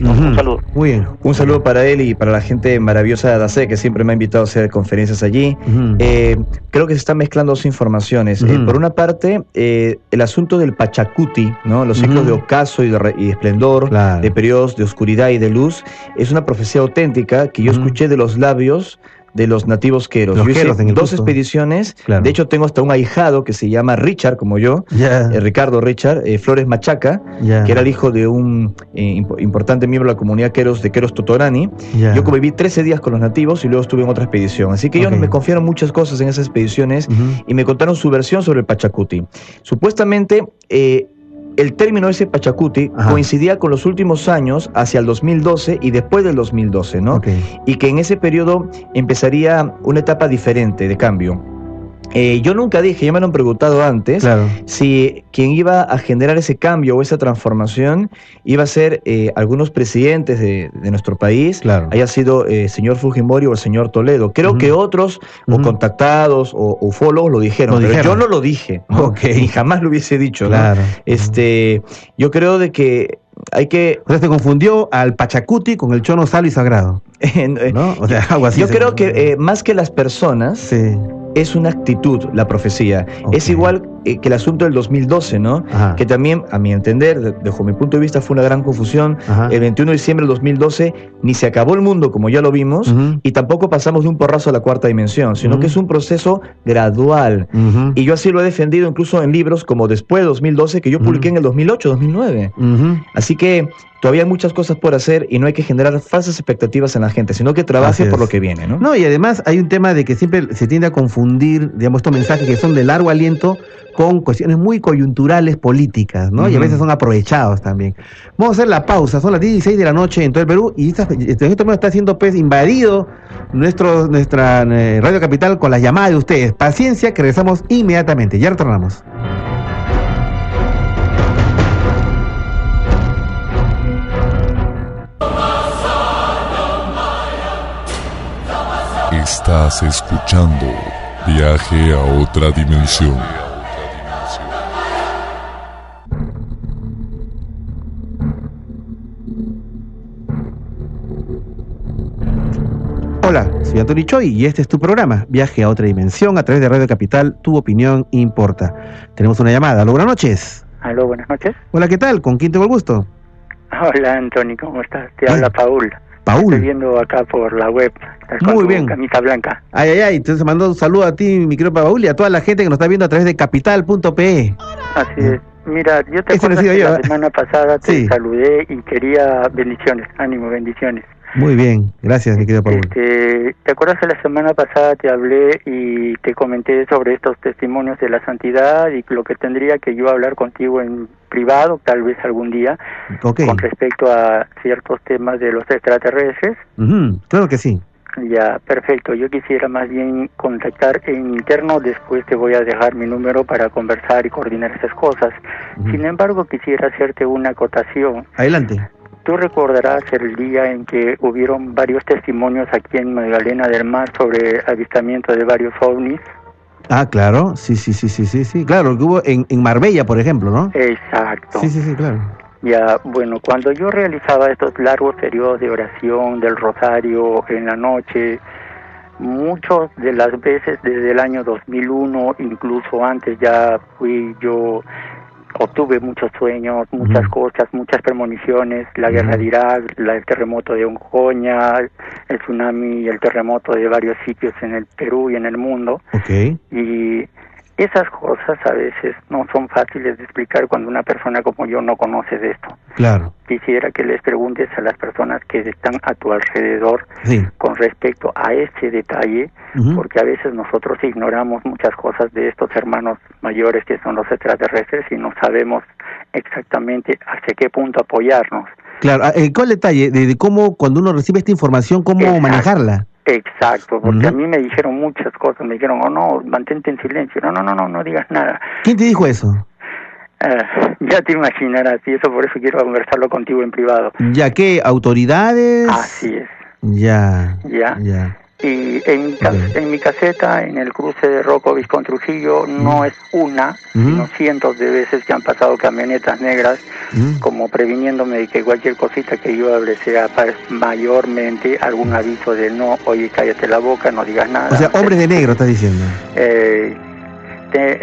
Un saludo. Muy bien. Un saludo para él y para la gente maravillosa de ADACE que siempre me ha invitado a hacer conferencias allí. Eh, creo que se están mezclando dos informaciones. Eh, por una parte, eh, el asunto del Pachacuti, ¿no? los ciclos de ocaso y de, y esplendor, de periodos de oscuridad y de luz, es una profecía auténtica que yo escuché de los labios de los nativos queros. yo hice dos expediciones. De hecho, tengo hasta un ahijado que se llama Richard, como yo, eh, Ricardo Richard, eh, Flores Machaca, que era el hijo de un eh, importante miembro de la comunidad queros de Queros Totorani. Yo conviví 13 días con los nativos y luego estuve en otra expedición. Así que ellos me confiaron muchas cosas en esas expediciones y me contaron su versión sobre el Pachacuti. Supuestamente, el término ese Pachacuti coincidía con los últimos años hacia el 2012 y después del 2012, ¿no? Y que en ese periodo empezaría una etapa diferente de cambio. Eh, yo nunca dije, ya me lo han preguntado antes, si quien iba a generar ese cambio o esa transformación iba a ser eh, algunos presidentes de, nuestro país, haya sido el eh, señor Fujimori o el señor Toledo. Creo que otros, o contactados o ufólogos, lo dijeron, pero yo no lo dije, y jamás lo hubiese dicho. Este, yo creo de que hay que... O sea, se confundió al Pachacuti con el Chono Sal y Sagrado. ¿no? O sea, algo así. Yo creo que más que las personas... Sí es una actitud la profecía. Es igual eh, que el asunto del 2012, ¿no? Que también, a mi entender, desde mi punto de vista, fue una gran confusión. El 21 de diciembre del 2012 ni se acabó el mundo, como ya lo vimos, y tampoco pasamos de un porrazo a la cuarta dimensión, sino que es un proceso gradual. Y yo así lo he defendido incluso en libros como Después de 2012, que yo publiqué en el 2008, 2009. Así que todavía hay muchas cosas por hacer y no hay que generar falsas expectativas en la gente, sino que trabaje por lo que viene, ¿no? No, y además hay un tema de que siempre se tiende a confundir, digamos, estos mensajes que son de largo aliento con cuestiones muy coyunturales políticas, ¿no? Y a veces son aprovechados también. Vamos a hacer la pausa, son las 16 de la noche en todo el Perú y esta, este momento está siendo pues invadido nuestro, nuestra eh, Radio Capital con las llamadas de ustedes. Paciencia que regresamos inmediatamente, ya retornamos. Estás escuchando Viaje a otra dimensión. Hola, soy Antonio Choi y este es tu programa, Viaje a otra dimensión a través de Radio Capital, tu opinión importa. Tenemos una llamada. Aló, buenas noches. Aló, buenas noches. Hola, ¿qué tal? ¿Con quién tengo el gusto? Hola, Antonio, ¿cómo estás? Te habla Paul. Paul. Estoy viendo acá por la web. Muy bien. Camisa blanca. Ay, ay, ay. Entonces mando un saludo a ti, mi querido Paul, y a toda la gente que nos está viendo a través de capital.pe. Así es. Mira, yo te acuerdo que la semana pasada te saludé y quería bendiciones, ánimo, bendiciones. Muy bien, gracias, mi querido Paul. Este, ¿Te acuerdas que la semana pasada te hablé y te comenté sobre estos testimonios de la santidad y lo que tendría que yo hablar contigo en privado, tal vez algún día, con respecto a ciertos temas de los extraterrestres? claro que sí. Ya, perfecto. Yo quisiera más bien contactar en interno, después te voy a dejar mi número para conversar y coordinar esas cosas. Sin embargo, quisiera hacerte una acotación. Adelante. Tú recordarás el día en que hubieron varios testimonios aquí en Magdalena del Mar sobre avistamiento de varios ovnis. Ah, claro, sí, sí, sí, sí, sí, sí, claro, que hubo en, en Marbella, por ejemplo, ¿no? Exacto. Sí, sí, sí, claro. Ya, bueno, cuando yo realizaba estos largos periodos de oración del rosario en la noche, muchas de las veces desde el año 2001, incluso antes ya fui yo obtuve muchos sueños, muchas cosas, muchas premoniciones, la guerra de Irak, el terremoto de Oncoña, el tsunami y el terremoto de varios sitios en el Perú y en el mundo. Okay. Y esas cosas a veces no son fáciles de explicar cuando una persona como yo no conoce de esto. Claro. Quisiera que les preguntes a las personas que están a tu alrededor con respecto a ese detalle, porque a veces nosotros ignoramos muchas cosas de estos hermanos mayores que son los extraterrestres y no sabemos exactamente hacia qué punto apoyarnos. Claro, ah, eh, ¿cuál detalle de, cómo cuando uno recibe esta información, cómo manejarla? Exacto, porque a mí me dijeron muchas cosas, me dijeron, oh no, mantente en silencio, no, no, no, no, no digas nada. ¿Quién te dijo eso? Eh, ya te imaginarás, y eso por eso quiero conversarlo contigo en privado. ¿Ya qué? ¿Autoridades? Así es. Ya. Ya. Ya. Y en mi, en mi caseta, en el cruce de Rocovis con Trujillo, no es una, sino cientos de veces que han pasado camionetas negras, como previniéndome de que cualquier cosita que yo hable sea mayormente algún aviso de no, oye, cállate la boca, no digas nada. O sea, hombres de negro, estás diciendo. Eh,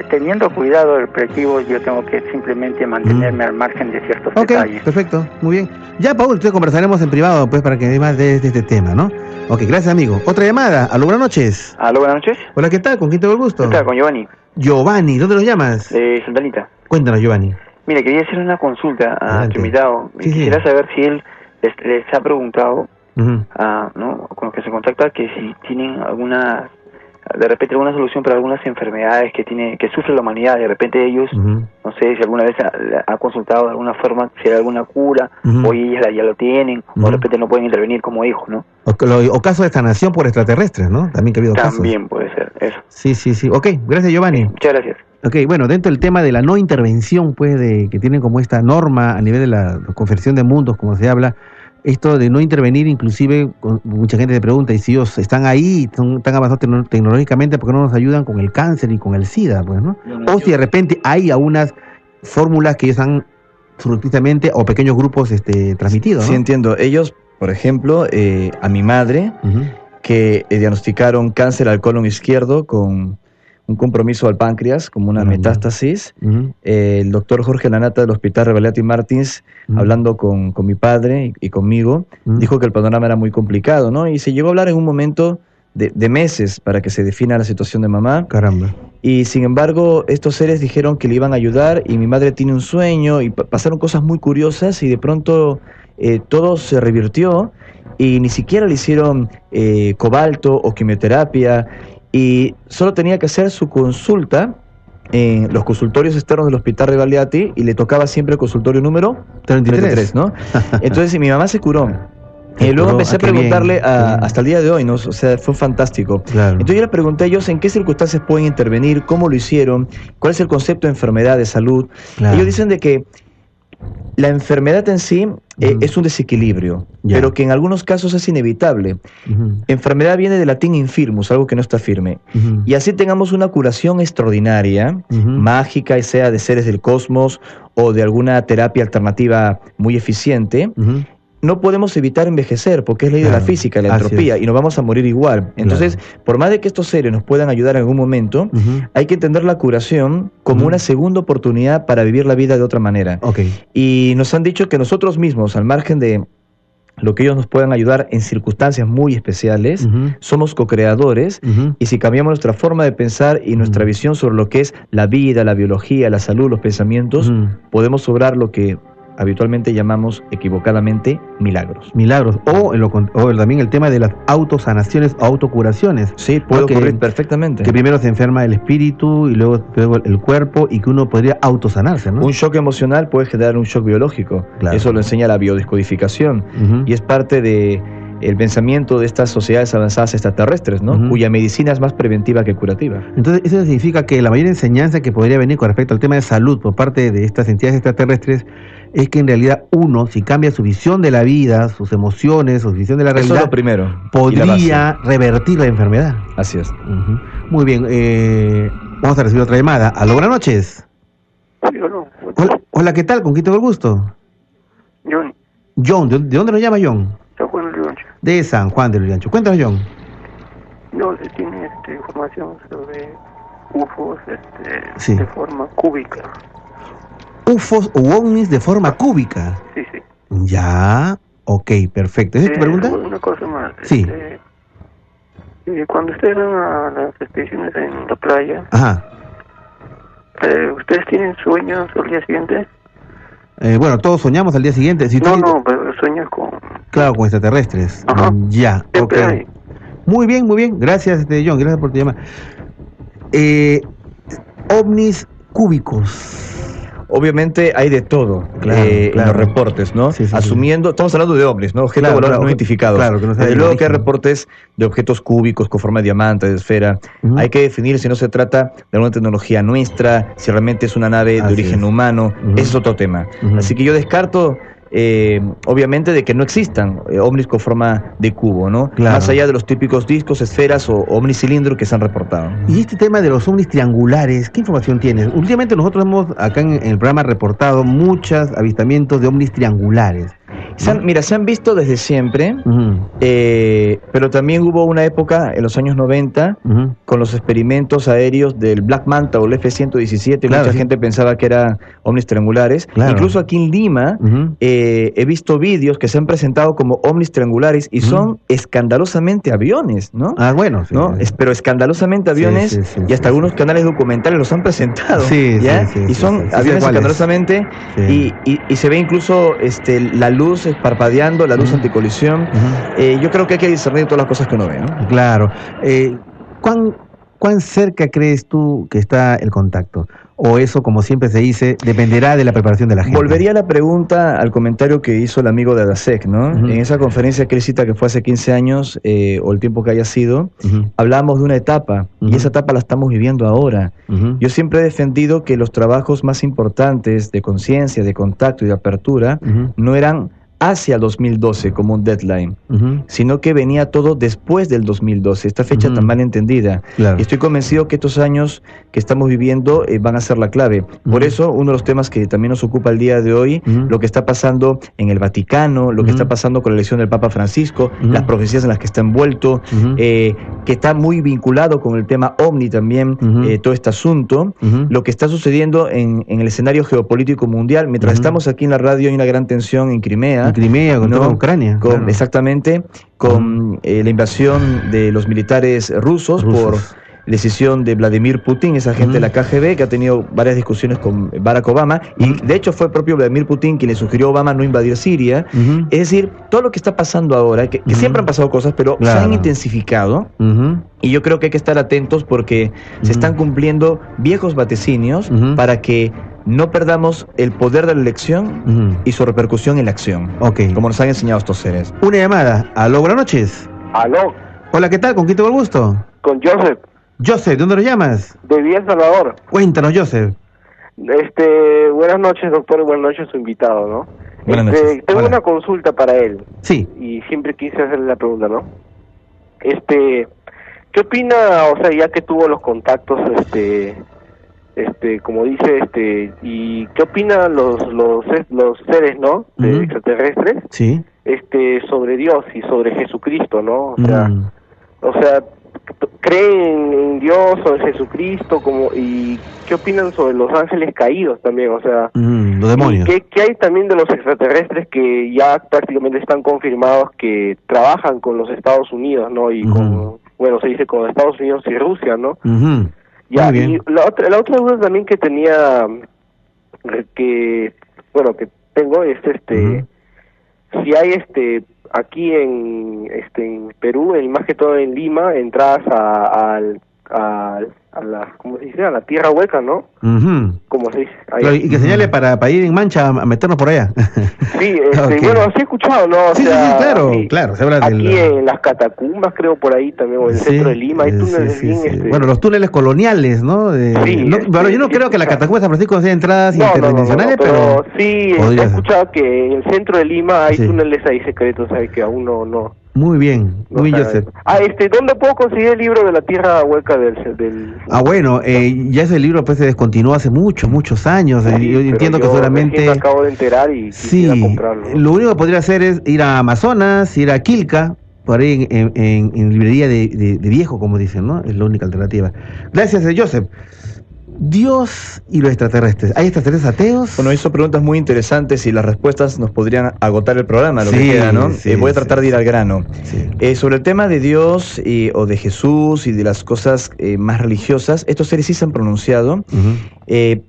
teniendo cuidado del objetivo, yo tengo que simplemente mantenerme al margen de ciertos okay, detalles. Perfecto, muy bien. Ya, Paul, entonces conversaremos en privado, pues, para que dé más de, este tema, ¿no? Ok, gracias, amigo. Otra llamada. Aló, buenas noches. Aló, buenas noches. Hola, ¿qué tal? ¿Con quién tengo el gusto? ¿Qué tal? Con Giovanni. Giovanni, ¿dónde lo llamas? De Santanita. Cuéntanos, Giovanni. Mire, quería hacer una consulta a tu invitado. Quisiera saber si él les, ha preguntado, a, ¿no? con los que se contacta, que si tienen alguna de repente alguna solución para algunas enfermedades que tiene que sufre la humanidad de repente ellos no sé si alguna vez ha, consultado de alguna forma si hay alguna cura o ellos ya lo tienen o de repente no pueden intervenir como hijos no o, o casos de sanación por extraterrestres no también que ha habido también puede ser eso. Sí sí sí. Ok, gracias Giovanni. Muchas gracias. Ok, bueno, dentro del tema de la no intervención, pues, de, que tienen como esta norma a nivel de la confesión de mundos, como se habla, esto de no intervenir, inclusive mucha gente se pregunta, y si ellos están ahí, son tan avanzados tecnológicamente, ¿por qué no nos ayudan con el cáncer y con el SIDA? Pues, ¿no? O si de repente hay algunas fórmulas que ellos han surtitamente o pequeños grupos este, transmitidos. Sí, entiendo. Ellos, por ejemplo, eh, a mi madre, que eh, diagnosticaron cáncer al colon izquierdo con un compromiso al páncreas, como una metástasis. Eh, el doctor Jorge Lanata del Hospital Revelati Martins, hablando con, mi padre y, conmigo, dijo que el panorama era muy complicado, ¿no? Y se llegó a hablar en un momento de, meses para que se defina la situación de mamá. Caramba. Y sin embargo, estos seres dijeron que le iban a ayudar y mi madre tiene un sueño y pasaron cosas muy curiosas y de pronto eh, todo se revirtió y ni siquiera le hicieron eh, cobalto o quimioterapia y solo tenía que hacer su consulta en los consultorios externos del Hospital Rivaliati y le tocaba siempre el consultorio número 33, ¿no? Entonces mi mamá se curó. Y luego empecé a preguntarle hasta el día de hoy, ¿no? O sea, fue fantástico. Entonces yo le pregunté a ellos en qué circunstancias pueden intervenir, cómo lo hicieron, cuál es el concepto de enfermedad, de salud. Ellos dicen de que la enfermedad en sí eh, es un desequilibrio, pero que en algunos casos es inevitable. Enfermedad viene del latín infirmus, algo que no está firme. Y así tengamos una curación extraordinaria, mágica, sea de seres del cosmos o de alguna terapia alternativa muy eficiente, no podemos evitar envejecer, porque es ley de la física, la entropía, y nos vamos a morir igual. Entonces, por más de que estos seres nos puedan ayudar en algún momento, hay que entender la curación como una segunda oportunidad para vivir la vida de otra manera. Y nos han dicho que nosotros mismos, al margen de lo que ellos nos puedan ayudar en circunstancias muy especiales, somos co-creadores y si cambiamos nuestra forma de pensar y nuestra visión sobre lo que es la vida, la biología, la salud, los pensamientos, podemos lograr lo que habitualmente llamamos equivocadamente milagros. Milagros. O, también el tema de las autosanaciones o autocuraciones. Sí, puede ocurrir perfectamente. Que primero se enferma el espíritu y luego, el cuerpo y que uno podría autosanarse. ¿no? Un shock emocional puede generar un shock biológico. Eso lo enseña la biodescodificación. Y es parte de el pensamiento de estas sociedades avanzadas extraterrestres, ¿no? Cuya medicina es más preventiva que curativa. Entonces, eso significa que la mayor enseñanza que podría venir con respecto al tema de salud por parte de estas entidades extraterrestres es que en realidad uno, si cambia su visión de la vida, sus emociones, su visión de la realidad, lo primero, podría revertir la enfermedad. Así es. Muy bien, eh, vamos a recibir otra llamada. Aló, buenas noches. Hola, ¿qué tal? ¿Con quién tengo el gusto? John. John, ¿de, dónde nos llama John? De San Juan de Luriancho. Cuéntanos, John. No, tiene este, información sobre UFOs este, de forma cúbica. UFOs u ovnis de forma cúbica. Sí, sí. Ya, ok, perfecto. ¿Es tu eh, pregunta? Una cosa más. Sí. Este, eh, cuando ustedes van a las expediciones en la playa, Ajá. Eh, ¿ustedes tienen sueños al día siguiente? bueno, todos soñamos al día siguiente. Si no, no, pero sueños con... Claro, con extraterrestres. Ajá. Ya, ok. Muy bien, muy bien. Gracias, este, John. Gracias por tu llamada. ovnis cúbicos. Obviamente hay de todo eh, en los reportes, ¿no? Asumiendo, estamos hablando de ovnis, ¿no? Objetos claro, no identificados. Claro, que no Desde luego que hay reportes de objetos cúbicos con forma de diamante, de esfera. Hay que definir si no se trata de alguna tecnología nuestra, si realmente es una nave de origen humano. Ese es otro tema. Así que yo descarto eh, obviamente de que no existan eh, ovnis con forma de cubo, ¿no? Más allá de los típicos discos, esferas o cilindro que se han reportado. Y este tema de los ovnis triangulares, ¿qué información tienes? Últimamente nosotros hemos acá en el programa reportado muchos avistamientos de ovnis triangulares mira, se han visto desde siempre, eh, pero también hubo una época en los años 90 con los experimentos aéreos del Black Manta o el F-117. mucha gente pensaba que eran ovnis triangulares. Incluso aquí en Lima eh, he visto vídeos que se han presentado como ovnis triangulares y son escandalosamente aviones, ¿no? Ah, bueno. ¿no? pero escandalosamente aviones y hasta algunos canales documentales los han presentado. ¿ya? y son aviones escandalosamente y, y, se ve incluso este, la luz parpadeando, la luz anticolisión. Eh, yo creo que hay que discernir todas las cosas que uno ve, ¿no? Claro. Eh, ¿cuán, ¿Cuán cerca crees tú que está el contacto? o eso, como siempre se dice, dependerá de la preparación de la gente. Volvería a la pregunta al comentario que hizo el amigo de Adasec, ¿no? En esa conferencia que cita que fue hace 15 años, eh, o el tiempo que haya sido, hablamos de una etapa, y esa etapa la estamos viviendo ahora. Yo siempre he defendido que los trabajos más importantes de conciencia, de contacto y de apertura no eran hacia 2012 como un deadline, sino que venía todo después del 2012, esta fecha tan mal entendida. Y estoy convencido que estos años que estamos viviendo eh, van a ser la clave. Por eso, uno de los temas que también nos ocupa el día de hoy, lo que está pasando en el Vaticano, lo que está pasando con la elección del Papa Francisco, las profecías en las que está envuelto, eh, que está muy vinculado con el tema OVNI también, eh, todo este asunto, lo que está sucediendo en, el escenario geopolítico mundial. Mientras estamos aquí en la radio hay una gran tensión en Crimea. Crimea, con Ucrania. Exactamente, con eh, la invasión de los militares rusos. por decisión de Vladimir Putin, esa gente de la KGB, que ha tenido varias discusiones con Barack Obama, y de hecho fue propio Vladimir Putin quien le sugirió a Obama no invadir Siria. Es decir, todo lo que está pasando ahora, que, siempre han pasado cosas, pero se han intensificado, y yo creo que hay que estar atentos porque se están cumpliendo viejos vaticinios para que no perdamos el poder de la elección y su repercusión en la acción. Ok. Como nos han enseñado estos seres. Una llamada. Aló, buenas noches. Aló. Hola, ¿qué tal? ¿Con quién tengo el gusto? Con Joseph. Joseph, ¿de dónde lo llamas? De Vía Salvador. Cuéntanos, Joseph. Este, buenas noches, doctor, y buenas noches su invitado, ¿no? Buenas este, noches. Tengo una consulta para él. Sí. Y siempre quise hacerle la pregunta, ¿no? Este, ¿qué opina, o sea, ya que tuvo los contactos, este, este, como dice, este, y qué opinan los, los, los seres, ¿no? De extraterrestres. Sí. Este, sobre Dios y sobre Jesucristo, ¿no? O sea, o sea, creen en Dios o en Jesucristo como y qué opinan sobre los ángeles caídos también o sea mm, los demonios. ¿qué, hay también de los extraterrestres que ya prácticamente están confirmados que trabajan con los Estados Unidos no y con bueno se dice con Estados Unidos y Rusia no ya y la otra la otra duda también que tenía que bueno que tengo es este si hay este aquí en este en Perú, y más que todo en Lima, entradas a, al, a, a la, ¿cómo se dice? A la tierra hueca, ¿no? Como se dice. y que señale para, para ir en mancha a meternos por allá. Sí, este, bueno, así he escuchado, ¿no? sí, sí, claro, claro. aquí en las catacumbas, creo, por ahí también, o en el centro de Lima, hay túneles bien... Este... Bueno, los túneles coloniales, ¿no? De, no pero yo no creo que la catacumba de San Francisco sea entradas interdimensionales, pero, Sí, he escuchado que en el centro de Lima hay túneles ahí secretos, hay que aún no... no muy bien, muy bien, Joseph. Ah, este, ¿dónde puedo conseguir el libro de la tierra hueca del... del... Ah, bueno, eh, ya ese libro pues se descontinuó hace muchos, muchos años. Eh, yo entiendo que solamente... Me acabo de enterar y sí, comprarlo. Lo único que podría hacer es ir a Amazonas, ir a Quilca, por ahí en, en, librería de, de, de, viejo, como dicen, ¿no? Es la única alternativa. Gracias, eh, Joseph. Dios y los extraterrestres. ¿Hay extraterrestres ateos? Bueno, hizo preguntas muy interesantes y las respuestas nos podrían agotar el programa, lo que queda, ¿no? Eh, voy a tratar de ir al grano. Eh, sobre el tema de Dios o de Jesús y de las cosas eh, más religiosas, estos seres sí se han pronunciado.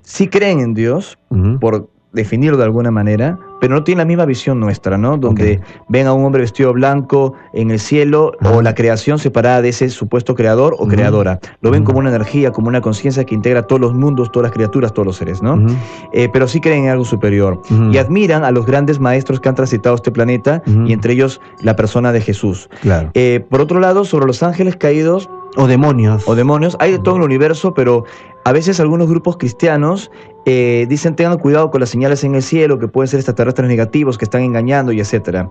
sí creen en Dios, por definirlo de alguna manera, pero no tiene la misma visión nuestra, ¿no? Donde ven a un hombre vestido blanco en el cielo o la creación separada de ese supuesto creador o creadora. Lo ven como una energía, como una conciencia que integra todos los mundos, todas las criaturas, todos los seres, ¿no? Eh, pero sí creen en algo superior y admiran a los grandes maestros que han transitado este planeta y entre ellos la persona de Jesús. Claro. Eh, por otro lado, sobre los ángeles caídos, o demonios. O demonios. Hay de todo el universo, pero a veces algunos grupos cristianos eh, dicen tengan cuidado con las señales en el cielo, que pueden ser extraterrestres negativos, que están engañando y etcétera.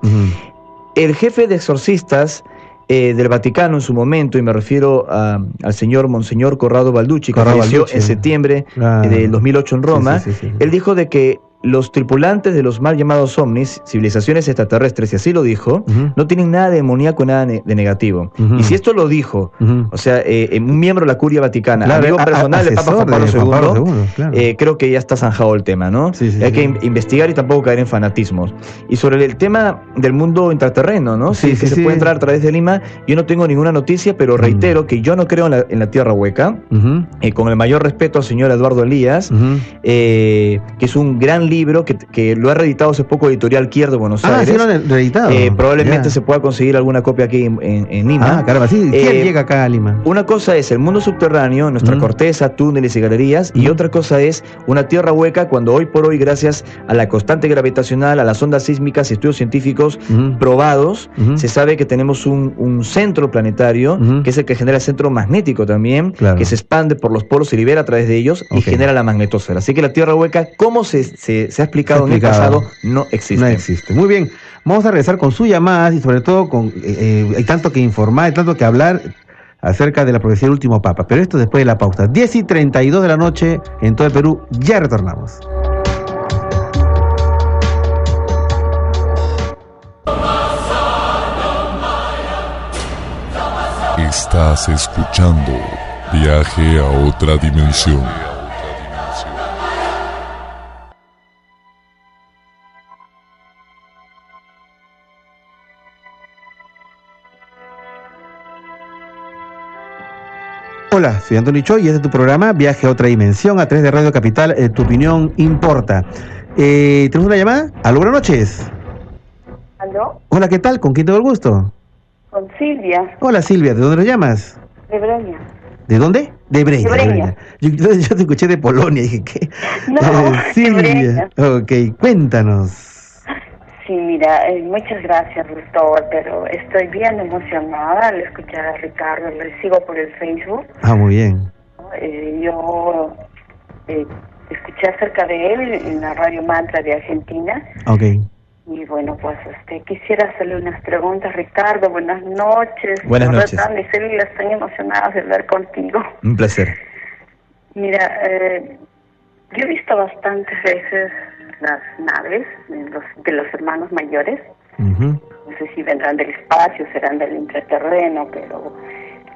El jefe de exorcistas eh, del Vaticano en su momento, y me refiero al señor Monseñor Corrado Balducci, que falleció en septiembre de del 2008 en Roma, él dijo de que los tripulantes de los mal llamados ovnis, civilizaciones extraterrestres, y así lo dijo, no tienen nada de demoníaco, nada de negativo. Y si esto lo dijo, o sea, eh, un miembro de la curia vaticana, amigo personal del Papa Juan Pablo II, eh, creo que ya está zanjado el tema, ¿no? Hay que investigar y tampoco caer en fanatismos. Y sobre el tema del mundo intraterreno, ¿no? Sí, que se puede entrar a través de Lima, yo no tengo ninguna noticia, pero reitero que yo no creo en la, tierra hueca, eh, con el mayor respeto al señor Eduardo Elías, que es un gran libro que, que, lo ha reeditado hace poco Editorial Kier de Buenos ah, Aires. Sí, lo han reeditado. Eh, probablemente se pueda conseguir alguna copia aquí en, Lima. Ah, caramba, sí. ¿Quién eh, llega acá a Lima? Una cosa es el mundo subterráneo, nuestra corteza, túneles y galerías, y otra cosa es una tierra hueca cuando hoy por hoy, gracias a la constante gravitacional, a las ondas sísmicas y estudios científicos probados, se sabe que tenemos un, un centro planetario, que es el que genera el centro magnético también, que se expande por los polos, se libera a través de ellos y genera la magnetosfera. Así que la tierra hueca, ¿cómo se, se se, ha explicado, en el pasado, no existe. No existe. Muy bien, vamos a regresar con sus llamadas y sobre todo con, eh, eh, hay tanto que informar, hay tanto que hablar acerca de la profecía del último Papa, pero esto después de la pausa. 10 y 32 de la noche en todo el Perú, ya retornamos. Estás escuchando Viaje a otra dimensión. Hola, soy Antonio Choi y este es tu programa Viaje a otra dimensión a través de Radio Capital. Eh, tu opinión importa. Eh, ¿Tenemos una llamada? Aló, buenas noches. ¿Aló? Hola, ¿qué tal? ¿Con quién tengo el gusto? Con Silvia. Hola, Silvia. ¿De dónde nos llamas? De Breña. ¿De dónde? De Breña. De Breña. Yo, te escuché de Polonia. Dije, ¿qué? No, eh, Silvia. Ok, cuéntanos. Sí, mira, eh, muchas gracias, Gustavo, pero estoy bien emocionada al escuchar a Ricardo, le sigo por el Facebook. Ah, muy bien. Eh, yo eh, escuché acerca de él en la radio Mantra de Argentina. Ok. Y bueno, pues este, quisiera hacerle unas preguntas, Ricardo. Buenas noches. Buenas noches. Mis células están emocionadas de hablar contigo. Un placer. Mira, eh, yo he visto bastantes veces las naves de los, de los hermanos mayores. No sé si vendrán del espacio, serán del intraterreno, pero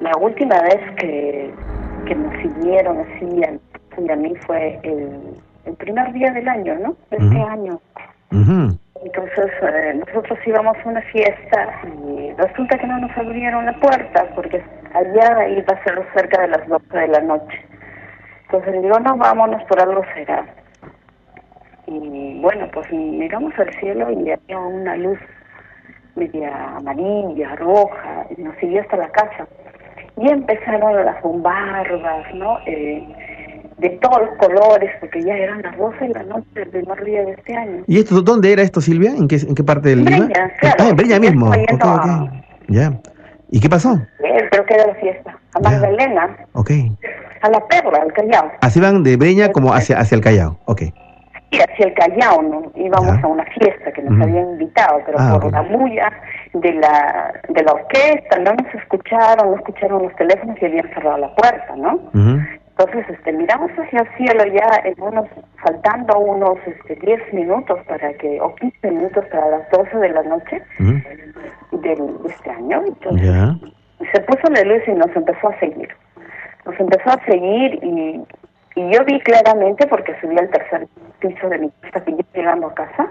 la última vez que, que nos siguieron así a, a mí fue el, el primer día del año, ¿no? Este año. Entonces eh, nosotros íbamos a una fiesta y resulta que no nos abrieron la puerta porque allá iba a ser cerca de las 12 de la noche. Entonces le digo, no, vámonos, por algo será. Y bueno, pues miramos al cielo y había una luz media amarilla, roja, y nos siguió hasta la casa. Y empezaron las bombarbas, ¿no? Eh, de todos los colores, porque ya eran las 12 de la noche del primer día de este año. ¿Y esto dónde era esto, Silvia? ¿En qué, en qué parte del Breña, Claro, ah, en Breña mismo. Okay, Ya. ¿Y qué pasó? Eh, creo que era la fiesta. A Magdalena. Ok. A la Perla, al Callao. Así van de Breña como hacia, hacia el Callao. Ok. Hacia el Callao, ¿no? Íbamos a una fiesta que nos habían invitado, pero Ah, por la bulla de la, de la orquesta, no nos escucharon, no escucharon los teléfonos y habían cerrado la puerta, ¿no? Entonces, este, miramos hacia el cielo ya en unos, faltando unos este, 10 minutos para que, o 15 minutos para las 12 de la noche del, de este año. Entonces, se puso la luz y nos empezó a seguir. Nos empezó a seguir y, y yo vi claramente porque subí al tercer piso de mi casa, que yo llegando a casa,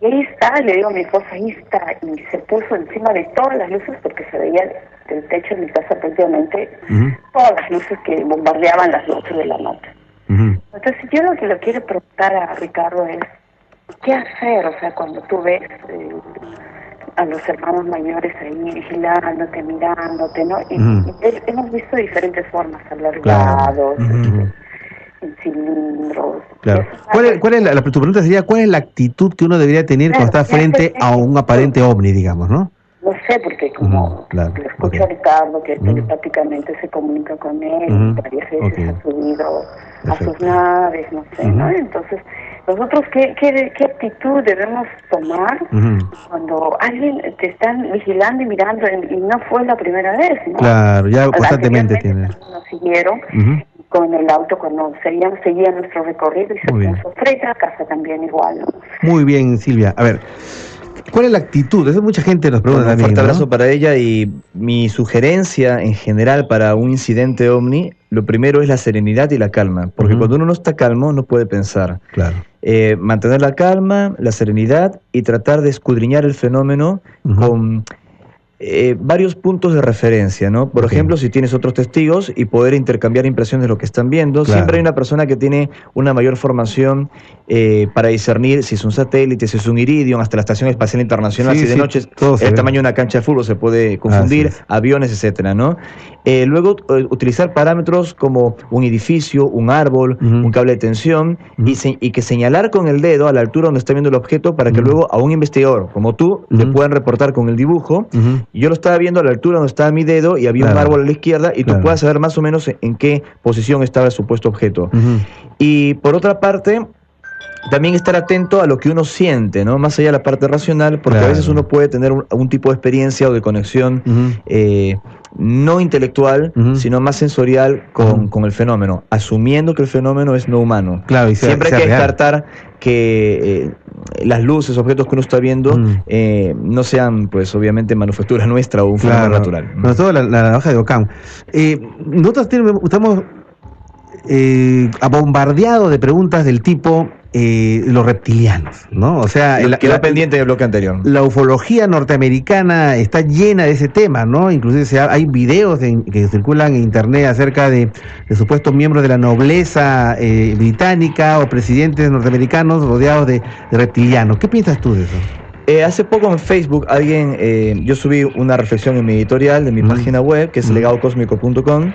y ahí está, le digo a mi esposa, ahí está, y se puso encima de todas las luces porque se veía del techo de mi casa prácticamente todas las luces que bombardeaban las 12 de la noche. Entonces yo lo que le quiero preguntar a Ricardo es, ¿qué hacer? O sea, cuando tú ves eh, a los hermanos mayores ahí vigilándote, mirándote, ¿no? Y, he- hemos visto diferentes formas, Claro. alargados, Ujú. En cilindros. Claro. ¿Cuál es, cuál es la, la- tu pregunta sería, ¿cuál es la actitud que uno debería tener cuando está frente a un aparente ovni, digamos, no? No sé, porque como Claro. lo escucho a Ricardo, que telepáticamente se comunica con él, Ujú. varias veces Ok. ha subido a sus naves, no sé, ¿no? Entonces, nosotros, ¿qué, qué, qué actitud debemos tomar cuando alguien te están vigilando y mirando y no fue la primera vez, ¿no? Claro, ya constantemente tiene. Nos siguieron. Con el auto cuando seguían, seguían nuestro recorrido y se Muy bien. puso frente a casa también igual, ¿no? Muy bien, Silvia. A ver, ¿cuál es la actitud? Eso mucha gente nos pregunta Bueno, un también. fuerte ¿no? abrazo para ella y mi sugerencia en general para un incidente ovni, lo primero es la serenidad y la calma, porque cuando uno no está calmo no puede pensar. Claro. Eh, mantener la calma, la serenidad y tratar de escudriñar el fenómeno con eh, varios puntos de referencia, ¿no? Por ejemplo, si tienes otros testigos y poder intercambiar impresiones de lo que están viendo. Claro. Siempre hay una persona que tiene una mayor formación eh, para discernir si es un satélite, si es un iridium, hasta la Estación Espacial Internacional, Sí, si de sí, noche el tamaño de una cancha de fútbol se puede confundir, aviones, etcétera, ¿no? Eh, luego, eh, utilizar parámetros como un edificio, un árbol, un cable de tensión, y, se- y que señalar con el dedo a la altura donde está viendo el objeto para que luego a un investigador como tú le puedan reportar con el dibujo. Yo lo estaba viendo a la altura donde estaba mi dedo y había un árbol a la izquierda y Claro. tú puedas saber más o menos en, en qué posición estaba el supuesto objeto. Y por otra parte, también estar atento a lo que uno siente, ¿no? Más allá de la parte racional, porque a veces uno puede tener un, tipo de experiencia o de conexión eh, no intelectual, sino más sensorial con, el fenómeno, asumiendo que el fenómeno es no humano. Claro, y Siempre hay que descartar que eh, las luces, objetos que uno está viendo, eh, no sean, pues, obviamente, manufactura nuestra o un fenómeno natural. Sobre todo la, la, de Ocam. nosotros estamos bombardeados de preguntas del tipo eh, los reptilianos, ¿no? O sea, el, queda pendiente del bloque anterior. La ufología norteamericana está llena de ese tema, ¿no? Inclusive hay videos que circulan en internet acerca de, supuestos miembros de la nobleza eh, británica o presidentes norteamericanos rodeados de reptilianos. ¿Qué piensas tú de eso? Eh, hace poco en Facebook alguien, eh, yo subí una reflexión en mi editorial de mi página web, que es legadocosmico.com,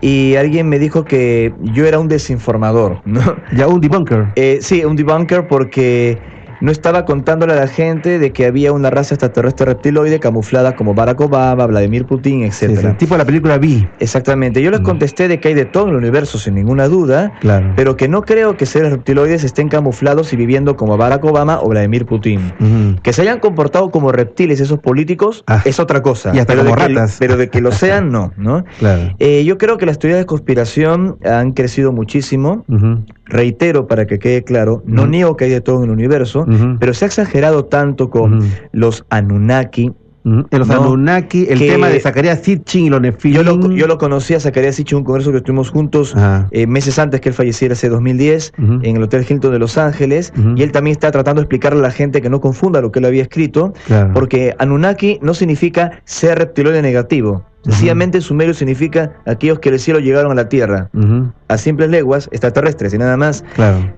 y alguien me dijo que yo era un desinformador, ¿no? Ya un debunker. Eh, sí, un debunker porque no estaba contándole a la gente de que había una raza extraterrestre reptiloide camuflada como Barack Obama, Vladimir Putin, etcétera. tipo de la película Vi. Exactamente. Yo les mm. contesté de que hay de todo en el universo, sin ninguna duda, claro. pero que no creo que seres reptiloides estén camuflados y viviendo como Barack Obama o Vladimir Putin. Que se hayan comportado como reptiles esos políticos ah. es otra cosa. Y hasta pero, como de ratas. Que, pero de que lo sean, no. ¿no? Claro. Eh, yo creo que las teorías de conspiración han crecido muchísimo. Reitero para que quede claro, no niego que hay de todo en el universo, pero se ha exagerado tanto con los Anunnaki, los Anunnaki, el tema de Zacarías Sitchin y los Nefilim. Yo lo, yo lo conocí a Zacarías Sitchin en un congreso que estuvimos juntos eh, meses antes que él falleciera, hace 2010, en el Hotel Hilton de Los Ángeles. Y él también está tratando de explicarle a la gente que no confunda lo que él había escrito, porque Anunnaki no significa ser reptiloide negativo. Sencillamente sumerio significa aquellos que del cielo llegaron a la tierra, a simples leguas extraterrestres y nada más.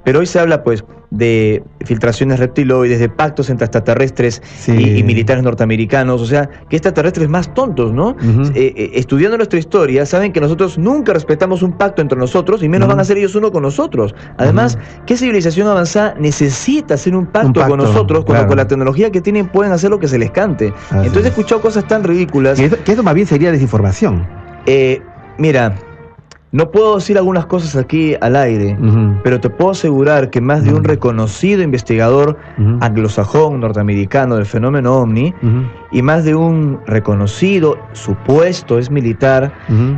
Pero hoy se habla pues de filtraciones reptiloides, de pactos entre extraterrestres y, militares norteamericanos, o sea, que extraterrestres más tontos, ¿no? Eh, eh, estudiando nuestra historia, saben que nosotros nunca respetamos un pacto entre nosotros y menos van a ser ellos uno con nosotros. Además, ¿qué civilización avanzada necesita hacer un pacto, con nosotros cuando con la tecnología que tienen pueden hacer lo que se les cante? Entonces he escuchado cosas tan ridículas. Que que esto más bien sería desinformación. Eh, mira, no puedo decir algunas cosas aquí al aire, pero te puedo asegurar que más de un reconocido investigador anglosajón norteamericano del fenómeno ovni y más de un reconocido supuesto es militar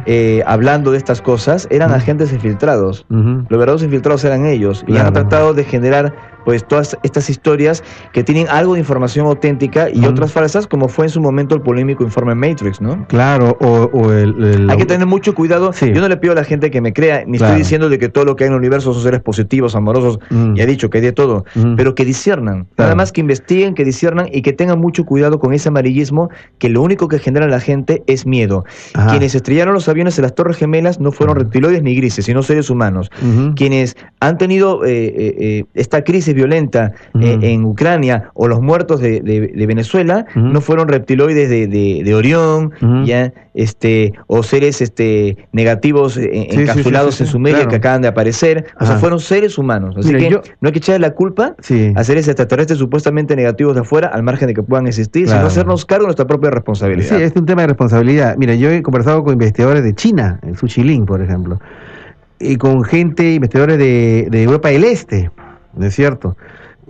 eh, hablando de estas cosas eran agentes infiltrados. Los verdaderos infiltrados eran ellos y han tratado de generar pues todas estas historias que tienen algo de información auténtica y otras falsas, como fue en su momento el polémico informe Matrix, ¿no? Claro, o, el, Hay que tener mucho cuidado. Yo no le pido a la gente que me crea, ni estoy diciendo de que todo lo que hay en el universo son seres positivos, amorosos, mm. y he dicho que hay de todo, pero que disiernan. Nada más que investiguen, que disiernan y que tengan mucho cuidado con ese amarillismo que lo único que genera la gente es miedo. Quienes estrellaron los aviones en las Torres Gemelas no fueron reptiloides ni grises, sino seres humanos. Quienes han tenido eh, eh, eh, esta crisis violenta eh, en Ucrania o los muertos de, Venezuela no fueron reptiloides de, Orión, ya este o seres este negativos eh, encapsulados en su medio que acaban de aparecer, o sea, fueron seres humanos. Así que no hay que echarle la culpa a seres extraterrestres supuestamente negativos de afuera, al margen de que puedan existir, sino hacernos cargo de nuestra propia responsabilidad. Sí, es un tema de responsabilidad. Mira, yo he conversado con investigadores de China, en Suchilin, por ejemplo, y con gente, investigadores de, de Europa del Este, ¿no es cierto?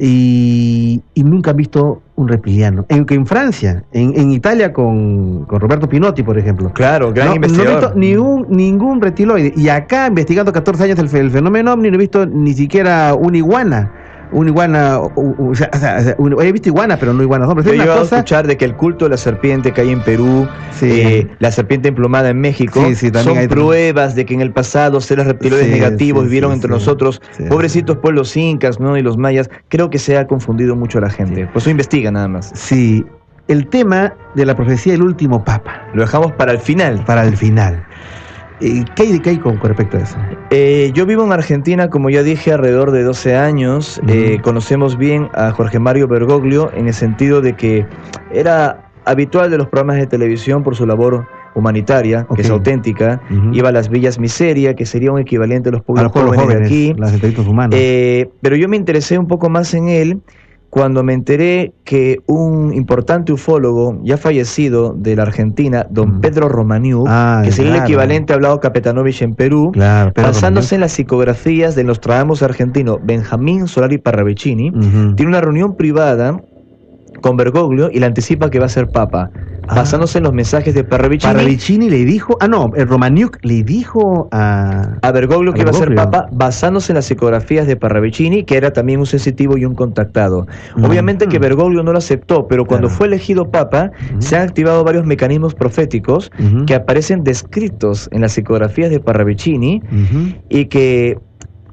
Y, nunca han visto un reptiliano. En, en Francia, en, Italia con, Roberto Pinotti, por ejemplo. Claro, gran no, investigador. No he visto ningún, ningún reptiloide. Y acá, investigando 14 años el, el fenómeno ovni, no he visto ni siquiera una iguana una iguana, o, sea, he visto iguana, pero no iguanas hombres. Yo he a escuchar de que el culto de la serpiente que hay en Perú, eh, la serpiente emplumada en México, son pruebas de que en el pasado seres reptiloides negativos vivieron entre nosotros, pobrecitos pueblos incas ¿no? y los mayas. Creo que se ha confundido mucho la gente. Pues eso investiga nada más. Sí, el tema de la profecía del último papa. Lo dejamos para el final. Para el final. ¿Qué hay, qué hay con, respecto a eso? Eh, yo vivo en Argentina, como ya dije, alrededor de 12 años. Eh, conocemos bien a Jorge Mario Bergoglio en el sentido de que era habitual de los programas de televisión por su labor humanitaria, que es auténtica. Iba a las villas miseria, que sería un equivalente a los pueblos, jóvenes, aquí. Las humanos. Eh, pero yo me interesé un poco más en él cuando me enteré que un importante ufólogo ya fallecido de la Argentina, don mm. Pedro Romaniuk, ah, que sería el equivalente hablado Capetanovich en Perú, basándose en las psicografías de los tramos argentino Benjamín Solari Parravicini, tiene una reunión privada con Bergoglio y le anticipa que va a ser papa, ah. basándose en los mensajes de Parravicini. Parravicini le dijo, ah no, el Romaniuk le dijo a... A Bergoglio que iba a ser papa, basándose en las psicografías de Parravicini, que era también un sensitivo y un contactado. Mm. Obviamente que Bergoglio no lo aceptó, pero cuando fue elegido papa, se han activado varios mecanismos proféticos que aparecen descritos en las psicografías de Parravicini y que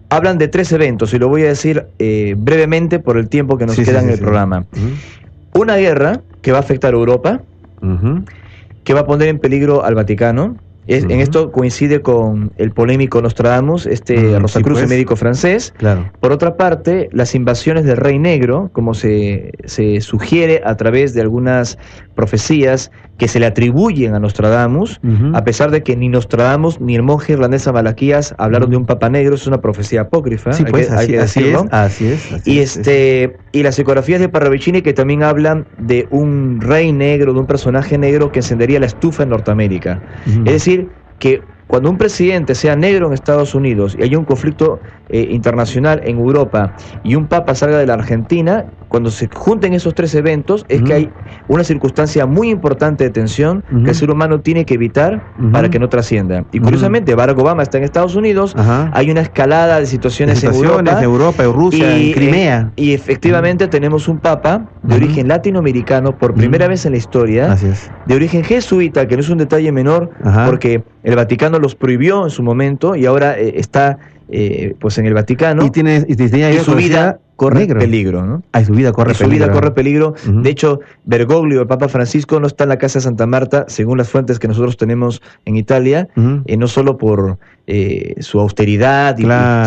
hablan de tres eventos, y lo voy a decir eh, brevemente por el tiempo que nos queda en el programa. Una guerra que va a afectar a Europa, que va a poner en peligro al Vaticano. En esto coincide con el polémico Nostradamus, este Rosacruz, pues. médico francés. Claro. Por otra parte, las invasiones del Rey Negro, como se, se sugiere a través de algunas profecías que se le atribuyen a Nostradamus, a pesar de que ni Nostradamus ni el monje irlandés Malaquías hablaron de un papa negro, es una profecía apócrifa, sí, pues, así, Es, así es, y este y las psicografías de Parravicini que también hablan de un rey negro, de un personaje negro que encendería la estufa en Norteamérica. Es decir, que cuando un presidente sea negro en Estados Unidos y hay un conflicto eh, internacional en Europa y un papa salga de la Argentina, cuando se junten esos tres eventos es que hay una circunstancia muy importante de tensión que el ser humano tiene que evitar para que no trascienda. Y curiosamente, Barack Obama está en Estados Unidos, hay una escalada de situaciones, en Europa, Europa, en Rusia, y, en Crimea. y efectivamente tenemos un papa de origen latinoamericano por primera vez en la historia, de origen jesuita, que no es un detalle menor, porque el Vaticano los prohibió en su momento y ahora eh, está eh, pues en el Vaticano. Y tiene, y, su vida corre peligro, ¿no? Ay, su vida corre su vida corre peligro. De hecho, Bergoglio, el Papa Francisco, no está en la casa de Santa Marta, según las fuentes que nosotros tenemos en Italia, eh, no solo por eh, su austeridad,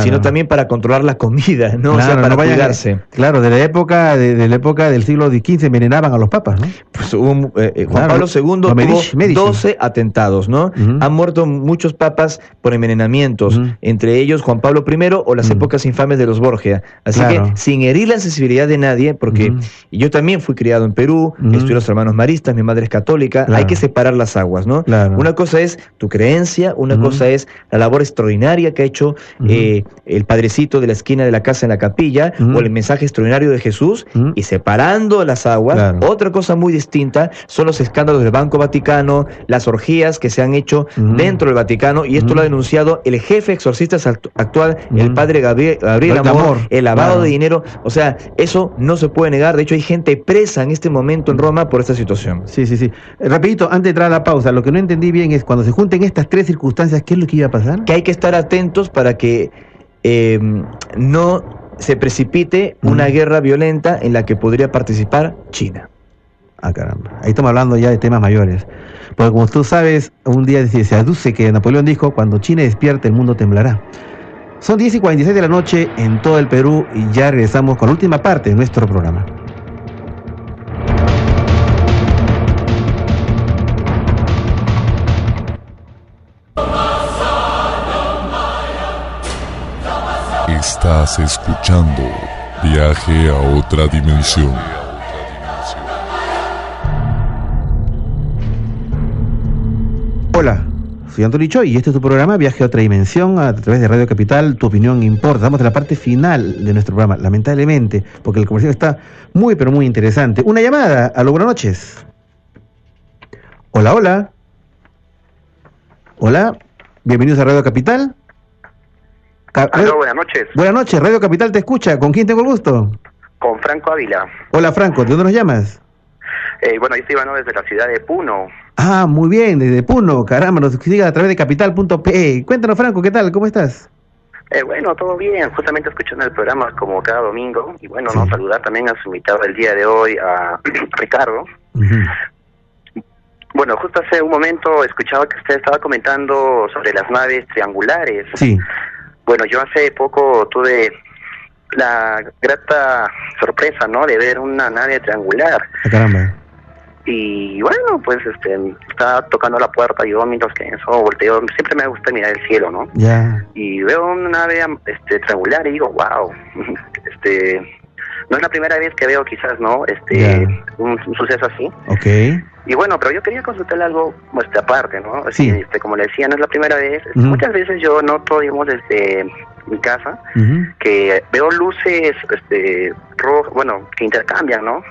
sino también para controlar la comida, ¿no? o sea, para cuidarse. claro, de la época de, la época del siglo XV envenenaban a los papas, ¿no? Pues hubo, eh, Juan Pablo II tuvo 12 atentados, ¿no? Han muerto muchos papas por envenenamientos, entre ellos Juan Pablo I o las épocas infames de los Borgia. Así que sin herir la sensibilidad de nadie, porque yo también fui criado en Perú, estudié los hermanos maristas, mi madre es católica, hay que separar las aguas, ¿no? Una cosa es tu creencia, una cosa es la labor extraordinaria que ha hecho eh, el padrecito de la esquina de la casa en la capilla, o el mensaje extraordinario de Jesús, y separando las aguas, otra cosa muy distinta son los escándalos del Banco Vaticano, las orgías que se han hecho dentro del Vaticano, y esto lo ha denunciado el jefe exorcista actual, el padre Gabriel, Amor, el lavado de dinero o sea, eso no se puede negar. De hecho, hay gente presa en este momento en Roma por esta situación. Sí, sí, sí. Eh, rapidito, antes de entrar a la pausa, lo que no entendí bien es cuando se junten estas tres circunstancias, ¿qué es lo que iba a pasar? Que hay que estar atentos para que em, no se precipite una guerra violenta en la que podría participar China. Ah, caramba. Ahí estamos hablando ya de temas mayores. Porque como tú sabes, un día se aduce que Napoleón dijo, cuando China despierte el mundo temblará. Son 10 y 46 de la noche en todo el Perú y ya regresamos con la última parte de nuestro programa. Estás escuchando Viaje a otra dimensión. Hola, soy Antonio y este es tu programa Viaje a otra dimensión a través de Radio Capital. Tu opinión importa. Estamos en la parte final de nuestro programa, lamentablemente, porque el comercial está muy, pero muy interesante. Una llamada. a lo buenas noches. Hola, hola. Hola. Bienvenidos a Radio Capital. Hola, buenas noches. Buenas noches, Radio Capital te escucha. ¿Con quién tengo el gusto? Con Franco Ávila. Hola, Franco. ¿De dónde nos llamas? Eh, bueno, yo estoy Iván desde la ciudad de Puno. Ah, muy bien, desde Puno, caramba, nos siga a través de capital.pe. Cuéntanos, Franco, ¿qué tal? ¿Cómo estás? Eh, bueno, todo bien, justamente escuchando el programa como cada domingo. Y bueno, no saludar también a su invitado del día de hoy, a Ricardo. Bueno, justo hace un momento escuchaba que usted estaba comentando sobre las naves triangulares. Sí. Bueno, yo hace poco tuve la grata sorpresa, ¿no? De ver una nave triangular. Ah, caramba y bueno, pues este, está tocando la puerta, yo mientras que eso volteo, siempre me gusta mirar el cielo, ¿no? Y veo una nave este, triangular y digo, wow, este, no es la primera vez que veo quizás, ¿no? Este, un, suceso así. Ok. Y bueno, pero yo quería consultarle algo pues, aparte, ¿no? Sí. Este, como le decía, no es la primera vez. Muchas veces yo noto, digamos, desde mi casa, que veo luces este, rojas, bueno, que intercambian, ¿no?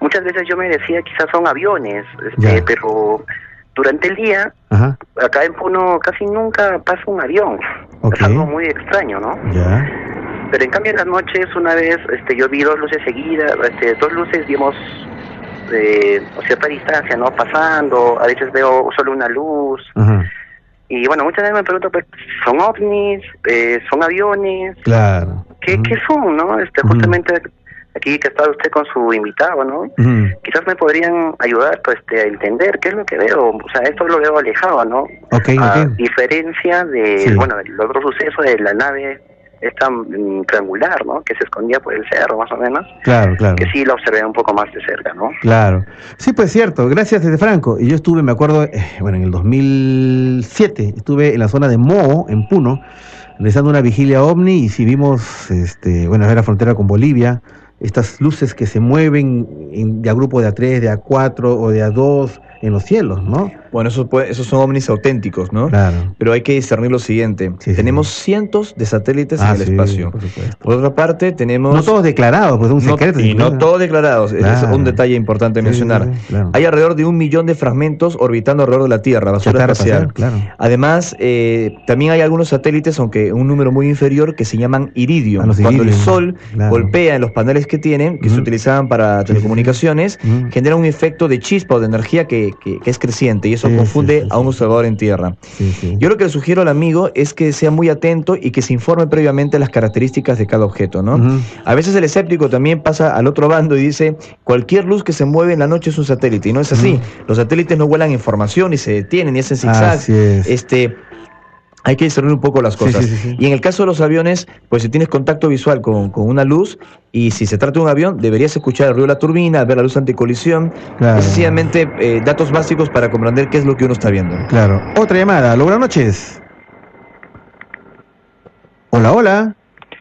Muchas veces yo me decía, quizás son aviones, este, pero durante el día, acá en Puno casi nunca pasa un avión. Es algo muy extraño, ¿no? Pero en cambio en las noches, una vez este, yo vi dos luces seguidas, este, dos luces, digamos, de cierta distancia, ¿no? Pasando, a veces veo solo una luz. Y bueno, muchas veces me pregunto, pues, ¿son ovnis? Eh, ¿Son aviones? Claro. ¿Qué, ¿qué son, no? Este, Justamente aquí que está usted con su invitado, ¿no? Quizás me podrían ayudar pues este, a entender qué es lo que veo, o sea, esto lo veo alejado, ¿no? Okay, a diferencia de, bueno, el otro suceso de la nave esta triangular, ¿no? Que se escondía por el cerro, más o menos. Claro, claro. Que sí la observé un poco más de cerca, ¿no? Claro. Sí, pues cierto. Gracias, desde Franco. Y yo estuve, me acuerdo, eh, bueno, en el 2007, estuve en la zona de Mo, en Puno, realizando una vigilia ovni y si vimos, este, bueno, era frontera con Bolivia, estas luces que se mueven en, de a grupo de A3, de A4 o de A2 en los cielos, ¿no? Bueno, esos, esos son ovnis auténticos, ¿no? Claro. Pero hay que discernir lo siguiente. tenemos cientos de satélites en ah, el espacio. Por, otra parte, tenemos... No todos declarados, pues un secreto. y no todos declarados. Es un detalle importante mencionar. Hay alrededor de un millón de fragmentos orbitando alrededor de la Tierra, basura espacial. Además, eh, también hay algunos satélites, aunque un número muy inferior, que se llaman iridio. Ah, Cuando el Sol golpea en los paneles que tienen, que se utilizaban para telecomunicaciones, genera un efecto de chispa o de energía que, que es creciente. Y eso confunde a un observador en tierra. Yo lo que le sugiero al amigo es que sea muy atento y que se informe previamente las características de cada objeto, ¿no? A veces el escéptico también pasa al otro bando y dice, cualquier luz que se mueve en la noche es un satélite, y no es así. Los satélites no vuelan en formación, y se detienen, y hacen zigzags. Este, hay que discernir un poco las cosas. Y en el caso de los aviones, pues si tienes contacto visual con, una luz, y si se trata de un avión, deberías escuchar el ruido de la turbina, ver la luz anticolisión, claro. sencillamente eh, datos básicos para comprender qué es lo que uno está viendo. Claro. Otra llamada. Buenas noches. Hola, hola.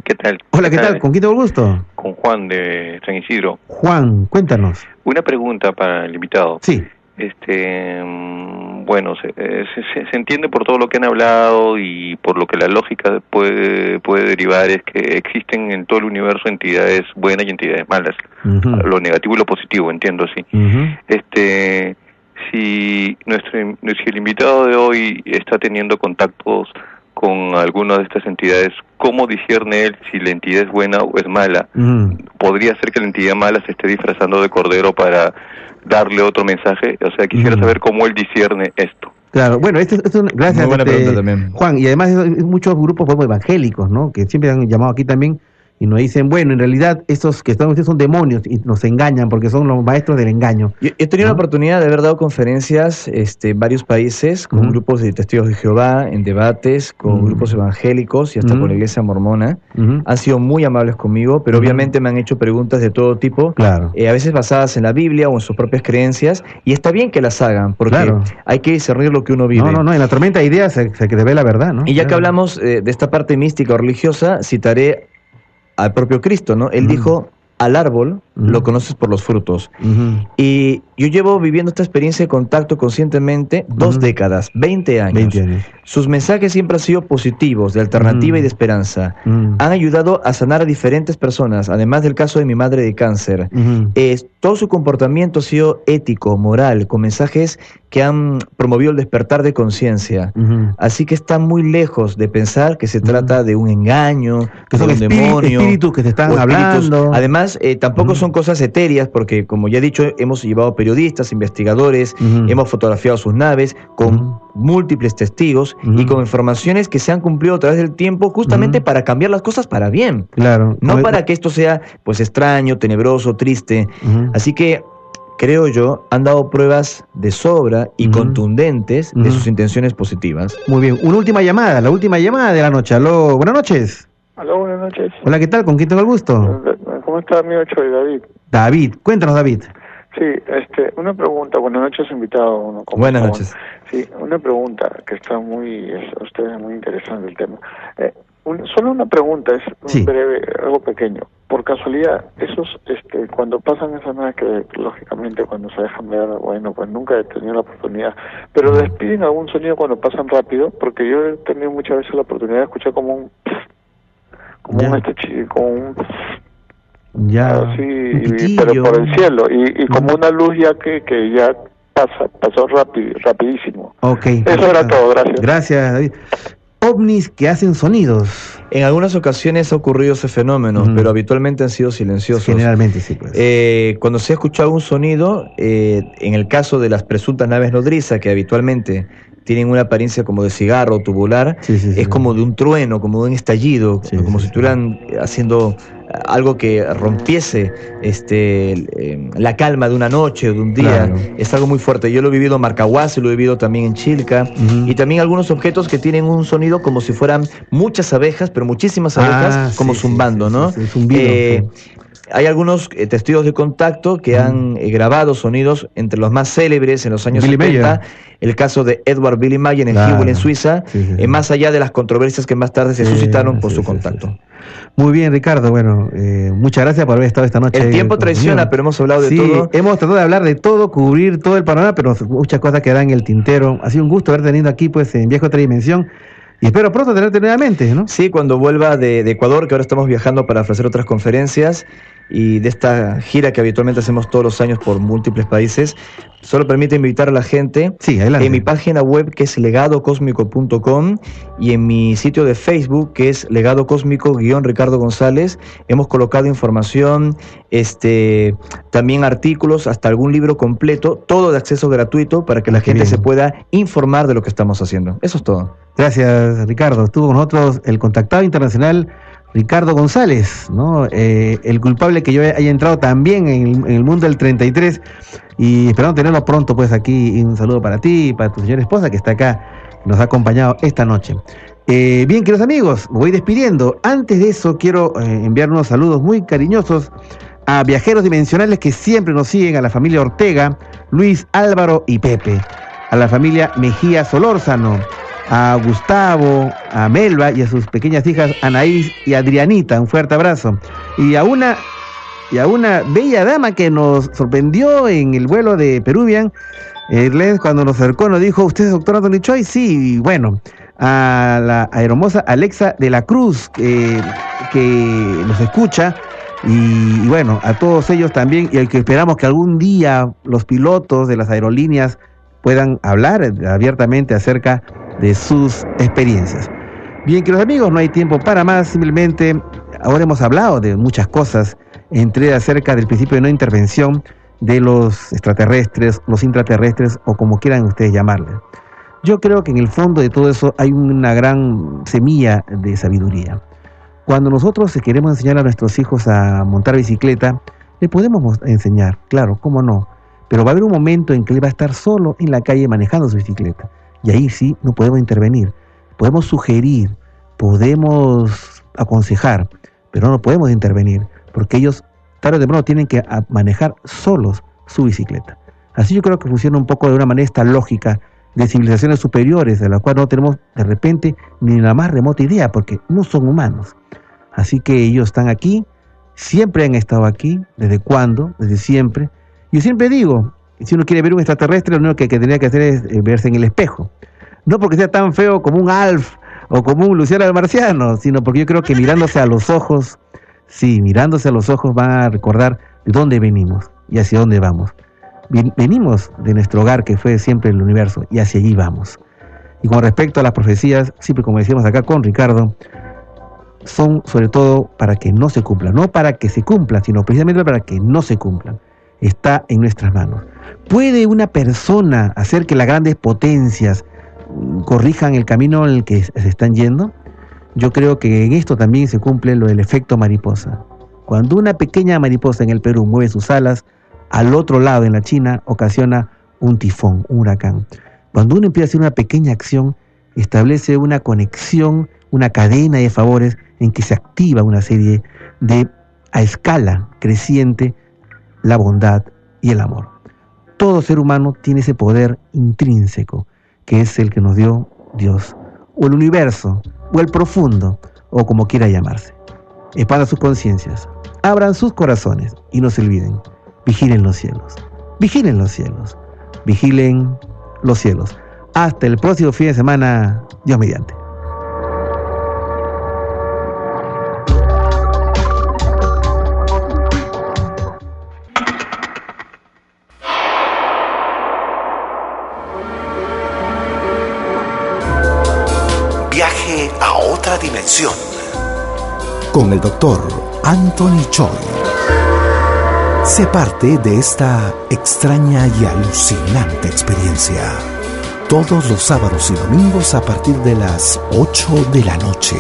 ¿Qué tal? Hola, ¿qué, tal? ¿Con quién tengo el gusto? Con Juan de San Isidro. Juan, cuéntanos. Una pregunta para el invitado. Sí. Este bueno, eh, se, se, entiende por todo lo que han hablado y por lo que la lógica puede, puede derivar es que existen en todo el universo entidades buenas y entidades malas, lo negativo y lo positivo, entiendo así. Este, si nuestro si el invitado de hoy está teniendo contactos con alguna de estas entidades, ¿cómo discierne él si la entidad es buena o es mala? Podría ser que la entidad mala se esté disfrazando de cordero para darle otro mensaje. O sea, quisiera saber cómo él discierne esto. Claro, bueno, esto, es gracias, este, Juan, y además muchos grupos evangélicos, ¿no? Que siempre han llamado aquí también y nos dicen, bueno, en realidad estos que están son demonios y nos engañan porque son los maestros del engaño. Yo, he tenido la oportunidad de haber dado conferencias este, en varios países con grupos de testigos de Jehová, en debates, con grupos evangélicos y hasta con la iglesia mormona. Han sido muy amables conmigo, pero obviamente me han hecho preguntas de todo tipo, claro. Eh, a veces basadas en la Biblia o en sus propias creencias, y está bien que las hagan, porque hay que discernir lo que uno vive. No, no, no, en la tormenta de ideas se, se ve la verdad, ¿no? Y ya que hablamos eh, de esta parte mística o religiosa, citaré al propio Cristo, ¿no? Él dijo, al árbol lo conoces por los frutos. Y yo llevo viviendo esta experiencia de contacto conscientemente dos décadas, 20 años. Sus mensajes siempre han sido positivos, de alternativa y de esperanza. Han ayudado a sanar a diferentes personas, además del caso de mi madre de cáncer. todo su comportamiento ha sido ético, moral, con mensajes que han promovido el despertar de conciencia. Así que está muy lejos de pensar que se trata de un engaño, que son un demonio. Espíritus que te están hablando. Además, eh, tampoco son cosas etéreas, porque como ya he dicho, hemos llevado periodistas, investigadores, hemos fotografiado sus naves con múltiples testigos y con informaciones que se han cumplido a través del tiempo justamente para cambiar las cosas para bien. Claro. No para que esto sea pues extraño, tenebroso, triste. Así que creo yo, han dado pruebas de sobra y contundentes de sus intenciones positivas. Muy bien, una última llamada, la última llamada de la noche. Aló, buenas noches. Aló, buenas noches. Hola, ¿qué tal? ¿Con quién tengo el gusto? ¿Cómo está, amigo? Soy David. David, cuéntanos, David. Sí, este, una pregunta. Buenas noches, invitado. Buenas noches. Sí, una pregunta que está muy, a ustedes muy interesante el tema. Eh, solo una pregunta, es un breve, algo pequeño. por casualidad, esos, este, cuando pasan esas naves que lógicamente cuando se dejan ver, bueno, pues nunca he tenido la oportunidad, pero despiden algún sonido cuando pasan rápido, porque yo he tenido muchas veces la oportunidad de escuchar como un, como un este, como un ya así, pero por el cielo y, y como una luz ya que, que ya pasa, pasó rápido, rapidísimo. Ok. Eso era todo, gracias. Gracias, David ovnis que hacen sonidos. En algunas ocasiones ha ocurrido ese fenómeno, pero habitualmente han sido silenciosos. Generalmente sí. Pues. Eh, cuando se ha escuchado un sonido, eh, en el caso de las presuntas naves nodrizas, que habitualmente tienen una apariencia como de cigarro tubular, es como de un trueno, como de un estallido, como si estuvieran haciendo algo que rompiese este, em, la calma de una noche o de un día. Es algo muy fuerte. Yo lo he vivido en Marcahuasi, lo he vivido también en Chilca, y también algunos objetos que tienen un sonido como si fueran muchas abejas, pero muchísimas abejas, ah, como zumbando, ¿no? Eh, hay algunos eh, testigos de contacto que han eh, grabado sonidos entre los más célebres en los años 70, el caso de Edward Billy Mayer en claro. en Suiza, más allá de las controversias que más tarde se suscitaron por su contacto. Muy bien, Ricardo. Bueno, eh, muchas gracias por haber estado esta noche. El tiempo traiciona, pero hemos hablado de todo. Hemos tratado de hablar de todo, cubrir todo el panorama, pero muchas cosas quedan en el tintero. Ha sido un gusto haber tenido aquí, pues, en Viejo Otra Dimensión. Y espero pronto tenerte nuevamente, ¿no? Sí, cuando vuelva de, de Ecuador, que ahora estamos viajando para ofrecer otras conferencias y de esta gira que habitualmente hacemos todos los años por múltiples países, solo permite invitar a la gente sí, en mi página web que es legadocosmico.com y en mi sitio de Facebook que es legado cósmico-ricardo González. Hemos colocado información, este, también artículos, hasta algún libro completo, todo de acceso gratuito para que la gente se pueda informar de lo que estamos haciendo. Eso es todo. Gracias, Ricardo. Estuvo con nosotros el contactado internacional Ricardo González, ¿no? Eh, el culpable que yo haya entrado también en el, mundo del 33 y esperando tenerlo pronto pues aquí un saludo para ti y para tu señora esposa que está acá, nos ha acompañado esta noche. Eh, bien, queridos amigos, me voy despidiendo. Antes de eso quiero eh, enviar unos saludos muy cariñosos a viajeros dimensionales que siempre nos siguen, a la familia Ortega, Luis, Álvaro y Pepe, a la familia Mejía Solórzano, a Gustavo, a Melba y a sus pequeñas hijas Anaís y Adrianita. Un fuerte abrazo. Y a una y a una bella dama que nos sorprendió en el vuelo de Peruvian. Erles cuando nos acercó nos dijo, ¿usted es doctor Anthony Choi? Sí, bueno, a la hermosa Alexa de la Cruz que, nos escucha y, y, bueno, a todos ellos también y el que esperamos que algún día los pilotos de las aerolíneas puedan hablar abiertamente acerca de sus experiencias. Bien, queridos amigos, no hay tiempo para más, simplemente ahora hemos hablado de muchas cosas, entre acerca del principio de no intervención de los extraterrestres, los intraterrestres o como quieran ustedes llamarle. Yo creo que en el fondo de todo eso hay una gran semilla de sabiduría. Cuando nosotros queremos enseñar a nuestros hijos a montar bicicleta, le podemos enseñar, claro, cómo no, pero va a haber un momento en que él va a estar solo en la calle manejando su bicicleta. Y ahí sí no podemos intervenir. Podemos sugerir, podemos aconsejar, pero no podemos intervenir, porque ellos tarde o temprano tienen que manejar solos su bicicleta. Así yo creo que funciona un poco de una manera esta lógica de civilizaciones superiores, de la cual no tenemos de repente ni la más remota idea, porque no son humanos. Así que ellos están aquí, siempre han estado aquí, ¿desde cuándo? Desde siempre. Yo siempre digo, si uno quiere ver un extraterrestre, lo único que, que tenía que hacer es eh, verse en el espejo. No porque sea tan feo como un Alf o como un Luciano el Marciano, sino porque yo creo que mirándose a los ojos, sí, mirándose a los ojos van a recordar de dónde venimos y hacia dónde vamos. Venimos de nuestro hogar que fue siempre el universo y hacia allí vamos. Y con respecto a las profecías, siempre como decíamos acá con Ricardo, son sobre todo para que no se cumplan, no para que se cumplan, sino precisamente para que no se cumplan. Está en nuestras manos. ¿Puede una persona hacer que las grandes potencias mm, corrijan el camino en el que se están yendo? Yo creo que en esto también se cumple lo del efecto mariposa. Cuando una pequeña mariposa en el Perú mueve sus alas, al otro lado en la China ocasiona un tifón, un huracán. Cuando uno empieza a hacer una pequeña acción, establece una conexión, una cadena de favores en que se activa una serie de, a escala creciente, la bondad y el amor. Todo ser humano tiene ese poder intrínseco, que es el que nos dio Dios, o el universo, o el profundo, o como quiera llamarse. Expanda sus conciencias, abran sus corazones y no se olviden, vigilen los cielos, vigilen los cielos, vigilen los cielos. Hasta el próximo fin de semana, Dios mediante. Con el doctor Anthony Choi. Sé parte de esta extraña y alucinante experiencia. Todos los sábados y domingos a partir de las 8 de la noche